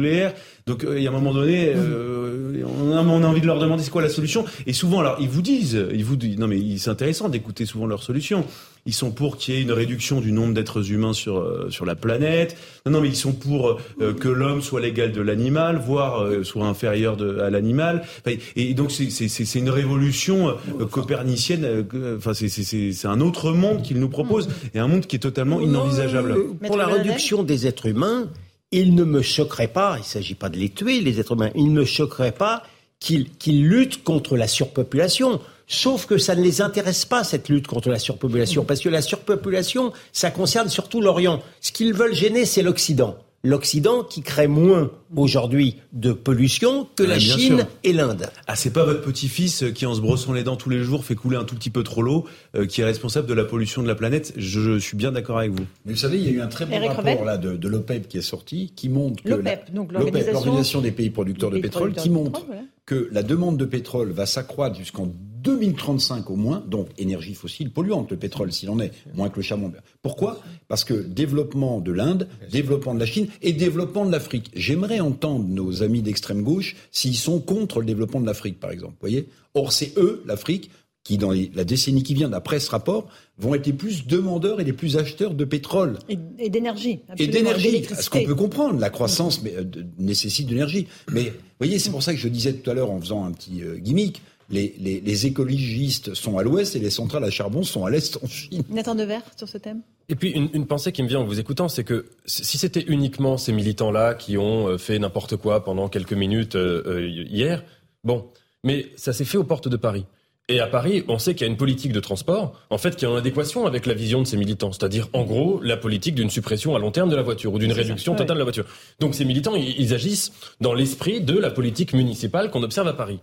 Donc euh, il y a un moment donné, euh, on, a, on a envie de leur demander c'est quoi la solution. Et souvent, alors ils vous disent, ils vous disent, non mais c'est intéressant d'écouter souvent leurs solutions. Ils sont pour qu'il y ait une réduction du nombre d'êtres humains sur euh, sur la planète. Non, non, mais ils sont pour euh, que l'homme soit l'égal de l'animal, voire euh, soit inférieur de, à l'animal. Enfin, et, et donc c'est c'est c'est c'est une révolution euh, copernicienne. euh, Enfin, c'est c'est c'est c'est un autre monde qu'ils nous proposent et un monde qui est totalement inenvisageable. Pour la réduction des êtres humains, il ne me choquerait pas, il ne s'agit pas de les tuer, les êtres humains, il ne me choquerait pas qu'ils luttent contre la surpopulation. Sauf que ça ne les intéresse pas, cette lutte contre la surpopulation, parce que la surpopulation, ça concerne surtout l'Orient. Ce qu'ils veulent gêner, c'est l'Occident. L'Occident qui crée moins aujourd'hui de pollution que la Chine sûr. et l'Inde. Ah, c'est pas votre petit-fils euh, qui, en se brossant les dents tous les jours, fait couler un tout petit peu trop l'eau, euh, qui est responsable de la pollution de la planète? Je, je suis bien d'accord avec vous. Mais vous savez, il y a eu un très bon Eric rapport Revel là de, de l'OPEP qui est sorti, qui montre que L'OPEP, l'organisation des pays producteurs de pétrole, qui montre que la demande de pétrole va s'accroître jusqu'en 2035 au moins, donc énergie fossile polluante, le pétrole s'il en est, moins que le charbon. Pourquoi? Parce que développement de l'Inde, développement de la Chine et développement de l'Afrique. J'aimerais entendre nos amis d'extrême gauche s'ils sont contre le développement de l'Afrique, par exemple. Voyez? Or, c'est eux, l'Afrique, qui dans les- la décennie qui vient, d'après ce rapport, vont être les plus demandeurs et les plus acheteurs de pétrole Et, d'énergie. et d'énergie. Ce qu'on peut comprendre, la croissance mais, euh, nécessite de l'énergie. Mais vous voyez, c'est pour ça que je disais tout à l'heure en faisant un petit euh, gimmick, les, les, les écologistes sont à l'ouest et les centrales à charbon sont à l'est en Chine. Nathan Devers sur ce thème Et puis une, une pensée qui me vient en vous écoutant, c'est que si c'était uniquement ces militants-là qui ont euh, fait n'importe quoi pendant quelques minutes euh, euh, hier, bon, mais ça s'est fait aux portes de Paris. Et à Paris, on sait qu'il y a une politique de transport, en fait, qui est en adéquation avec la vision de ces militants. C'est-à-dire, en gros, la politique d'une suppression à long terme de la voiture ou d'une réduction ouais. totale de la voiture. Donc ces militants, ils, ils agissent dans l'esprit de la politique municipale qu'on observe à Paris.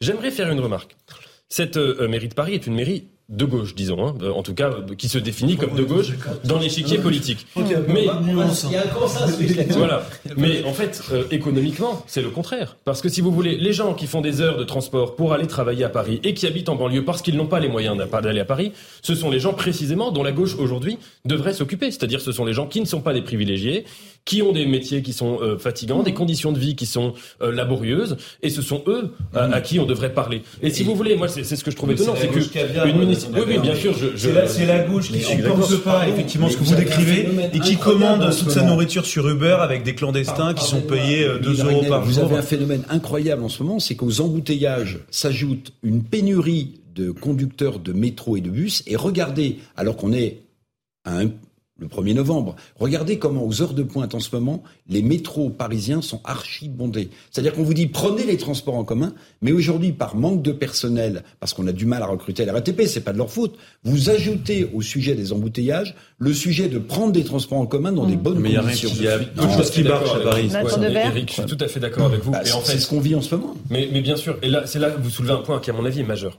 J'aimerais faire une remarque. Cette euh, mairie de Paris est une mairie de gauche, disons, hein, euh, en tout cas, euh, qui se définit comme de gauche dans l'échiquier politique. Mais il y a un consensus là-dessus. voilà. Mais en fait, euh, économiquement, c'est le contraire. Parce que si vous voulez, les gens qui font des heures de transport pour aller travailler à Paris et qui habitent en banlieue parce qu'ils n'ont pas les moyens d'a- d'aller à Paris, ce sont les gens précisément dont la gauche aujourd'hui devrait s'occuper. C'est-à-dire, ce sont les gens qui ne sont pas des privilégiés, qui ont des métiers qui sont euh, fatigants, des conditions de vie qui sont euh, laborieuses, et ce sont eux à, à qui on devrait parler. Et si vous voulez, moi, c'est c'est ce que je trouve étonnant, c'est que caviar, une ouais, munici- on est oui, oui, bien sûr, je, je- C'est la, gauche qui supporte pas effectivement ce que vous décrivez et qui commande toute sa nourriture sur Uber avec des clandestins qui sont payés euh, 2 euros par Vous jour. avez un phénomène incroyable en ce moment, c'est qu'aux embouteillages s'ajoute une pénurie de conducteurs de métro et de bus. Et regardez, alors qu'on est à un- le 1er novembre, regardez comment aux heures de pointe en ce moment, les métros parisiens sont archi bondés. C'est-à-dire qu'on vous dit prenez les transports en commun, mais aujourd'hui par manque de personnel, parce qu'on a du mal à recruter à la RATP, c'est pas de leur faute, vous ajoutez au sujet des embouteillages le sujet de prendre des transports en commun dans des bonnes Mais conditions. il y a suis choses qui marchent à Paris. Eric, je suis tout à fait d'accord avec vous. Bah, et en c'est ce qu'on vit en ce moment. mais, mais bien sûr, et là, c'est là que vous soulevez un point qui, à mon avis, est majeur.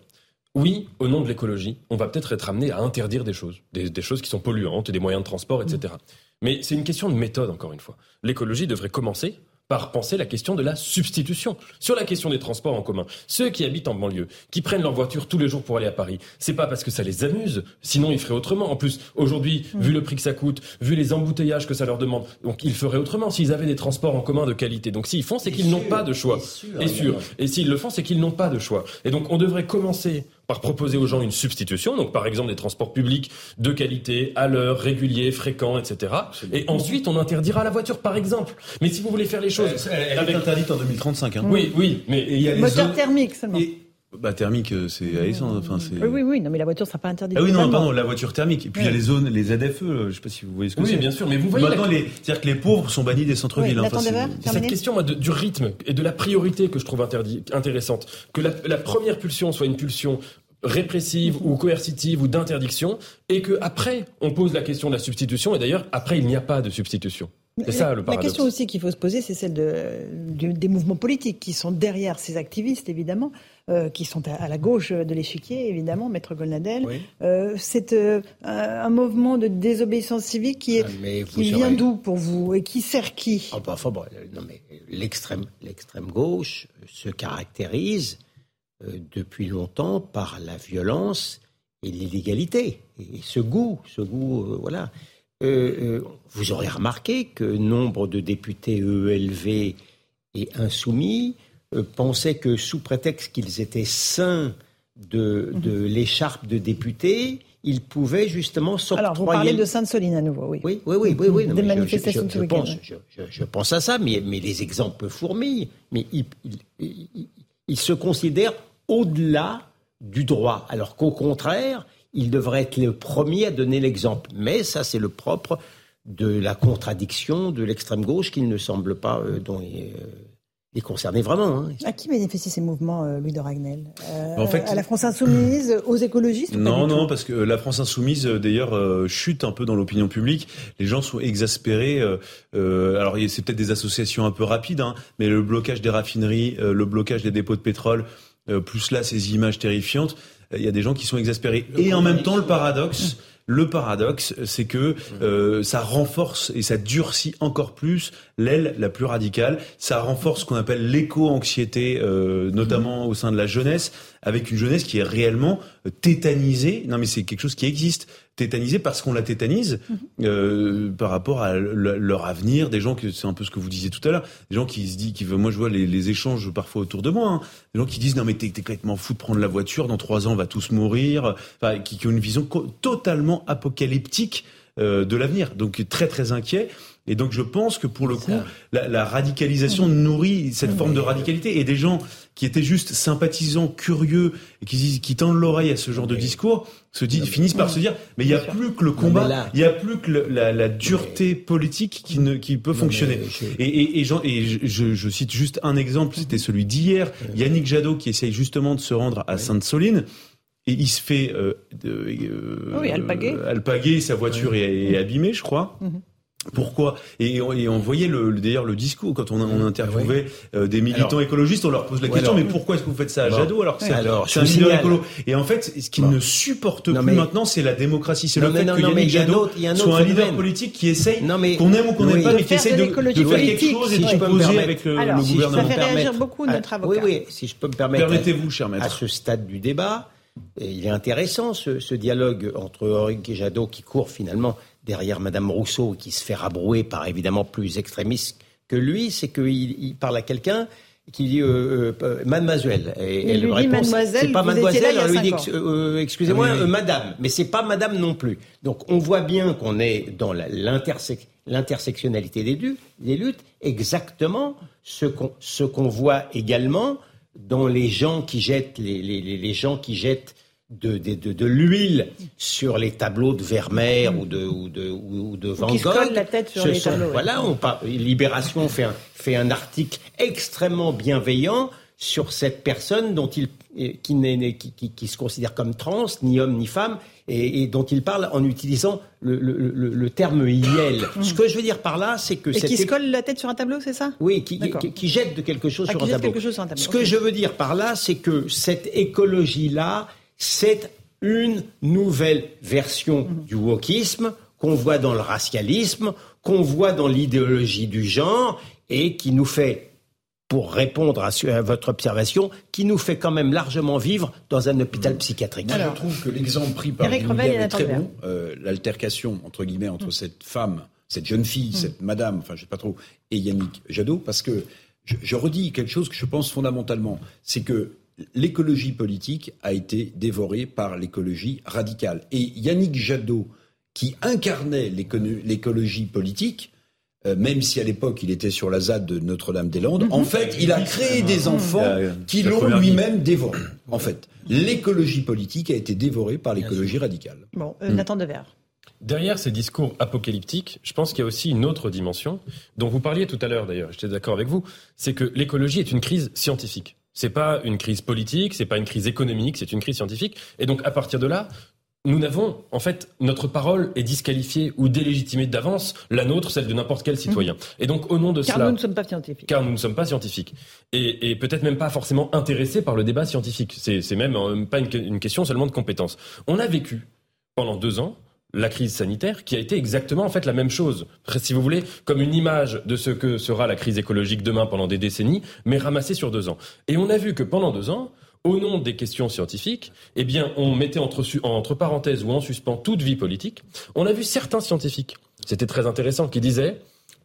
Oui, au nom de l'écologie, on va peut-être être amené à interdire des choses, des, des choses qui sont polluantes, des moyens de transport, etc. Mais c'est une question de méthode, encore une fois. L'écologie devrait commencer par penser la question de la substitution. Sur la question des transports en commun, ceux qui habitent en banlieue, qui prennent leur voiture tous les jours pour aller à Paris, c'est pas parce que ça les amuse, sinon ils feraient autrement. En plus, aujourd'hui, vu le prix que ça coûte, vu les embouteillages que ça leur demande, donc ils feraient autrement s'ils avaient des transports en commun de qualité. Donc s'ils font, c'est qu'ils n'ont pas de choix. Et sûr. Et s'ils le font, c'est qu'ils n'ont pas de choix. Et donc on devrait commencer par proposer aux gens une substitution, donc par exemple des transports publics de qualité, à l'heure, réguliers, fréquents, etc. Et ensuite on interdira la voiture, par exemple. Mais si vous voulez faire les choses, Elle, elle est avec- interdite en 2035. Hein. oui, oui, mais Et il y a les Moteur zones- thermique seulement. et- Bah thermique, euh, c'est à essence. Enfin, c'est. Oui, oui, oui, non, mais la voiture ne sera pas interdite. Ah oui, non, pardon, la voiture thermique. Et puis il y a les zones, les ZFE, euh, je sais pas si vous voyez ce que Oui, c'est. bien sûr, mais vous voyez Maintenant, la- les, c'est-à-dire que les pauvres sont bannis des centres-villes. Oui, hein. Enfin, c'est- Cette question moi, de- du rythme et de la priorité que je trouve interdit- intéressante, que la, la première pulsion soit une pulsion répressive ou coercitive ou d'interdiction, et que après on pose la question de la substitution, et d'ailleurs après il n'y a pas de substitution. C'est ça le La question aussi qu'il faut se poser, c'est celle de, des mouvements politiques qui sont derrière ces activistes, évidemment, euh, qui sont à, à la gauche de l'échiquier, évidemment, Maître Golnadel. Euh, c'est euh, un, mouvement de désobéissance civique qui, est, Ah, qui vient d'où pour vous et qui sert qui? Ah bah, enfin, bon, non, mais l'extrême, l'extrême gauche se caractérise depuis longtemps par la violence et l'illégalité. Et ce goût, ce goût, voilà. Euh, euh, vous aurez remarqué que nombre de députés EELV et insoumis euh, pensaient que sous prétexte qu'ils étaient saints de, de l'écharpe de député, ils pouvaient justement s'octroyer... Alors, vous parlez de Sainte-Soline à nouveau, oui. Oui, oui, oui, oui. oui. Non, Des mais je- je- manifestations je, je pense, je, à ça, mais, mais les exemples fourmillent. Mais ils il, il- il- il se considèrent au-delà du droit, alors qu'au contraire, ils devraient être les premiers à donner l'exemple. Mais ça, c'est le propre de la contradiction de l'extrême gauche qui ne semble pas euh, dont il, euh, les concerner vraiment. hein. À qui bénéficient ces mouvements, euh, Louis de Ragnel? Euh, En fait- À la France Insoumise, aux écologistes Non, non, parce que la France insoumise, d'ailleurs, euh, chute un peu dans l'opinion publique. Les gens sont exaspérés. euh, euh, alors, il y a- c'est peut-être des associations un peu rapides, hein, mais le blocage des raffineries, euh, le blocage des dépôts de pétrole, euh, plus là, ces images terrifiantes, il y a des gens qui sont exaspérés. Et en même temps, le paradoxe... Le paradoxe, c'est que euh, ça renforce et ça durcit encore plus l'aile la plus radicale. Ça renforce ce qu'on appelle l'éco-anxiété, euh, notamment au sein de la jeunesse, avec une jeunesse qui est réellement tétanisée. Non, mais c'est quelque chose qui existe. Tétanisée parce qu'on la tétanise euh, par rapport à le- leur avenir. Des gens que c'est un peu ce que vous disiez tout à l'heure. Des gens qui se disent, qui veulent. Moi, je vois les, les échanges parfois autour de moi. hein. Des gens qui disent non mais t'es complètement fou de prendre la voiture. Dans trois ans, on va tous mourir. Enfin, qui, qui ont une vision totalement apocalyptique euh, de l'avenir. Donc très très inquiet. Et donc je pense que pour le coup, la, la radicalisation nourrit cette forme de radicalité. Et des gens qui étaient juste sympathisants, curieux, et qui, tendent l'oreille à ce genre de discours, se disent, finissent par se dire, mais il n'y a plus que le combat, il n'y a plus que le- la, la dureté politique qui, ne, qui peut fonctionner. Et, et, et, j'en- et je, je- je cite juste un exemple, c'était celui d'hier, Yannick Jadot qui essaye justement de se rendre à Sainte-Soline. Et il se fait euh, euh, Oui, alpaguer. euh, alpaguer, sa voiture est, est abîmée, je crois. Mhm. Pourquoi? Et on, et on voyait le, le- d'ailleurs le discours quand on, on interviewait euh, des militants Alors- écologistes, on leur pose la Ouais, question alors- mais pourquoi est-ce que vous faites ça à Bon. Jadot alors que c'est Alors, c'est je un leader écolo? Et en fait, ce qu'ils Bon. ne supportent Non, plus mais- maintenant, c'est la démocratie, c'est Non, le fait non, que non, Yannick il y a un Jadot autre- y a un soit un leader politique qui essaye, Non, mais- qu'on aime ou qu'on n'aime oui. pas, De mais qui faire essaye de de, de faire quelque chose et Si de je peux me composer permettre. avec le, Alors, le si je gouvernement. Ça fait réagir beaucoup Ah, notre avocat. Oui, oui, si je peux me permettre. Permettez-vous, cher À maître. ce stade du débat, et il est intéressant ce, dialogue entre Henri Jadot qui court finalement derrière Madame Rousseau qui se fait rabrouer par évidemment plus extrémistes que lui, c'est qu'il il parle à quelqu'un qui dit euh, euh, mademoiselle. Et Il elle lui dit, répond, mademoiselle, c'est pas mademoiselle, elle lui dit euh, excusez-moi, Ah oui, oui. euh, madame, mais c'est pas madame non plus. Donc on voit bien qu'on est dans l'intersectionnalité des, luttes, exactement ce qu'on voit également dans les gens qui jettent les, les, les- les gens qui jettent de, de, de, de l'huile sur les tableaux de Vermeer ou de ou de ou, ou de Van Gogh. collent la tête sur Ce les sont- tableaux. Voilà, on par- Libération fait un, fait un article extrêmement bienveillant sur cette personne dont il euh, qui, n'est- qui, qui- qui se considère comme trans, ni homme ni femme, et, et dont il parle en utilisant le, le, le, le terme IEL. Ce que je veux dire par là, c'est que Et qui se colle la tête sur un tableau, c'est ça? Oui, qui, qui, jette de quelque chose Ah, sur un jette quelque chose sur un tableau, Ce que je veux dire par là, c'est que cette écologie-là, c'est une nouvelle version Mhm. du wokisme qu'on voit dans le racialisme, qu'on voit dans l'idéologie du genre, et qui nous fait pour répondre à, votre observation, qui nous fait quand même largement vivre dans un hôpital psychiatrique. Moi, je trouve que l'exemple pris par et est très bon. Euh, L'altercation, entre guillemets, entre cette femme, cette jeune fille, cette madame, enfin, je sais pas trop, et Yannick Jadot, parce que je, je redis quelque chose que je pense fondamentalement, c'est que l'écologie politique a été dévorée par l'écologie radicale. Et Yannick Jadot, qui incarnait l'écologie politique, euh, même si à l'époque il était sur la ZAD de Notre-Dame-des-Landes, en fait, il a créé des enfants Euh, qui l'ont lui-même dévoré. En fait, l'écologie politique a été dévorée par l'écologie radicale. Bon, Hmm. euh, Nathan Devers. Derrière ces discours apocalyptiques, je pense qu'il y a aussi une autre dimension dont vous parliez tout à l'heure d'ailleurs, j'étais d'accord avec vous, c'est que l'écologie est une crise scientifique. C'est pas une crise politique, c'est pas une crise économique, c'est une crise scientifique. Et donc à partir de là, nous n'avons, en fait, notre parole est disqualifiée ou délégitimée d'avance, la nôtre, celle de n'importe quel citoyen. Et donc au nom de Car cela, nous ne sommes pas scientifiques. car nous ne sommes pas scientifiques et, et peut-être même pas forcément intéressés par le débat scientifique. C'est même euh, pas une, une question seulement de compétences. On a vécu pendant deux ans la crise sanitaire qui a été exactement en fait la même chose, si vous voulez, comme une image de ce que sera la crise écologique demain pendant des décennies, mais ramassée sur deux ans. Et on a vu que pendant deux ans, au nom des questions scientifiques, eh bien, on mettait entre, entre parenthèses ou en suspens toute vie politique. On a vu certains scientifiques, c'était très intéressant, qui disaient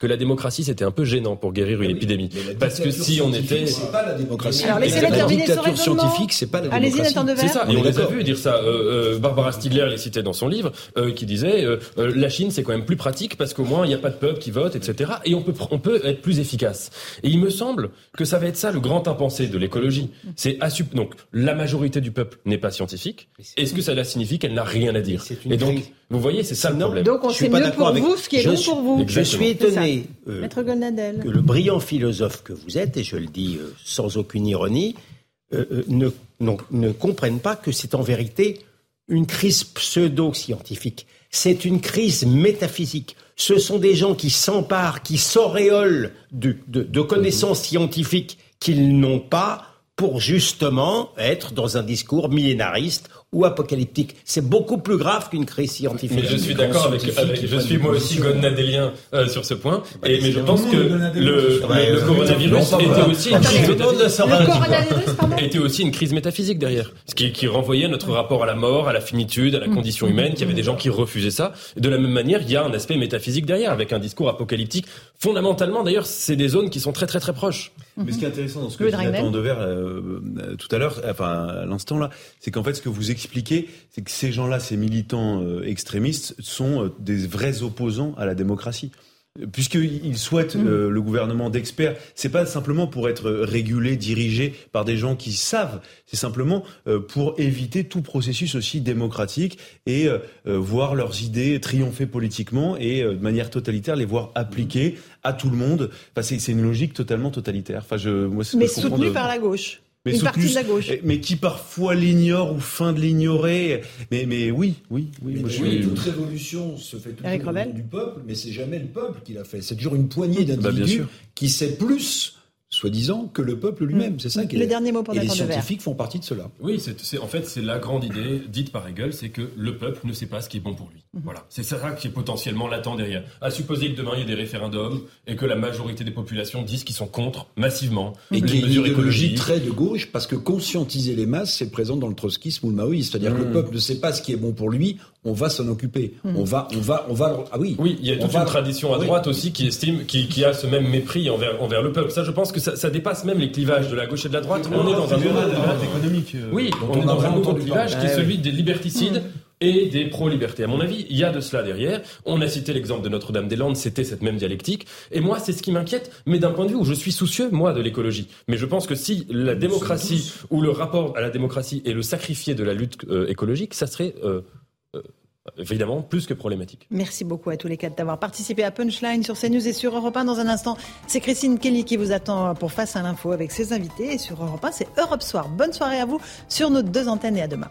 que la démocratie c'était un peu gênant pour guérir une épidémie. Parce que si on était c'est pas la démocratie. Alors, laissez-le la dictature scientifique, c'est pas la Allez-y, démocratie. C'est ça, On et on les a vus dire ça. Euh, euh, Barbara Stiegler les citait dans son livre, euh, qui disait euh, euh, la Chine c'est quand même plus pratique parce qu'au moins il n'y a pas de peuple qui vote, etc. Et on peut on peut être plus efficace. Et il me semble que ça va être ça le grand impensé de l'écologie. C'est assup- donc la majorité du peuple n'est pas scientifique. Est-ce que cela signifie qu'elle n'a rien à dire? Une Et donc crise. Vous voyez c'est ça le Non, problème. Donc on Je suis sait pas mieux d'accord pour avec- vous ce qui est je bon suis- pour vous. Je suis étonné euh, que le brillant philosophe que vous êtes, et je le dis euh, sans aucune ironie, euh, ne, non- ne comprenne pas que c'est en vérité une crise pseudo-scientifique. C'est une crise métaphysique. Ce sont des gens qui s'emparent, qui s'auréolent de, de- de connaissances scientifiques qu'ils n'ont pas pour justement être dans un discours millénariste ou apocalyptique. C'est beaucoup plus grave qu'une crise scientifique. Mais je suis d'accord avec, avec- je suis moi aussi gonadélien euh, sur ce point. Et, mais je pense que le, le, Ouais, le coronavirus était aussi une crise métaphysique. était aussi une crise métaphysique derrière, ce qui, qui renvoyait notre rapport à la mort, à la finitude, à la condition humaine, qu'il y avait des gens qui refusaient ça. De la même manière, il y a un aspect métaphysique derrière, avec un discours apocalyptique. Fondamentalement, d'ailleurs, c'est des zones qui sont très très très proches. Mais ce qui est intéressant dans ce que Devers euh, euh, tout à l'heure, enfin à l'instant là, c'est qu'en fait ce que vous expliquez, c'est que ces gens-là, ces militants euh, extrémistes, sont euh, des vrais opposants à la démocratie. Puisqu'ils souhaitent euh, le gouvernement d'experts, c'est pas simplement pour être régulé, dirigé par des gens qui savent, c'est simplement euh, pour éviter tout processus aussi démocratique et euh, voir leurs idées triompher politiquement et euh, de manière totalitaire les voir appliquées à tout le monde. Enfin, c'est une logique totalement totalitaire. Enfin, je, moi, ce Mais je comprends soutenu de- par la gauche. Mais Une soutenu, partie de la gauche. mais qui parfois l'ignore ou feint de l'ignorer. Mais, mais oui, oui, oui. Mais moi, oui, toute révolution se fait toujours du peuple, mais c'est jamais le peuple qui l'a fait. C'est toujours une poignée Bah, d'individus qui sait plus, soi-disant, que le peuple lui-même. C'est ça qui est. Le dernier mot pour Et les scientifiques font partie de cela. Oui, en fait, c'est la grande idée dite par Hegel, c'est que le peuple ne sait pas ce qui est bon pour lui. Mhm. Voilà. C'est ça qui est potentiellement latent derrière. À supposer que demain il y ait des référendums et que la majorité des populations disent qu'ils sont contre massivement Et les qui est une idéologie très de gauche, parce que conscientiser les masses, c'est présent dans le trotskisme ou le maoïsme. C'est-à-dire que le Mm. peuple ne sait pas ce qui est bon pour lui, on va s'en occuper. Mm. On va, on va, on va. Ah oui. Oui, il y a On toute va- une tradition à Oui. droite aussi qui estime, qui, qui a ce même mépris envers, envers le peuple. Ça, je pense que ça, ça dépasse même les clivages de la gauche et de la droite. On est dans un nouveau économique, euh, Oui, on est dans un nouveau clivage qui est Ouais, celui des liberticides. Et des pro-libertés. À mon avis, il y a de cela derrière. On a cité l'exemple de Notre-Dame-des-Landes, c'était cette même dialectique. Et moi, c'est ce qui m'inquiète, mais d'un point de vue où je suis soucieux, moi, de l'écologie. Mais je pense que si la démocratie ou le rapport à la démocratie est le sacrifié de la lutte euh, écologique, ça serait euh, évidemment plus que problématique. Merci beaucoup à tous les quatre d'avoir participé à Punchline sur CNews et sur Europe 1. Dans un instant, c'est Christine Kelly qui vous attend pour Face à l'info avec ses invités. Et sur Europe 1, c'est Europe Soir. Bonne soirée à vous sur nos deux antennes et à demain.